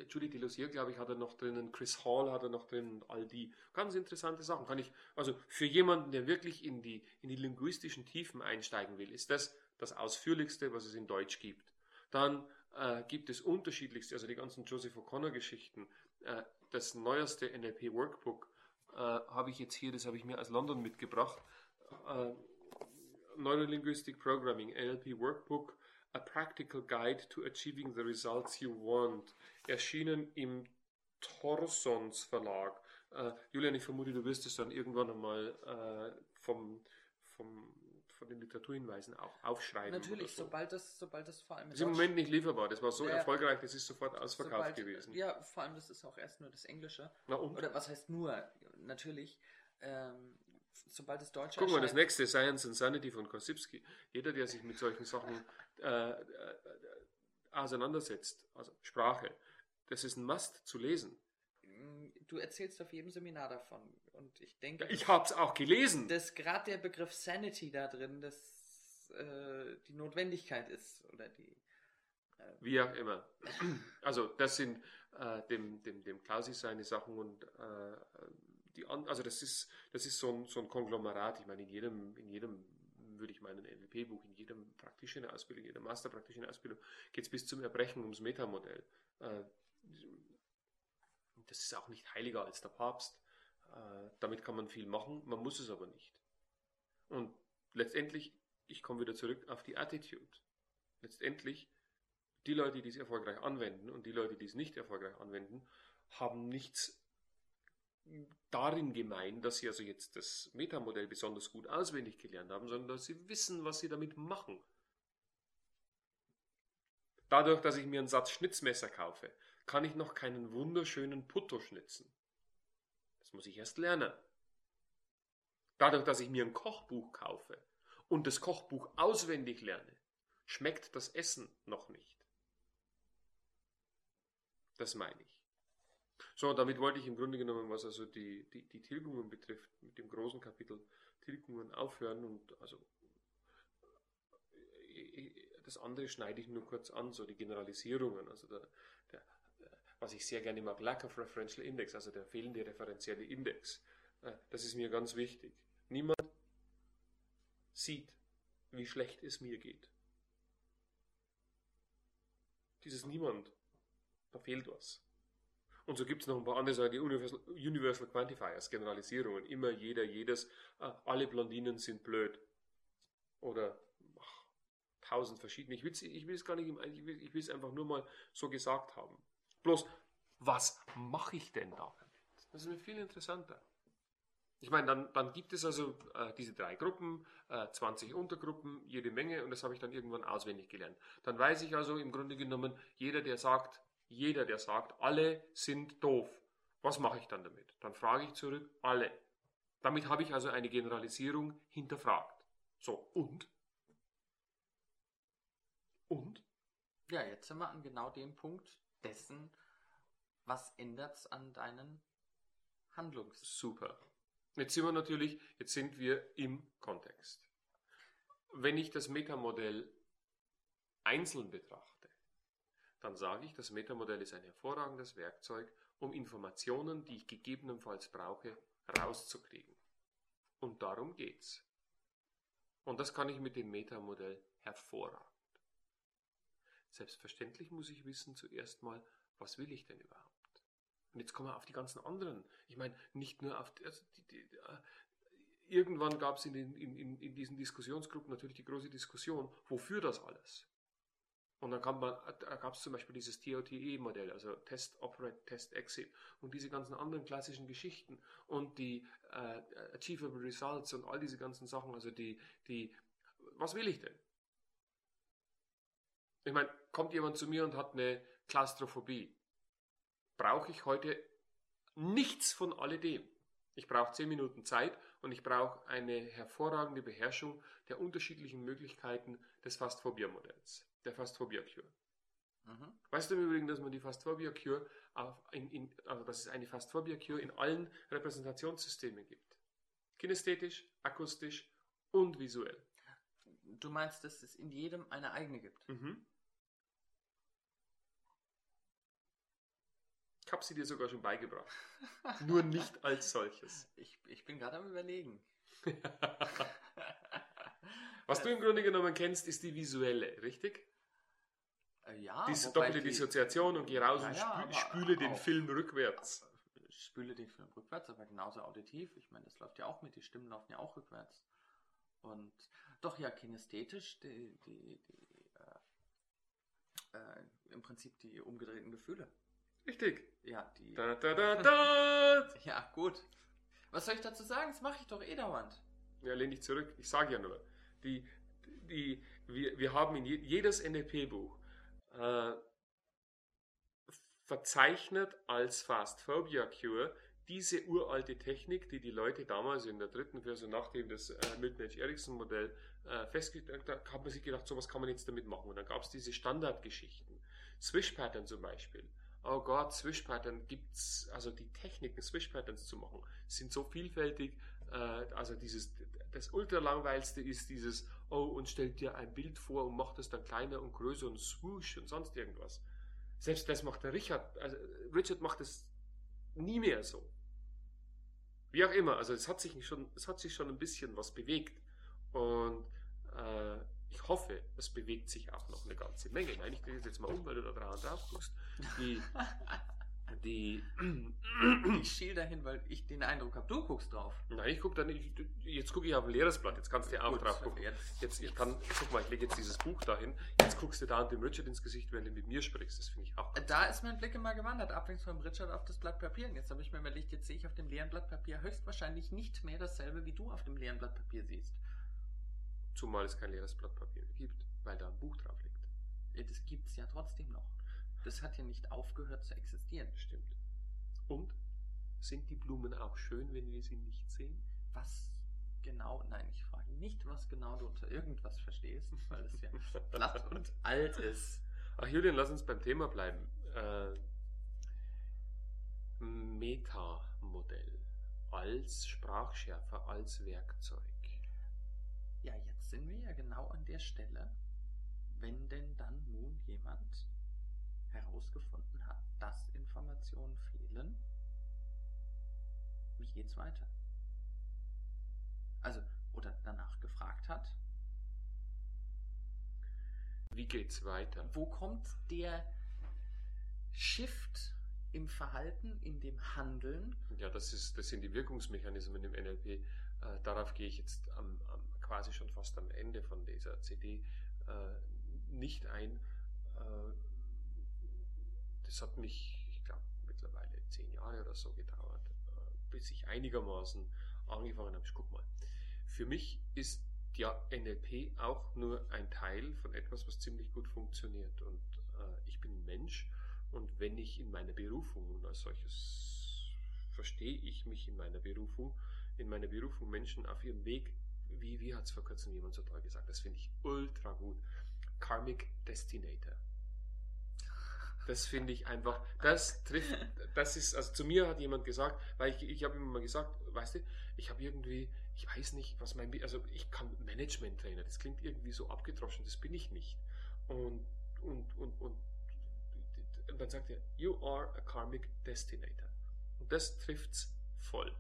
[SPEAKER 2] Judy Delosier, glaube ich, hat er noch drinnen, Chris Hall hat er noch drinnen, all die ganz interessante Sachen. Kann ich, also für jemanden, der wirklich in die, in die linguistischen Tiefen einsteigen will, ist das das ausführlichste, was es in Deutsch gibt. Dann äh, gibt es unterschiedlichste, also die ganzen Joseph O'Connor Geschichten. Äh, das neueste NLP Workbook äh, habe ich jetzt hier, das habe ich mir aus London mitgebracht. Äh, Neurolinguistic Programming, NLP Workbook, A Practical Guide to Achieving the Results You Want, erschienen im Torsons Verlag. Äh, Julian, ich vermute, du wirst es dann irgendwann einmal äh, vom, vom von den Literaturhinweisen auch aufschreiben.
[SPEAKER 1] Natürlich, so. sobald das, sobald das vor allem.
[SPEAKER 2] Das ist im Moment nicht lieferbar. Das war so ja, erfolgreich, das ist sofort ausverkauft sobald, gewesen.
[SPEAKER 1] Ja, vor allem das ist auch erst nur das Englische.
[SPEAKER 2] Na und?
[SPEAKER 1] Oder was heißt nur? Natürlich. Ähm, sobald das Deutsche.
[SPEAKER 2] Guck mal, das nächste Science and Sanity von Kosipski. Jeder, der sich mit solchen Sachen äh, äh, auseinandersetzt, also Sprache, das ist ein Must zu lesen.
[SPEAKER 1] Du erzählst auf jedem Seminar davon. Und ich denke.
[SPEAKER 2] Ja, ich habe es auch gelesen.
[SPEAKER 1] Dass gerade der Begriff Sanity da drin, dass äh, die Notwendigkeit ist. Oder die.
[SPEAKER 2] Äh, Wie auch immer. Also, das sind äh, dem, dem, dem Klausi seine Sachen und die also das ist, das ist so ein, so ein Konglomerat. Ich meine, in jedem, in jedem würde ich meinen NLP-Buch, in jedem praktischen Ausbildung, in jeder masterpraktischen Ausbildung geht es bis zum Erbrechen ums Metamodell. Äh, das ist auch nicht heiliger als der Papst. Äh, damit kann man viel machen, man muss es aber nicht. Und letztendlich, ich komme wieder zurück auf die Attitude. Letztendlich, die Leute, die es erfolgreich anwenden und die Leute, die es nicht erfolgreich anwenden, haben nichts darin gemein, dass sie also jetzt das Metamodell besonders gut auswendig gelernt haben, sondern dass sie wissen, was sie damit machen. Dadurch, dass ich mir einen Satz Schnitzmesser kaufe, kann ich noch keinen wunderschönen Putto schnitzen. Das muss ich erst lernen. Dadurch, dass ich mir ein Kochbuch kaufe und das Kochbuch auswendig lerne, schmeckt das Essen noch nicht. Das meine ich. So, damit wollte ich im Grunde genommen, was also die, die, die Tilgungen betrifft, mit dem großen Kapitel Tilgungen aufhören und also das andere schneide ich nur kurz an, so die Generalisierungen. Also der, der, was ich sehr gerne mag, Lack of Referential Index, also der fehlende referenzielle Index. Äh, das ist mir ganz wichtig. Niemand sieht, wie schlecht es mir geht. Dieses Niemand, da fehlt was. Und so gibt es noch ein paar andere Sachen, die Universal, Universal Quantifiers, Generalisierungen. Immer, jeder, jedes, äh, alle Blondinen sind blöd. Oder ach, tausend verschiedene. Ich will es gar nicht, ich will, ich einfach nur mal so gesagt haben. Bloß, was mache ich denn da? Das ist mir viel interessanter. Ich meine, dann, dann gibt es also äh, diese drei Gruppen, äh, 20 Untergruppen, jede Menge und das habe ich dann irgendwann auswendig gelernt. Dann weiß ich also im Grunde genommen, jeder, der sagt, jeder, der sagt, alle sind doof, was mache ich dann damit? Dann frage ich zurück, alle. Damit habe ich also eine Generalisierung hinterfragt. So, und? Und?
[SPEAKER 1] Ja, jetzt sind wir an genau dem Punkt, dessen, was ändert es an deinen Handlungs.
[SPEAKER 2] Super. Jetzt sind wir natürlich, jetzt sind wir im Kontext. Wenn ich das Metamodell einzeln betrachte, dann sage ich, das Metamodell ist ein hervorragendes Werkzeug, um Informationen, die ich gegebenenfalls brauche, rauszukriegen. Und darum geht's. Und das kann ich mit dem Metamodell hervorragend. Selbstverständlich muss ich wissen zuerst mal, was will ich denn überhaupt? Und jetzt kommen wir auf die ganzen anderen. Ich meine, nicht nur auf also die, die, äh, irgendwann gab es in, in, in diesen Diskussionsgruppen natürlich die große Diskussion, wofür das alles? Und dann kann man, da gab es zum Beispiel dieses TOTE-Modell, also Test Operate, Test Exit und diese ganzen anderen klassischen Geschichten und die äh, Achievable Results und all diese ganzen Sachen, also die, die, was will ich denn? Ich meine, kommt jemand zu mir und hat eine Klaustrophobie, brauche ich heute nichts von alledem. Ich brauche zehn Minuten Zeit und ich brauche eine hervorragende Beherrschung der unterschiedlichen Möglichkeiten des Fast-Phobia-Modells, der Fast-Phobia-Cure. Mhm. Weißt du im Übrigen, dass man die Fast-Phobia-Cure, in, in, also dass es eine Fast-Phobia-Cure in allen Repräsentationssystemen gibt? Kinästhetisch, akustisch und visuell.
[SPEAKER 1] Du meinst, dass es in jedem eine eigene gibt? Mhm.
[SPEAKER 2] Ich habe sie dir sogar schon beigebracht. Nur nicht als solches.
[SPEAKER 1] Ich, ich bin gerade am Überlegen.
[SPEAKER 2] Was du im Grunde genommen kennst, ist die visuelle, richtig?
[SPEAKER 1] Äh, ja.
[SPEAKER 2] Diese doppelte die, Dissoziation und geh raus ja, und spü spüle den Film rückwärts.
[SPEAKER 1] Spüle den Film rückwärts, aber genauso auditiv. Ich meine, das läuft ja auch mit, die Stimmen laufen ja auch rückwärts. Und doch ja, kinästhetisch, die, die, die äh, äh, im Prinzip die umgedrehten Gefühle.
[SPEAKER 2] Richtig.
[SPEAKER 1] Ja, die.
[SPEAKER 2] Da, da, da, da.
[SPEAKER 1] ja, gut. Was soll ich dazu sagen? Das mache ich doch eh dauernd.
[SPEAKER 2] Ja, lehn dich zurück. Ich sage ja nur. Die, die, wir, wir haben in je, jedes NLP-Buch äh, verzeichnet als Fast Phobia Cure diese uralte Technik, die die Leute damals in der dritten Version, nachdem das äh, Milton H. Erickson Modell äh, festgestellt hat, hat man sich gedacht, so was kann man jetzt damit machen. Und dann gab es diese Standardgeschichten. Swish Pattern zum Beispiel oh Gott, Swish-Pattern gibt's, also die Techniken, Swish-Patterns zu machen, sind so vielfältig. Äh, also dieses, das ultralangweiligste ist dieses, oh, und stellt dir ein Bild vor und macht es dann kleiner und größer und swoosh und sonst irgendwas. Selbst das macht der Richard, also Richard macht es nie mehr so. Wie auch immer, also es hat sich schon, es hat sich schon ein bisschen was bewegt. Und äh, ich hoffe, es bewegt sich auch noch eine ganze Menge. Nein, ich drehe jetzt mal um, weil du da drauf guckst. Die, die,
[SPEAKER 1] ich schiel dahin, weil ich den Eindruck habe, du guckst drauf.
[SPEAKER 2] Nein, ich gucke da nicht. Jetzt gucke ich auf ein leeres Blatt. Jetzt kannst du ja auch Gut, drauf gucken. Jetzt, jetzt, ich kann, guck mal, ich lege jetzt dieses Buch dahin. Jetzt guckst du da an dem Richard ins Gesicht, wenn du mit mir sprichst. Das finde ich auch.
[SPEAKER 1] Da ist mein Blick immer gewandert, abwärts vom Richard auf das Blatt Papier. Und jetzt habe ich mir überlegt, jetzt sehe ich auf dem leeren Blatt Papier höchstwahrscheinlich nicht mehr dasselbe, wie du auf dem leeren Blatt Papier siehst.
[SPEAKER 2] Zumal es kein leeres Blatt Papier gibt, weil da ein Buch drauf liegt.
[SPEAKER 1] Das gibt es ja trotzdem noch. Das hat ja nicht aufgehört zu existieren.
[SPEAKER 2] Stimmt. Und sind die Blumen auch schön, wenn wir sie nicht sehen?
[SPEAKER 1] Was genau, nein, ich frage nicht, was genau du unter irgendwas verstehst, weil es ja platt und alt ist.
[SPEAKER 2] Ach Julian, lass uns beim Thema bleiben. Äh, Metamodell als Sprachschärfer, als Werkzeug.
[SPEAKER 1] Ja, jetzt sind wir ja genau an der Stelle, wenn denn dann nun jemand herausgefunden hat, dass Informationen fehlen, wie geht's weiter? Also, oder danach gefragt hat.
[SPEAKER 2] Wie geht's weiter?
[SPEAKER 1] Wo kommt der Shift im Verhalten, in dem Handeln?
[SPEAKER 2] Ja, das, ist, das sind die Wirkungsmechanismen im NLP. Äh, darauf gehe ich jetzt am, am quasi schon fast am Ende von dieser CD äh, nicht ein. Äh, das hat mich, ich glaube, mittlerweile zehn Jahre oder so gedauert, äh, bis ich einigermaßen angefangen habe. Guck mal, für mich ist ja NLP auch nur ein Teil von etwas, was ziemlich gut funktioniert. Und äh, ich bin Mensch und wenn ich in meiner Berufung, und als solches verstehe ich mich in meiner Berufung, in meiner Berufung Menschen auf ihrem Weg wie, wie hat es vor kurzem jemand so toll gesagt, das finde ich ultra gut. Karmic Destinator. Das finde ich einfach, das trifft, das ist, also zu mir hat jemand gesagt, weil ich, ich habe immer mal gesagt, weißt du, ich habe irgendwie, ich weiß nicht, was mein, also ich kann Management-Trainer, das klingt irgendwie so abgedroschen, das bin ich nicht. Und, und, und, und, und dann sagt er, you are a karmic destinator. Und das trifft's voll.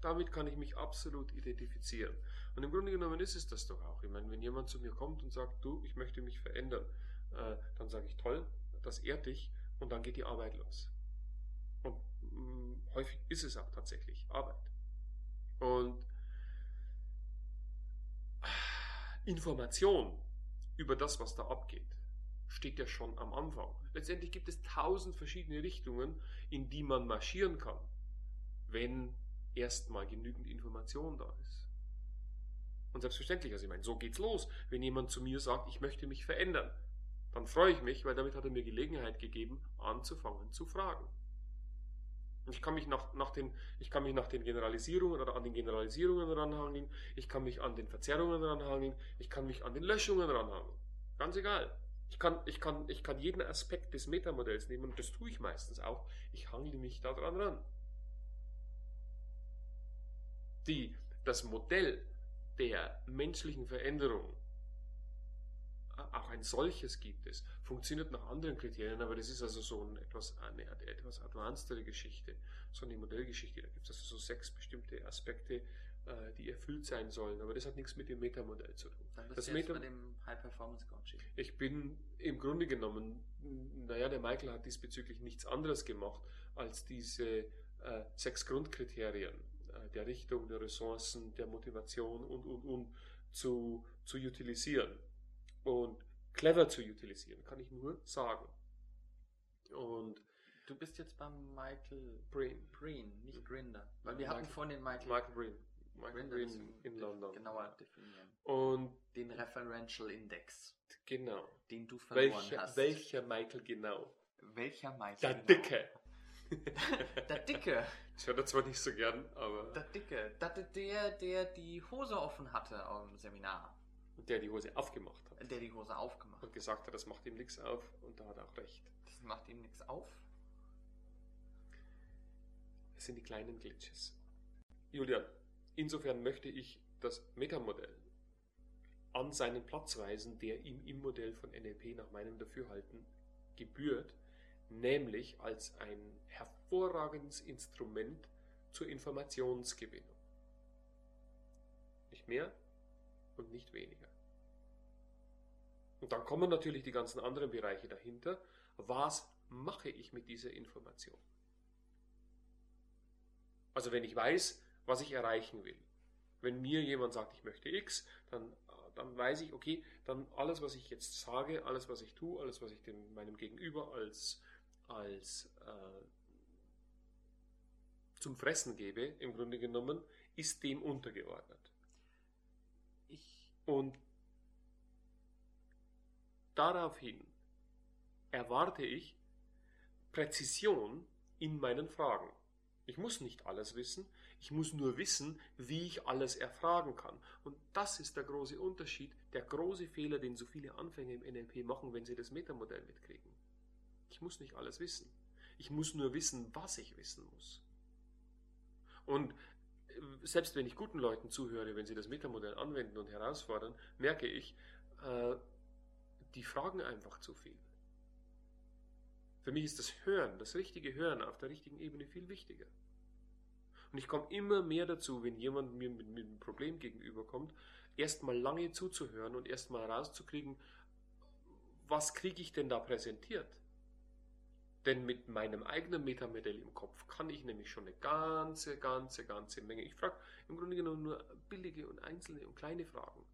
[SPEAKER 2] damit kann ich mich absolut identifizieren. Und im Grunde genommen ist es das doch auch. Ich meine, wenn jemand zu mir kommt und sagt, du, ich möchte mich verändern, äh, dann sage ich, toll, das ehrt dich und dann geht die Arbeit los. Und mh, mm, häufig ist es auch tatsächlich Arbeit. Und Information über das, was da abgeht, steht ja schon am Anfang. Letztendlich gibt es tausend verschiedene Richtungen, in die man marschieren kann, wenn erstmal genügend Information da ist. Und selbstverständlich, also ich meine, so geht's los. Wenn jemand zu mir sagt, ich möchte mich verändern, dann freue ich mich, weil damit hat er mir Gelegenheit gegeben, anzufangen zu fragen. Ich kann mich nach, nach, den, ich kann mich nach den Generalisierungen oder an den Generalisierungen ranhangeln, ich kann mich an den Verzerrungen ranhangeln, ich kann mich an den Löschungen ranhangeln. Ganz egal. Ich kann, ich, kann, ich kann jeden Aspekt des Metamodells nehmen und das tue ich meistens auch. Ich hangle mich da dran ran. Die, das Modell der menschlichen Veränderung auch ein solches gibt es. Funktioniert nach anderen Kriterien, aber das ist also so ein etwas, eine, etwas advancedere Geschichte, so eine Modellgeschichte. Da gibt es also so sechs bestimmte Aspekte, äh, die erfüllt sein sollen, aber das hat nichts mit dem Metamodell zu tun.
[SPEAKER 1] Dann bist
[SPEAKER 2] das
[SPEAKER 1] du jetzt Meta bei dem High Performance Coaching.
[SPEAKER 2] Ich bin im Grunde genommen, naja, der Michael hat diesbezüglich nichts anderes gemacht, als diese äh, sechs Grundkriterien äh, der Richtung, der Ressourcen, der Motivation und, und, und zu, zu utilisieren und clever zu utilisieren, kann ich nur sagen. Und
[SPEAKER 1] du bist jetzt beim Michael Breen, Breen nicht Grinder, weil wir
[SPEAKER 2] Michael,
[SPEAKER 1] hatten vorhin den Michael,
[SPEAKER 2] Michael Breen.
[SPEAKER 1] Michael Breen in London. Genauer definieren.
[SPEAKER 2] Und
[SPEAKER 1] den Referential Index.
[SPEAKER 2] Genau.
[SPEAKER 1] Den du verloren
[SPEAKER 2] welcher,
[SPEAKER 1] hast.
[SPEAKER 2] Welcher Michael genau?
[SPEAKER 1] Welcher Michael?
[SPEAKER 2] Der
[SPEAKER 1] genau?
[SPEAKER 2] Dicke.
[SPEAKER 1] der Dicke.
[SPEAKER 2] Ich höre zwar nicht so gern, aber.
[SPEAKER 1] Der Dicke. Der, der die Hose offen hatte am Seminar.
[SPEAKER 2] Der die Hose aufgemacht hat.
[SPEAKER 1] Der die Hose aufgemacht
[SPEAKER 2] Und gesagt hat, das macht ihm nichts auf und da hat er auch recht.
[SPEAKER 1] Das macht ihm nichts auf?
[SPEAKER 2] Es sind die kleinen Glitches. Julian, insofern möchte ich das Metamodell an seinen Platz weisen, der ihm im Modell von NLP nach meinem Dafürhalten gebührt, nämlich als ein hervorragendes Instrument zur Informationsgewinnung. Nicht mehr und nicht weniger. Und dann kommen natürlich die ganzen anderen Bereiche dahinter. Was mache ich mit dieser Information? Also wenn ich weiß, was ich erreichen will. Wenn mir jemand sagt, ich möchte X, dann, dann weiß ich, okay, dann alles, was ich jetzt sage, alles, was ich tue, alles, was ich dem, meinem Gegenüber als, als äh, zum Fressen gebe, im Grunde genommen, ist dem untergeordnet. Und Daraufhin erwarte ich Präzision in meinen Fragen. Ich muss nicht alles wissen, ich muss nur wissen, wie ich alles erfragen kann. Und das ist der große Unterschied, der große Fehler, den so viele Anfänger im NLP machen, wenn sie das Metamodell mitkriegen. Ich muss nicht alles wissen. Ich muss nur wissen, was ich wissen muss. Und selbst wenn ich guten Leuten zuhöre, wenn sie das Metamodell anwenden und herausfordern, merke ich, äh, die fragen einfach zu viel. Für mich ist das Hören, das richtige Hören auf der richtigen Ebene viel wichtiger. Und ich komme immer mehr dazu, wenn jemand mir mit, mit einem Problem gegenüberkommt, erstmal lange zuzuhören und erstmal rauszukriegen, was kriege ich denn da präsentiert? Denn mit meinem eigenen Metamodell im Kopf kann ich nämlich schon eine ganze, ganze, ganze Menge. Ich frage im Grunde genommen nur billige und einzelne und kleine Fragen.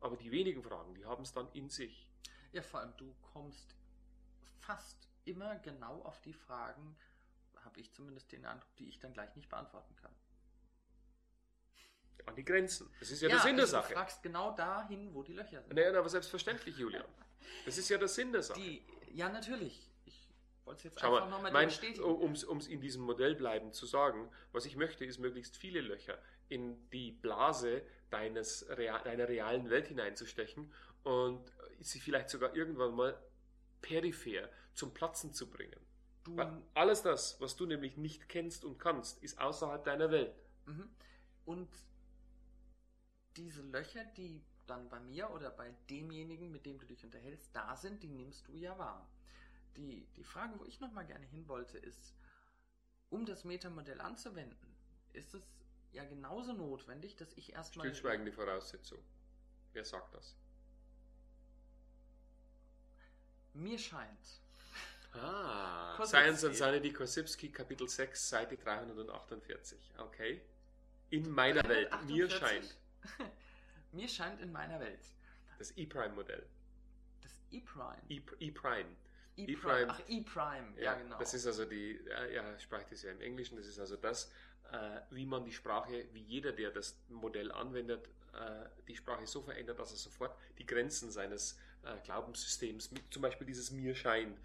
[SPEAKER 2] Aber die wenigen Fragen, die haben es dann in sich.
[SPEAKER 1] Ja, vor allem du kommst fast immer genau auf die Fragen, habe ich zumindest den Eindruck, die ich dann gleich nicht beantworten kann.
[SPEAKER 2] An die Grenzen. Das ist ja, ja der Sinn der Sache.
[SPEAKER 1] Du fragst genau dahin, wo die Löcher sind.
[SPEAKER 2] Naja, aber selbstverständlich, Julian. Das ist ja der Sinn der Sache.
[SPEAKER 1] Die, ja, natürlich. Wollte es jetzt
[SPEAKER 2] Schau einfach nochmal bestätigen. Um es in diesem Modell bleiben zu sagen, was ich möchte, ist möglichst viele Löcher in die Blase deines, deiner realen Welt hineinzustechen und sie vielleicht sogar irgendwann mal peripher zum Platzen zu bringen. Du, alles das, was du nämlich nicht kennst und kannst, ist außerhalb deiner Welt.
[SPEAKER 1] Mhm. Und diese Löcher, die dann bei mir oder bei demjenigen, mit dem du dich unterhältst, da sind, die nimmst du ja wahr. Die, die Frage, wo ich nochmal gerne hin wollte, ist, um das Metamodell anzuwenden, ist es ja genauso notwendig, dass ich erstmal.
[SPEAKER 2] Stillschweigende Voraussetzung. Wer sagt das?
[SPEAKER 1] Mir scheint.
[SPEAKER 2] Ah. Science and Sanity Korsipski, Kapitel 6, Seite 348. Okay. In meiner Welt. Mir
[SPEAKER 1] 348.
[SPEAKER 2] scheint
[SPEAKER 1] Mir scheint in meiner Welt.
[SPEAKER 2] das E-Prime-Modell.
[SPEAKER 1] Das E-Prime.
[SPEAKER 2] E-Prime.
[SPEAKER 1] E-Prime. Ach, E-Prime. Ja, genau.
[SPEAKER 2] Das ist also die, ja, spricht das ja im Englischen, das ist also das, äh, wie man die Sprache, wie jeder, der das Modell anwendet, äh, die Sprache so verändert, dass er sofort die Grenzen seines äh, Glaubenssystems, mit, zum Beispiel dieses mir scheint,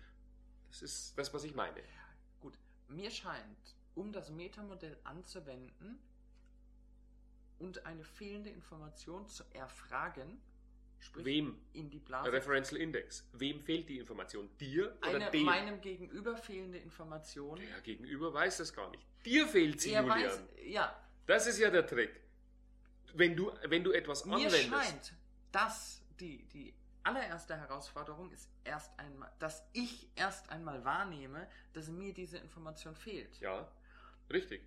[SPEAKER 2] das ist das, was ich meine.
[SPEAKER 1] Gut, mir scheint, um das Metamodell anzuwenden und eine fehlende Information zu erfragen, sprich
[SPEAKER 2] Wem?
[SPEAKER 1] in die Blase,
[SPEAKER 2] Referential Index. Wem fehlt die Information? Dir oder
[SPEAKER 1] eine
[SPEAKER 2] dem?
[SPEAKER 1] meinem Gegenüber fehlende Information.
[SPEAKER 2] Der Gegenüber weiß das gar nicht. Dir fehlt sie,
[SPEAKER 1] er
[SPEAKER 2] Julian.
[SPEAKER 1] weiß, ja,
[SPEAKER 2] Das ist ja der Trick. Wenn du, wenn du etwas
[SPEAKER 1] mir
[SPEAKER 2] anwendest,
[SPEAKER 1] scheint, dass die, die allererste Herausforderung ist erst einmal, dass ich erst einmal wahrnehme, dass mir diese Information fehlt.
[SPEAKER 2] Ja, richtig.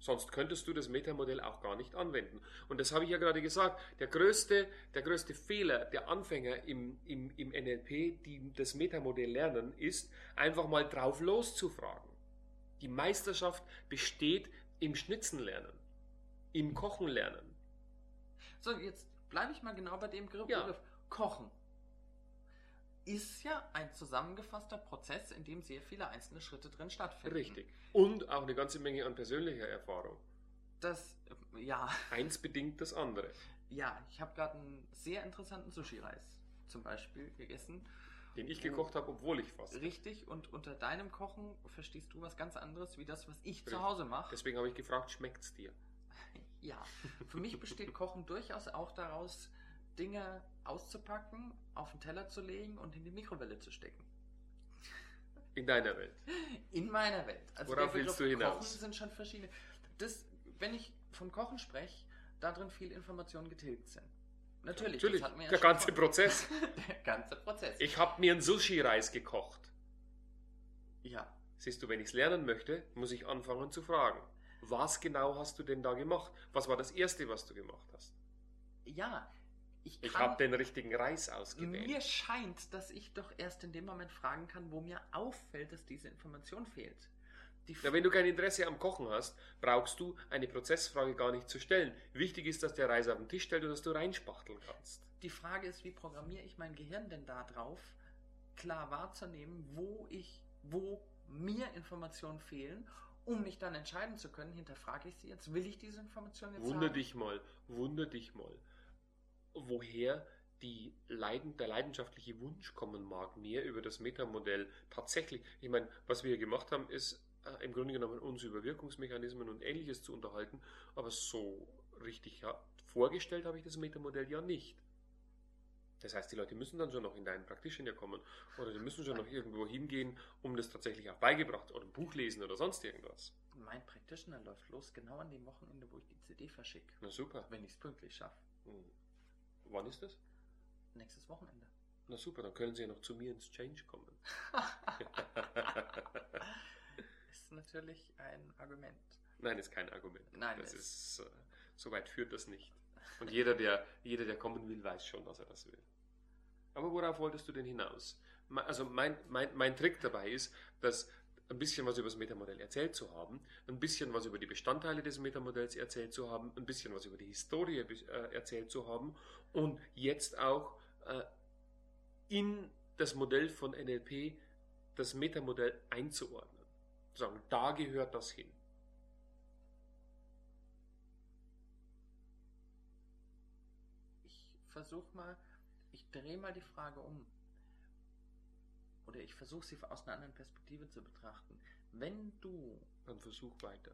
[SPEAKER 2] Sonst könntest du das Metamodell auch gar nicht anwenden. Und das habe ich ja gerade gesagt. Der größte, der größte Fehler der Anfänger im, im, im NLP, die das Metamodell lernen, ist, einfach mal drauf loszufragen. Die Meisterschaft besteht im Schnitzenlernen, im Kochenlernen.
[SPEAKER 1] So, jetzt bleibe ich mal genau bei dem Begriff.
[SPEAKER 2] Ja.
[SPEAKER 1] Begriff. Kochen ist ja ein zusammengefasster Prozess, in dem sehr viele einzelne Schritte drin stattfinden.
[SPEAKER 2] Richtig. Und auch eine ganze Menge an persönlicher Erfahrung.
[SPEAKER 1] Das, äh, ja,
[SPEAKER 2] Eins bedingt das andere.
[SPEAKER 1] ja, ich habe gerade einen sehr interessanten Sushi-Reis zum Beispiel gegessen.
[SPEAKER 2] Den ich gekocht habe, obwohl ich fast.
[SPEAKER 1] Richtig, und unter deinem Kochen verstehst du was ganz anderes, wie das, was ich
[SPEAKER 2] Richtig.
[SPEAKER 1] zu Hause mache.
[SPEAKER 2] Deswegen habe ich gefragt, schmeckt's dir?
[SPEAKER 1] Ja, für mich besteht Kochen durchaus auch daraus, Dinge auszupacken, auf den Teller zu legen und in die Mikrowelle zu stecken.
[SPEAKER 2] In deiner Welt.
[SPEAKER 1] In meiner Welt. Also
[SPEAKER 2] Worauf willst du hinaus?
[SPEAKER 1] Kochen sind schon verschiedene. Das, wenn ich vom Kochen spreche, da drin viel Informationen getilgt sind. Natürlich,
[SPEAKER 2] Natürlich,
[SPEAKER 1] ja
[SPEAKER 2] der ganze
[SPEAKER 1] vor-
[SPEAKER 2] Prozess.
[SPEAKER 1] Der ganze Prozess.
[SPEAKER 2] Ich habe mir einen Sushi-Reis gekocht.
[SPEAKER 1] ja,
[SPEAKER 2] Siehst du, wenn ich es lernen möchte, muss ich anfangen zu fragen. Was genau hast du denn da gemacht? Was war das Erste, was du gemacht hast?
[SPEAKER 1] ja, ich
[SPEAKER 2] Ich habe den richtigen Reis ausgewählt.
[SPEAKER 1] mir scheint, dass ich doch erst in dem Moment fragen kann, wo mir auffällt, dass diese Information fehlt. Die
[SPEAKER 2] Ja, wenn du kein Interesse am Kochen hast, brauchst du eine Prozessfrage gar nicht zu stellen. Wichtig ist, dass der Reis auf den Tisch stellt und dass du reinspachteln kannst.
[SPEAKER 1] Die Frage ist, wie programmiere ich mein Gehirn denn da drauf, klar wahrzunehmen, wo ich, wo mir Informationen fehlen, um mich dann entscheiden zu können, hinterfrage ich sie jetzt, will ich diese Information jetzt
[SPEAKER 2] Wunder
[SPEAKER 1] haben?
[SPEAKER 2] dich mal, wunder dich mal, woher die Leiden, der leidenschaftliche Wunsch kommen mag, mehr über das Metamodell tatsächlich. Ich meine, was wir hier gemacht haben, ist äh, im Grunde genommen uns über Wirkungsmechanismen und ähnliches zu unterhalten, aber so richtig ja, vorgestellt habe ich das Metamodell ja nicht. Das heißt, die Leute müssen dann schon noch in deinen Practitioner kommen oder die müssen schon noch irgendwo hingehen, um das tatsächlich auch beigebracht oder ein Buch lesen oder sonst irgendwas.
[SPEAKER 1] Mein Practitioner läuft los genau an dem Wochenende, wo ich die CD verschicke,
[SPEAKER 2] Na super.
[SPEAKER 1] wenn ich es pünktlich schaffe.
[SPEAKER 2] Hm. Wann ist das?
[SPEAKER 1] Nächstes Wochenende.
[SPEAKER 2] Na super, dann können Sie ja noch zu mir ins Change kommen.
[SPEAKER 1] ist natürlich ein Argument.
[SPEAKER 2] Nein, ist kein Argument.
[SPEAKER 1] Nein,
[SPEAKER 2] das ist, äh, so weit führt das nicht. Und jeder der, jeder, der kommen will, weiß schon, dass er das will. Aber worauf wolltest du denn hinaus? Also mein, mein, mein Trick dabei ist, dass ein bisschen was über das Metamodell erzählt zu haben, ein bisschen was über die Bestandteile des Metamodells erzählt zu haben, ein bisschen was über die Historie äh, erzählt zu haben und jetzt auch äh, in das Modell von NLP das Metamodell einzuordnen. Zu Sagen, da gehört das hin.
[SPEAKER 1] Ich versuche mal, ich drehe mal die Frage um. Oder ich versuche sie aus einer anderen Perspektive zu betrachten. Wenn du,
[SPEAKER 2] Dann versuch weiter.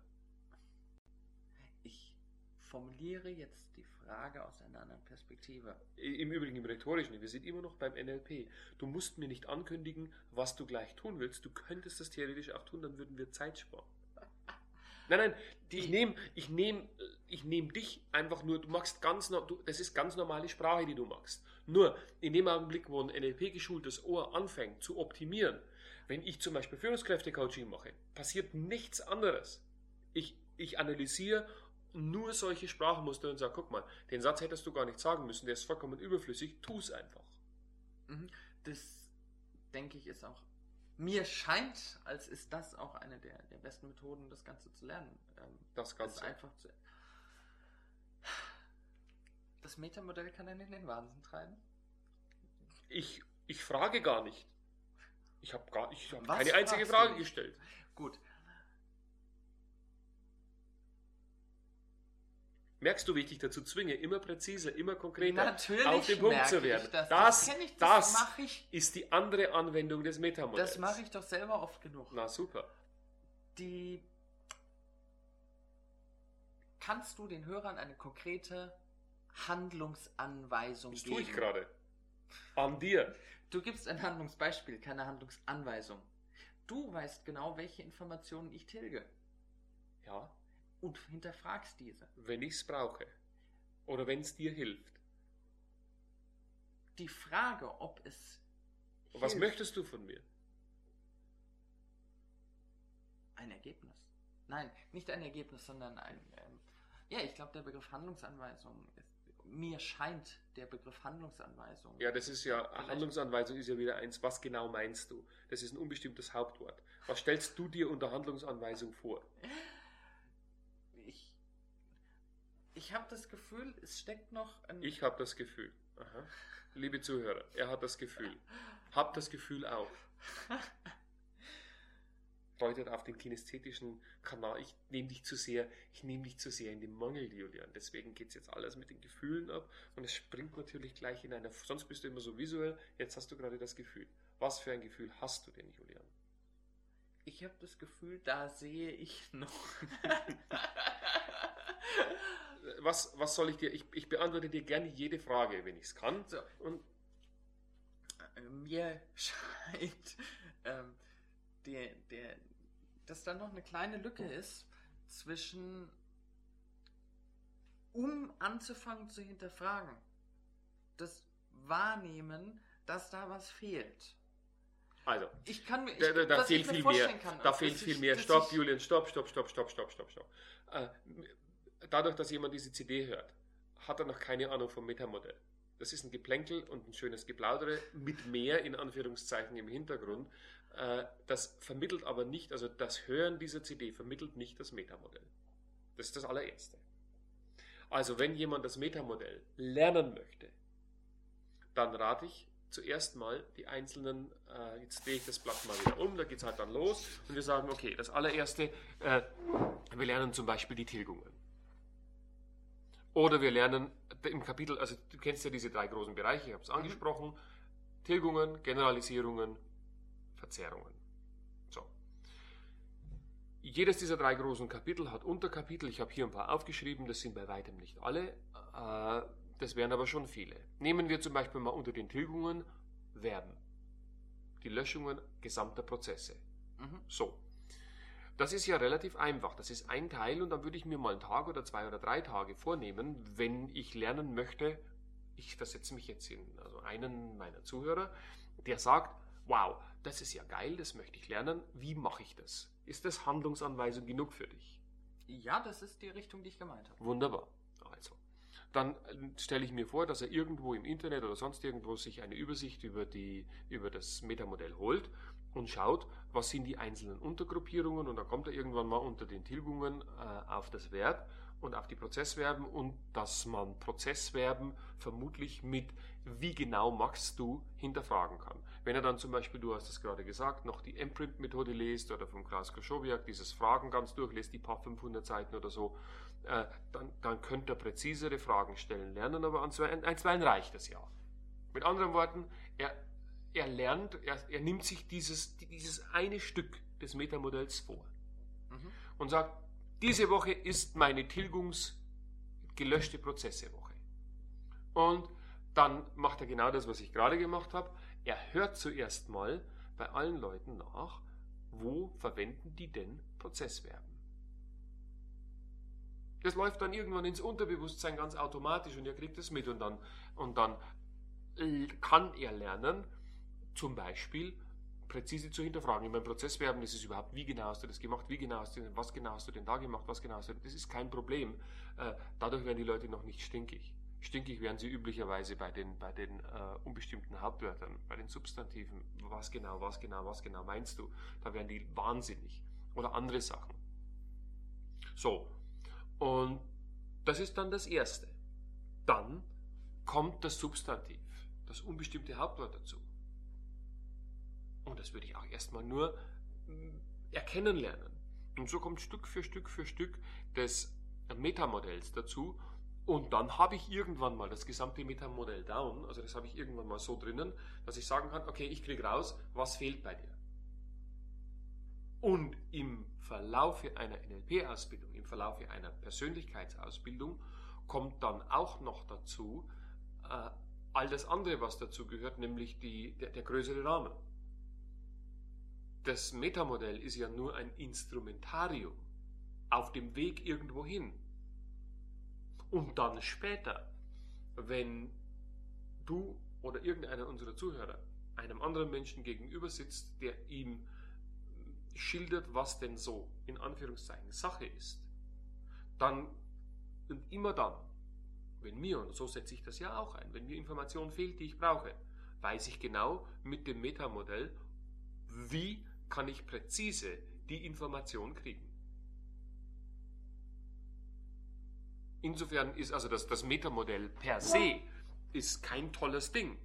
[SPEAKER 1] ich formuliere jetzt die Frage aus einer anderen Perspektive.
[SPEAKER 2] Im Übrigen im Rhetorischen, wir sind immer noch beim NLP. Du musst mir nicht ankündigen, was du gleich tun willst. Du könntest das theoretisch auch tun, dann würden wir Zeit sparen. Nein, nein,
[SPEAKER 1] Die-
[SPEAKER 2] ich nehme ich nehm, ich nehm dich einfach nur, du machst ganz, du, das ist ganz normale Sprache, die du machst. Nur in dem Augenblick, wo ein NLP-geschultes Ohr anfängt zu optimieren, wenn ich zum Beispiel Führungskräfte-Coaching mache, passiert nichts anderes. Ich, ich analysiere nur solche Sprachmuster und sage, guck mal, den Satz hättest du gar nicht sagen müssen, der ist vollkommen überflüssig, tu es einfach.
[SPEAKER 1] Mhm. Das denke ich ist auch. Mir scheint, als ist das auch eine der, der besten Methoden, das Ganze zu lernen. Ähm,
[SPEAKER 2] Das Ganze.
[SPEAKER 1] einfach zu. Das Metamodell kann einen in den Wahnsinn treiben.
[SPEAKER 2] Ich, ich frage gar nicht. Ich habe gar ich hab
[SPEAKER 1] Was
[SPEAKER 2] keine einzige Frage gestellt.
[SPEAKER 1] Gut.
[SPEAKER 2] Merkst du, wie ich dich dazu zwinge, immer präziser, immer konkreter
[SPEAKER 1] Natürlich
[SPEAKER 2] auf den Punkt zu werden?
[SPEAKER 1] Das,
[SPEAKER 2] das,
[SPEAKER 1] das, ich,
[SPEAKER 2] das
[SPEAKER 1] das ich.
[SPEAKER 2] ist die andere Anwendung des Metamodells.
[SPEAKER 1] Das mache ich doch selber oft genug.
[SPEAKER 2] Na super.
[SPEAKER 1] Die. Kannst du den Hörern eine konkrete Handlungsanweisung
[SPEAKER 2] Das
[SPEAKER 1] geben?
[SPEAKER 2] tue ich gerade. An dir.
[SPEAKER 1] Du gibst ein Handlungsbeispiel, keine Handlungsanweisung. Du weißt genau, welche Informationen ich tilge
[SPEAKER 2] Ja,
[SPEAKER 1] und hinterfragst diese.
[SPEAKER 2] wenn ich es brauche. Oder wenn es dir hilft.
[SPEAKER 1] Die Frage, ob es
[SPEAKER 2] Was
[SPEAKER 1] hilft,
[SPEAKER 2] möchtest du von mir?
[SPEAKER 1] ein Ergebnis. Nein, nicht ein Ergebnis, sondern ein. Ähm, ja, ich glaube, der Begriff Handlungsanweisung ist. Mir scheint der Begriff Handlungsanweisung.
[SPEAKER 2] Ja, das ist ja,
[SPEAKER 1] Vielleicht-
[SPEAKER 2] Handlungsanweisung ist ja wieder eins. Was genau meinst du? Das ist ein unbestimmtes Hauptwort. Was stellst du dir unter Handlungsanweisung vor?
[SPEAKER 1] Ich. Ich habe das Gefühl, es steckt noch ein.
[SPEAKER 2] Ich habe das Gefühl. Aha. Liebe Zuhörer, er hat das Gefühl. Hab das Gefühl auch. Deutet auf den kinästhetischen Kanal. Ich nehme dich zu sehr, ich nehme dich zu sehr in den Mangel, Julian. Deswegen geht es jetzt alles mit den Gefühlen ab und es springt natürlich gleich in einer. Sonst bist du immer so visuell, jetzt hast du gerade das Gefühl. Was für ein Gefühl hast du denn, Julian?
[SPEAKER 1] Ich habe das Gefühl, da sehe ich noch.
[SPEAKER 2] Was, was soll ich dir? Ich, ich beantworte dir gerne jede Frage, wenn ich es kann.
[SPEAKER 1] So.
[SPEAKER 2] Und
[SPEAKER 1] Äh, Mir scheint, ähm, der, der, dass da noch eine kleine Lücke ist zwischen, um anzufangen zu hinterfragen, das Wahrnehmen, dass da was fehlt.
[SPEAKER 2] also,
[SPEAKER 1] Ich kann mir, ich,
[SPEAKER 2] Da, da,
[SPEAKER 1] ich
[SPEAKER 2] fehlt viel mehr.
[SPEAKER 1] Kann,
[SPEAKER 2] Da
[SPEAKER 1] dass
[SPEAKER 2] fehlt
[SPEAKER 1] ich-
[SPEAKER 2] viel mehr.
[SPEAKER 1] dass
[SPEAKER 2] Stopp,
[SPEAKER 1] ich-
[SPEAKER 2] Julian, stopp, stopp, stopp, stopp, stopp, stopp, stopp. Äh, dadurch, dass jemand diese CD hört, hat er noch keine Ahnung vom Metamodell. Das ist ein Geplänkel und ein schönes Geplaudere mit mehr in Anführungszeichen im Hintergrund. Äh, das vermittelt aber nicht, also das Hören dieser CD vermittelt nicht das Metamodell. Das ist das allererste. Also wenn jemand das Metamodell lernen möchte, dann rate ich zuerst mal die einzelnen, äh, jetzt drehe ich das Blatt mal wieder um, da geht es halt dann los und wir sagen, okay, das allererste, äh, wir lernen zum Beispiel die Tilgungen. Oder wir lernen im Kapitel, also du kennst ja diese drei großen Bereiche, ich habe es angesprochen, Tilgungen, Generalisierungen, Verzerrungen. So. Jedes dieser drei großen Kapitel hat Unterkapitel. Ich habe hier ein paar aufgeschrieben, das sind bei weitem nicht alle. Äh, das wären aber schon viele. Nehmen wir zum Beispiel mal unter den Tilgungen Verben. Die Löschungen gesamter Prozesse.
[SPEAKER 1] Mhm.
[SPEAKER 2] So. Das ist ja relativ einfach. Das ist ein Teil und dann würde ich mir mal einen Tag oder zwei oder drei Tage vornehmen, wenn ich lernen möchte. Ich versetze mich jetzt in also einen meiner Zuhörer, der sagt, wow, das ist ja geil, das möchte ich lernen. Wie mache ich das? Ist das Handlungsanweisung genug für dich?
[SPEAKER 1] Ja, das ist die Richtung, die ich gemeint habe.
[SPEAKER 2] Wunderbar. Also, dann äh, stelle ich mir vor, dass er irgendwo im Internet oder sonst irgendwo sich eine Übersicht über, die, über das Metamodell holt und schaut, was sind die einzelnen Untergruppierungen und dann kommt er irgendwann mal unter den Tilgungen äh, auf das Verb und auf die Prozessverben und dass man Prozessverben vermutlich mit wie genau machst du hinterfragen kann. Wenn er dann zum Beispiel, du hast es gerade gesagt, noch die Imprint-Methode liest oder vom Klaus Koschowiak dieses Fragen ganz durchlässt, die paar 500 Seiten oder so, äh, dann, dann könnte er präzisere Fragen stellen lernen, aber an zwei, reicht das ja. Mit anderen Worten, er, er lernt, er, er nimmt sich dieses, dieses eine Stück des Metamodells vor
[SPEAKER 1] Mhm.
[SPEAKER 2] und sagt, diese Woche ist meine Tilgungs gelöschte Prozesse-Woche. Und dann macht er genau das, was ich gerade gemacht habe. Er hört zuerst mal bei allen Leuten nach, wo verwenden die denn Prozessverben. Das läuft dann irgendwann ins Unterbewusstsein ganz automatisch und er kriegt es mit und dann, und dann kann er lernen, zum Beispiel präzise zu hinterfragen. In meinem Prozesswerben ist es überhaupt, wie genau hast du das gemacht, wie genau hast du, was genau hast du denn da gemacht, was genau hast du, das ist kein Problem. Äh, dadurch werden die Leute noch nicht stinkig. Stinkig werden sie üblicherweise bei den, bei den äh, unbestimmten Hauptwörtern, bei den Substantiven. Was genau, was genau, was genau meinst du? Da werden die wahnsinnig. Oder andere Sachen. So. Und das ist dann das Erste. Dann kommt das Substantiv, das unbestimmte Hauptwort dazu. Und das würde ich auch erstmal nur mm, erkennen lernen. Und so kommt Stück für Stück für Stück des Metamodells dazu. Und dann habe ich irgendwann mal das gesamte Metamodell down, also das habe ich irgendwann mal so drinnen, dass ich sagen kann, okay, ich kriege raus, was fehlt bei dir. Und im Verlaufe einer NLP-Ausbildung, im Verlaufe einer Persönlichkeitsausbildung kommt dann auch noch dazu äh, all das andere, was dazu gehört, nämlich die, der, der größere Rahmen. Das Metamodell ist ja nur ein Instrumentarium auf dem Weg irgendwo hin. Und dann später, wenn du oder irgendeiner unserer Zuhörer einem anderen Menschen gegenüber sitzt, der ihm schildert, was denn so in Anführungszeichen Sache ist, dann und immer dann, wenn mir, und so setze ich das ja auch ein, wenn mir Information fehlt, die ich brauche, weiß ich genau mit dem Metamodell, wie kann ich präzise die Information kriegen. Insofern ist also das, das Metamodell per se ist kein tolles Ding.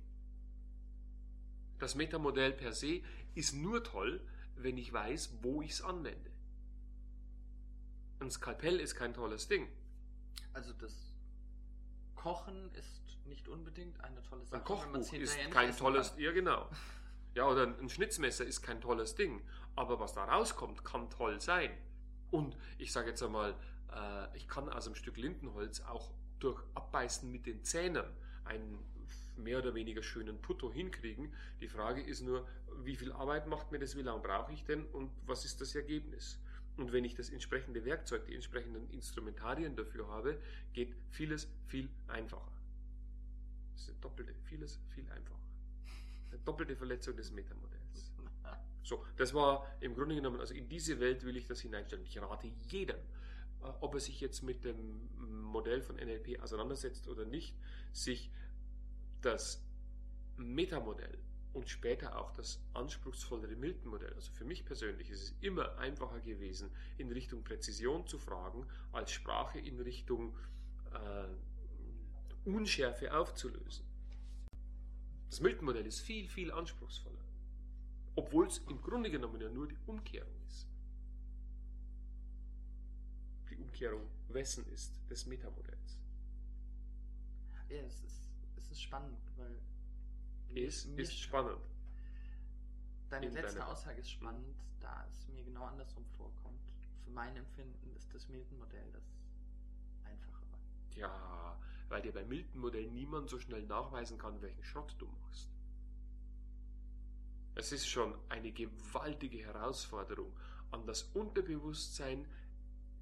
[SPEAKER 2] Das Metamodell per se ist nur toll, wenn ich weiß, wo ich es anwende. Ein Skalpell ist kein tolles Ding.
[SPEAKER 1] Also das Kochen ist nicht unbedingt eine tolle Sache.
[SPEAKER 2] Ein Kochbuch ist kein tolles, kann. ja genau. Ja, oder ein Schnitzmesser ist kein tolles Ding. Aber was da rauskommt, kann toll sein. Und ich sage jetzt einmal, äh, ich kann aus einem Stück Lindenholz auch durch Abbeißen mit den Zähnen einen mehr oder weniger schönen Putto hinkriegen. Die Frage ist nur, wie viel Arbeit macht mir das, wie lange brauche ich denn und was ist das Ergebnis? Und wenn ich das entsprechende Werkzeug, die entsprechenden Instrumentarien dafür habe, geht vieles viel einfacher. Das ist eine doppelte, vieles viel einfacher. Eine doppelte Verletzung des Metamodells. So, das war im Grunde genommen, also in diese Welt will ich das hineinstellen. Ich rate jedem, ob er sich jetzt mit dem Modell von NLP auseinandersetzt oder nicht, sich das Metamodell und später auch das anspruchsvollere Milton-Modell. Also für mich persönlich ist es immer einfacher gewesen, in Richtung Präzision zu fragen, als Sprache in Richtung äh, Unschärfe aufzulösen. Das Milton-Modell ist viel, viel anspruchsvoller. Obwohl es im Grunde genommen ja nur die Umkehrung ist. Umkehrung wessen ist? Des Metamodells.
[SPEAKER 1] Ja, es ist, es ist spannend, weil
[SPEAKER 2] ist, ist spannend.
[SPEAKER 1] Deine In letzte Aussage ist spannend, da es mir genau andersrum vorkommt. Für mein Empfinden ist das Milton-Modell das einfachere.
[SPEAKER 2] Ja, weil dir beim Milton-Modell niemand so schnell nachweisen kann, welchen Schrott du machst. Es ist schon eine gewaltige Herausforderung, an das Unterbewusstsein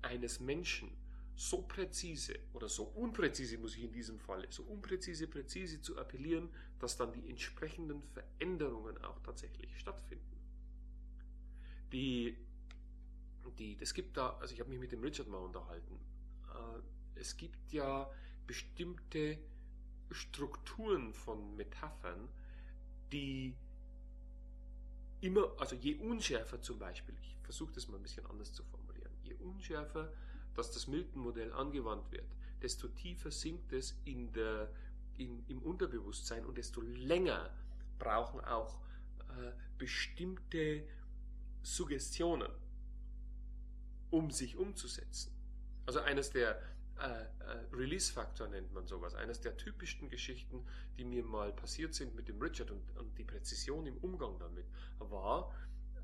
[SPEAKER 2] eines Menschen so präzise oder so unpräzise muss ich in diesem Fall, so unpräzise, präzise zu appellieren, dass dann die entsprechenden Veränderungen auch tatsächlich stattfinden. Die, die, es gibt da, also ich habe mich mit dem Richard mal unterhalten, äh, es gibt ja bestimmte Strukturen von Metaphern, die immer, also je unschärfer zum Beispiel, ich versuche das mal ein bisschen anders zu formulieren, je unschärfer dass das Milton-Modell angewandt wird, desto tiefer sinkt es in der, in, im Unterbewusstsein und desto länger brauchen auch äh, bestimmte Suggestionen, um sich umzusetzen. Also eines der äh, äh, Release-Faktor nennt man sowas. Eines der typischsten Geschichten, die mir mal passiert sind mit dem Richard und, und die Präzision im Umgang damit, war,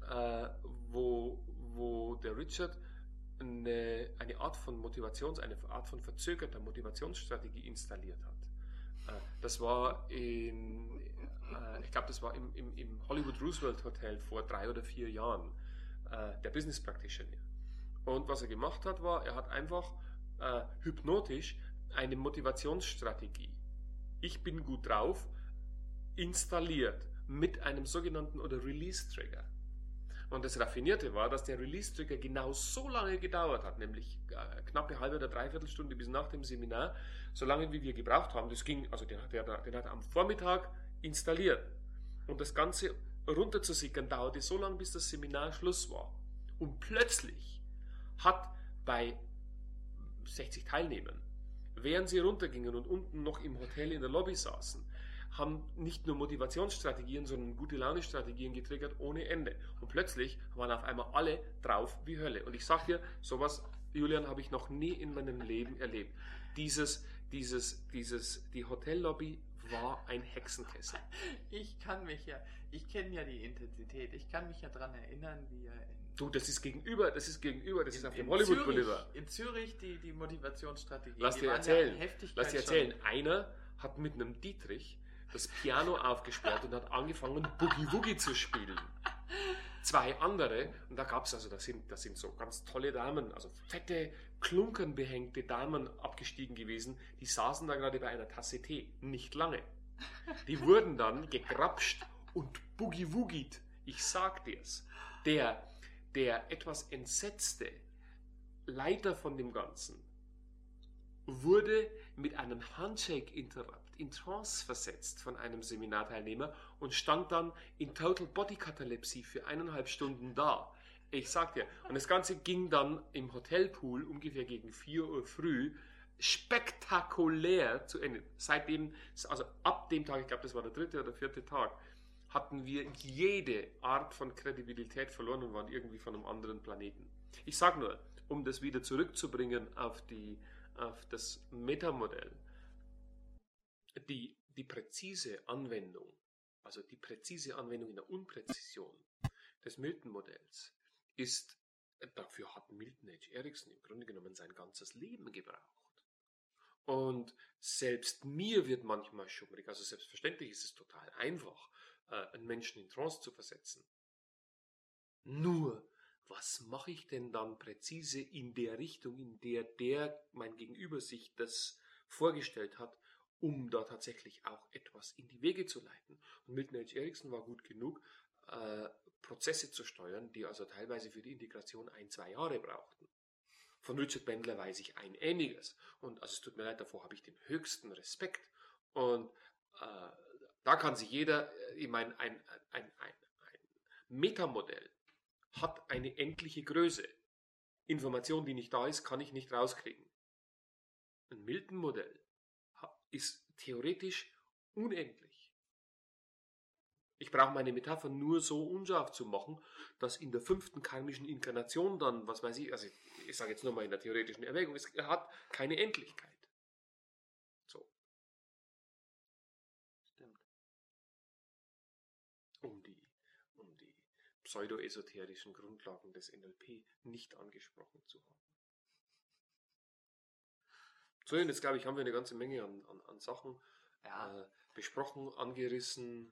[SPEAKER 2] äh, wo, wo der Richard eine, eine Art von Motivations-, eine Art von verzögerter Motivationsstrategie installiert hat. Äh, das war in, äh, ich glaube, das war im, im, im, Hollywood Roosevelt Hotel vor drei oder vier Jahren, äh, der Business Practitioner. Und was er gemacht hat, war, er hat einfach hypnotisch eine Motivationsstrategie. Ich bin gut drauf, installiert. mit einem sogenannten oder Release-Trigger. Und das Raffinierte war, dass der Release-Trigger genau so lange gedauert hat, nämlich äh, knappe halbe oder dreiviertel Stunde bis nach dem Seminar, so lange wie wir gebraucht haben. Das ging, also den hat er, den hat er am Vormittag installiert. Und das Ganze runterzusickern dauerte so lange, bis das Seminar Schluss war. Und plötzlich hat bei 60 Teilnehmern, während sie runtergingen und unten noch im Hotel in der Lobby saßen, haben nicht nur Motivationsstrategien, sondern gute Laune-Strategien getriggert ohne Ende. Und plötzlich waren auf einmal alle drauf wie Hölle. Und ich sag dir, sowas, Julian, habe ich noch nie in meinem Leben erlebt. Dieses, dieses, dieses, die Hotellobby war ein Hexenkessel.
[SPEAKER 1] Ich kann mich ja, ich kenne ja die Intensität. Ich kann mich ja daran erinnern, wie er in
[SPEAKER 2] Du, das ist gegenüber, das ist gegenüber, das
[SPEAKER 1] in,
[SPEAKER 2] ist auf dem Hollywood
[SPEAKER 1] Zürich,
[SPEAKER 2] Boulevard.
[SPEAKER 1] In Zürich die, die Motivationsstrategie.
[SPEAKER 2] Lass
[SPEAKER 1] die
[SPEAKER 2] dir erzählen.
[SPEAKER 1] Ja
[SPEAKER 2] Lass dir
[SPEAKER 1] schon-
[SPEAKER 2] erzählen. Einer hat mit einem Dietrich das Piano aufgesperrt und hat angefangen, Boogie Woogie zu spielen. Zwei andere, und da gab es also, das sind, das sind so ganz tolle Damen, also fette, klunkernbehängte Damen abgestiegen gewesen, die saßen da gerade bei einer Tasse Tee. Nicht lange. Die wurden dann gegrapscht und Boogie Woogied. Ich sag dir's. Der, der etwas entsetzte Leiter von dem Ganzen wurde mit einem Handshake-Interrupt in Trance versetzt von einem Seminarteilnehmer und stand dann in Total Body Katalepsie für eineinhalb Stunden da. Ich sag dir, und das Ganze ging dann im Hotelpool ungefähr gegen 4 Uhr früh spektakulär zu Ende. Seitdem, also ab dem Tag, ich glaube, das war der dritte oder vierte Tag, hatten wir jede Art von Kredibilität verloren und waren irgendwie von einem anderen Planeten. Ich sage nur, um das wieder zurückzubringen auf, die, auf das Metamodell, die, die präzise Anwendung, also die präzise Anwendung in der Unpräzision des Milton-Modells ist, dafür hat Milton H. Erickson im Grunde genommen sein ganzes Leben gebraucht. Und selbst mir wird manchmal schummrig. Also selbstverständlich ist es total einfach, äh, einen Menschen in Trance zu versetzen. Nur, was mache ich denn dann präzise in der Richtung, in der der mein Gegenüber sich das vorgestellt hat, um da tatsächlich auch etwas in die Wege zu leiten? Und Milton H. Erickson war gut genug, äh, Prozesse zu steuern, die also teilweise für die Integration ein, zwei Jahre brauchten. Von Richard Bendler weiß ich ein ähnliches. Und also es tut mir leid, davor habe ich den höchsten Respekt. Und äh, da kann sich jeder, äh, ich meine, ein, ein, ein, ein Metamodell hat eine endliche Größe. Information, die nicht da ist, kann ich nicht rauskriegen. Ein Milton-Modell ist theoretisch unendlich. Ich brauche meine Metapher nur so unscharf zu machen, dass in der fünften karmischen Inkarnation dann, was weiß ich, also ich, sage jetzt nur mal in der theoretischen Erwägung, es hat keine Endlichkeit. So,
[SPEAKER 1] Stimmt.
[SPEAKER 2] um die, um die pseudoesoterischen Grundlagen des NLP nicht angesprochen zu haben. So, und jetzt glaube ich, haben wir eine ganze Menge an, an, an Sachen
[SPEAKER 1] Ja,
[SPEAKER 2] äh, besprochen, angerissen.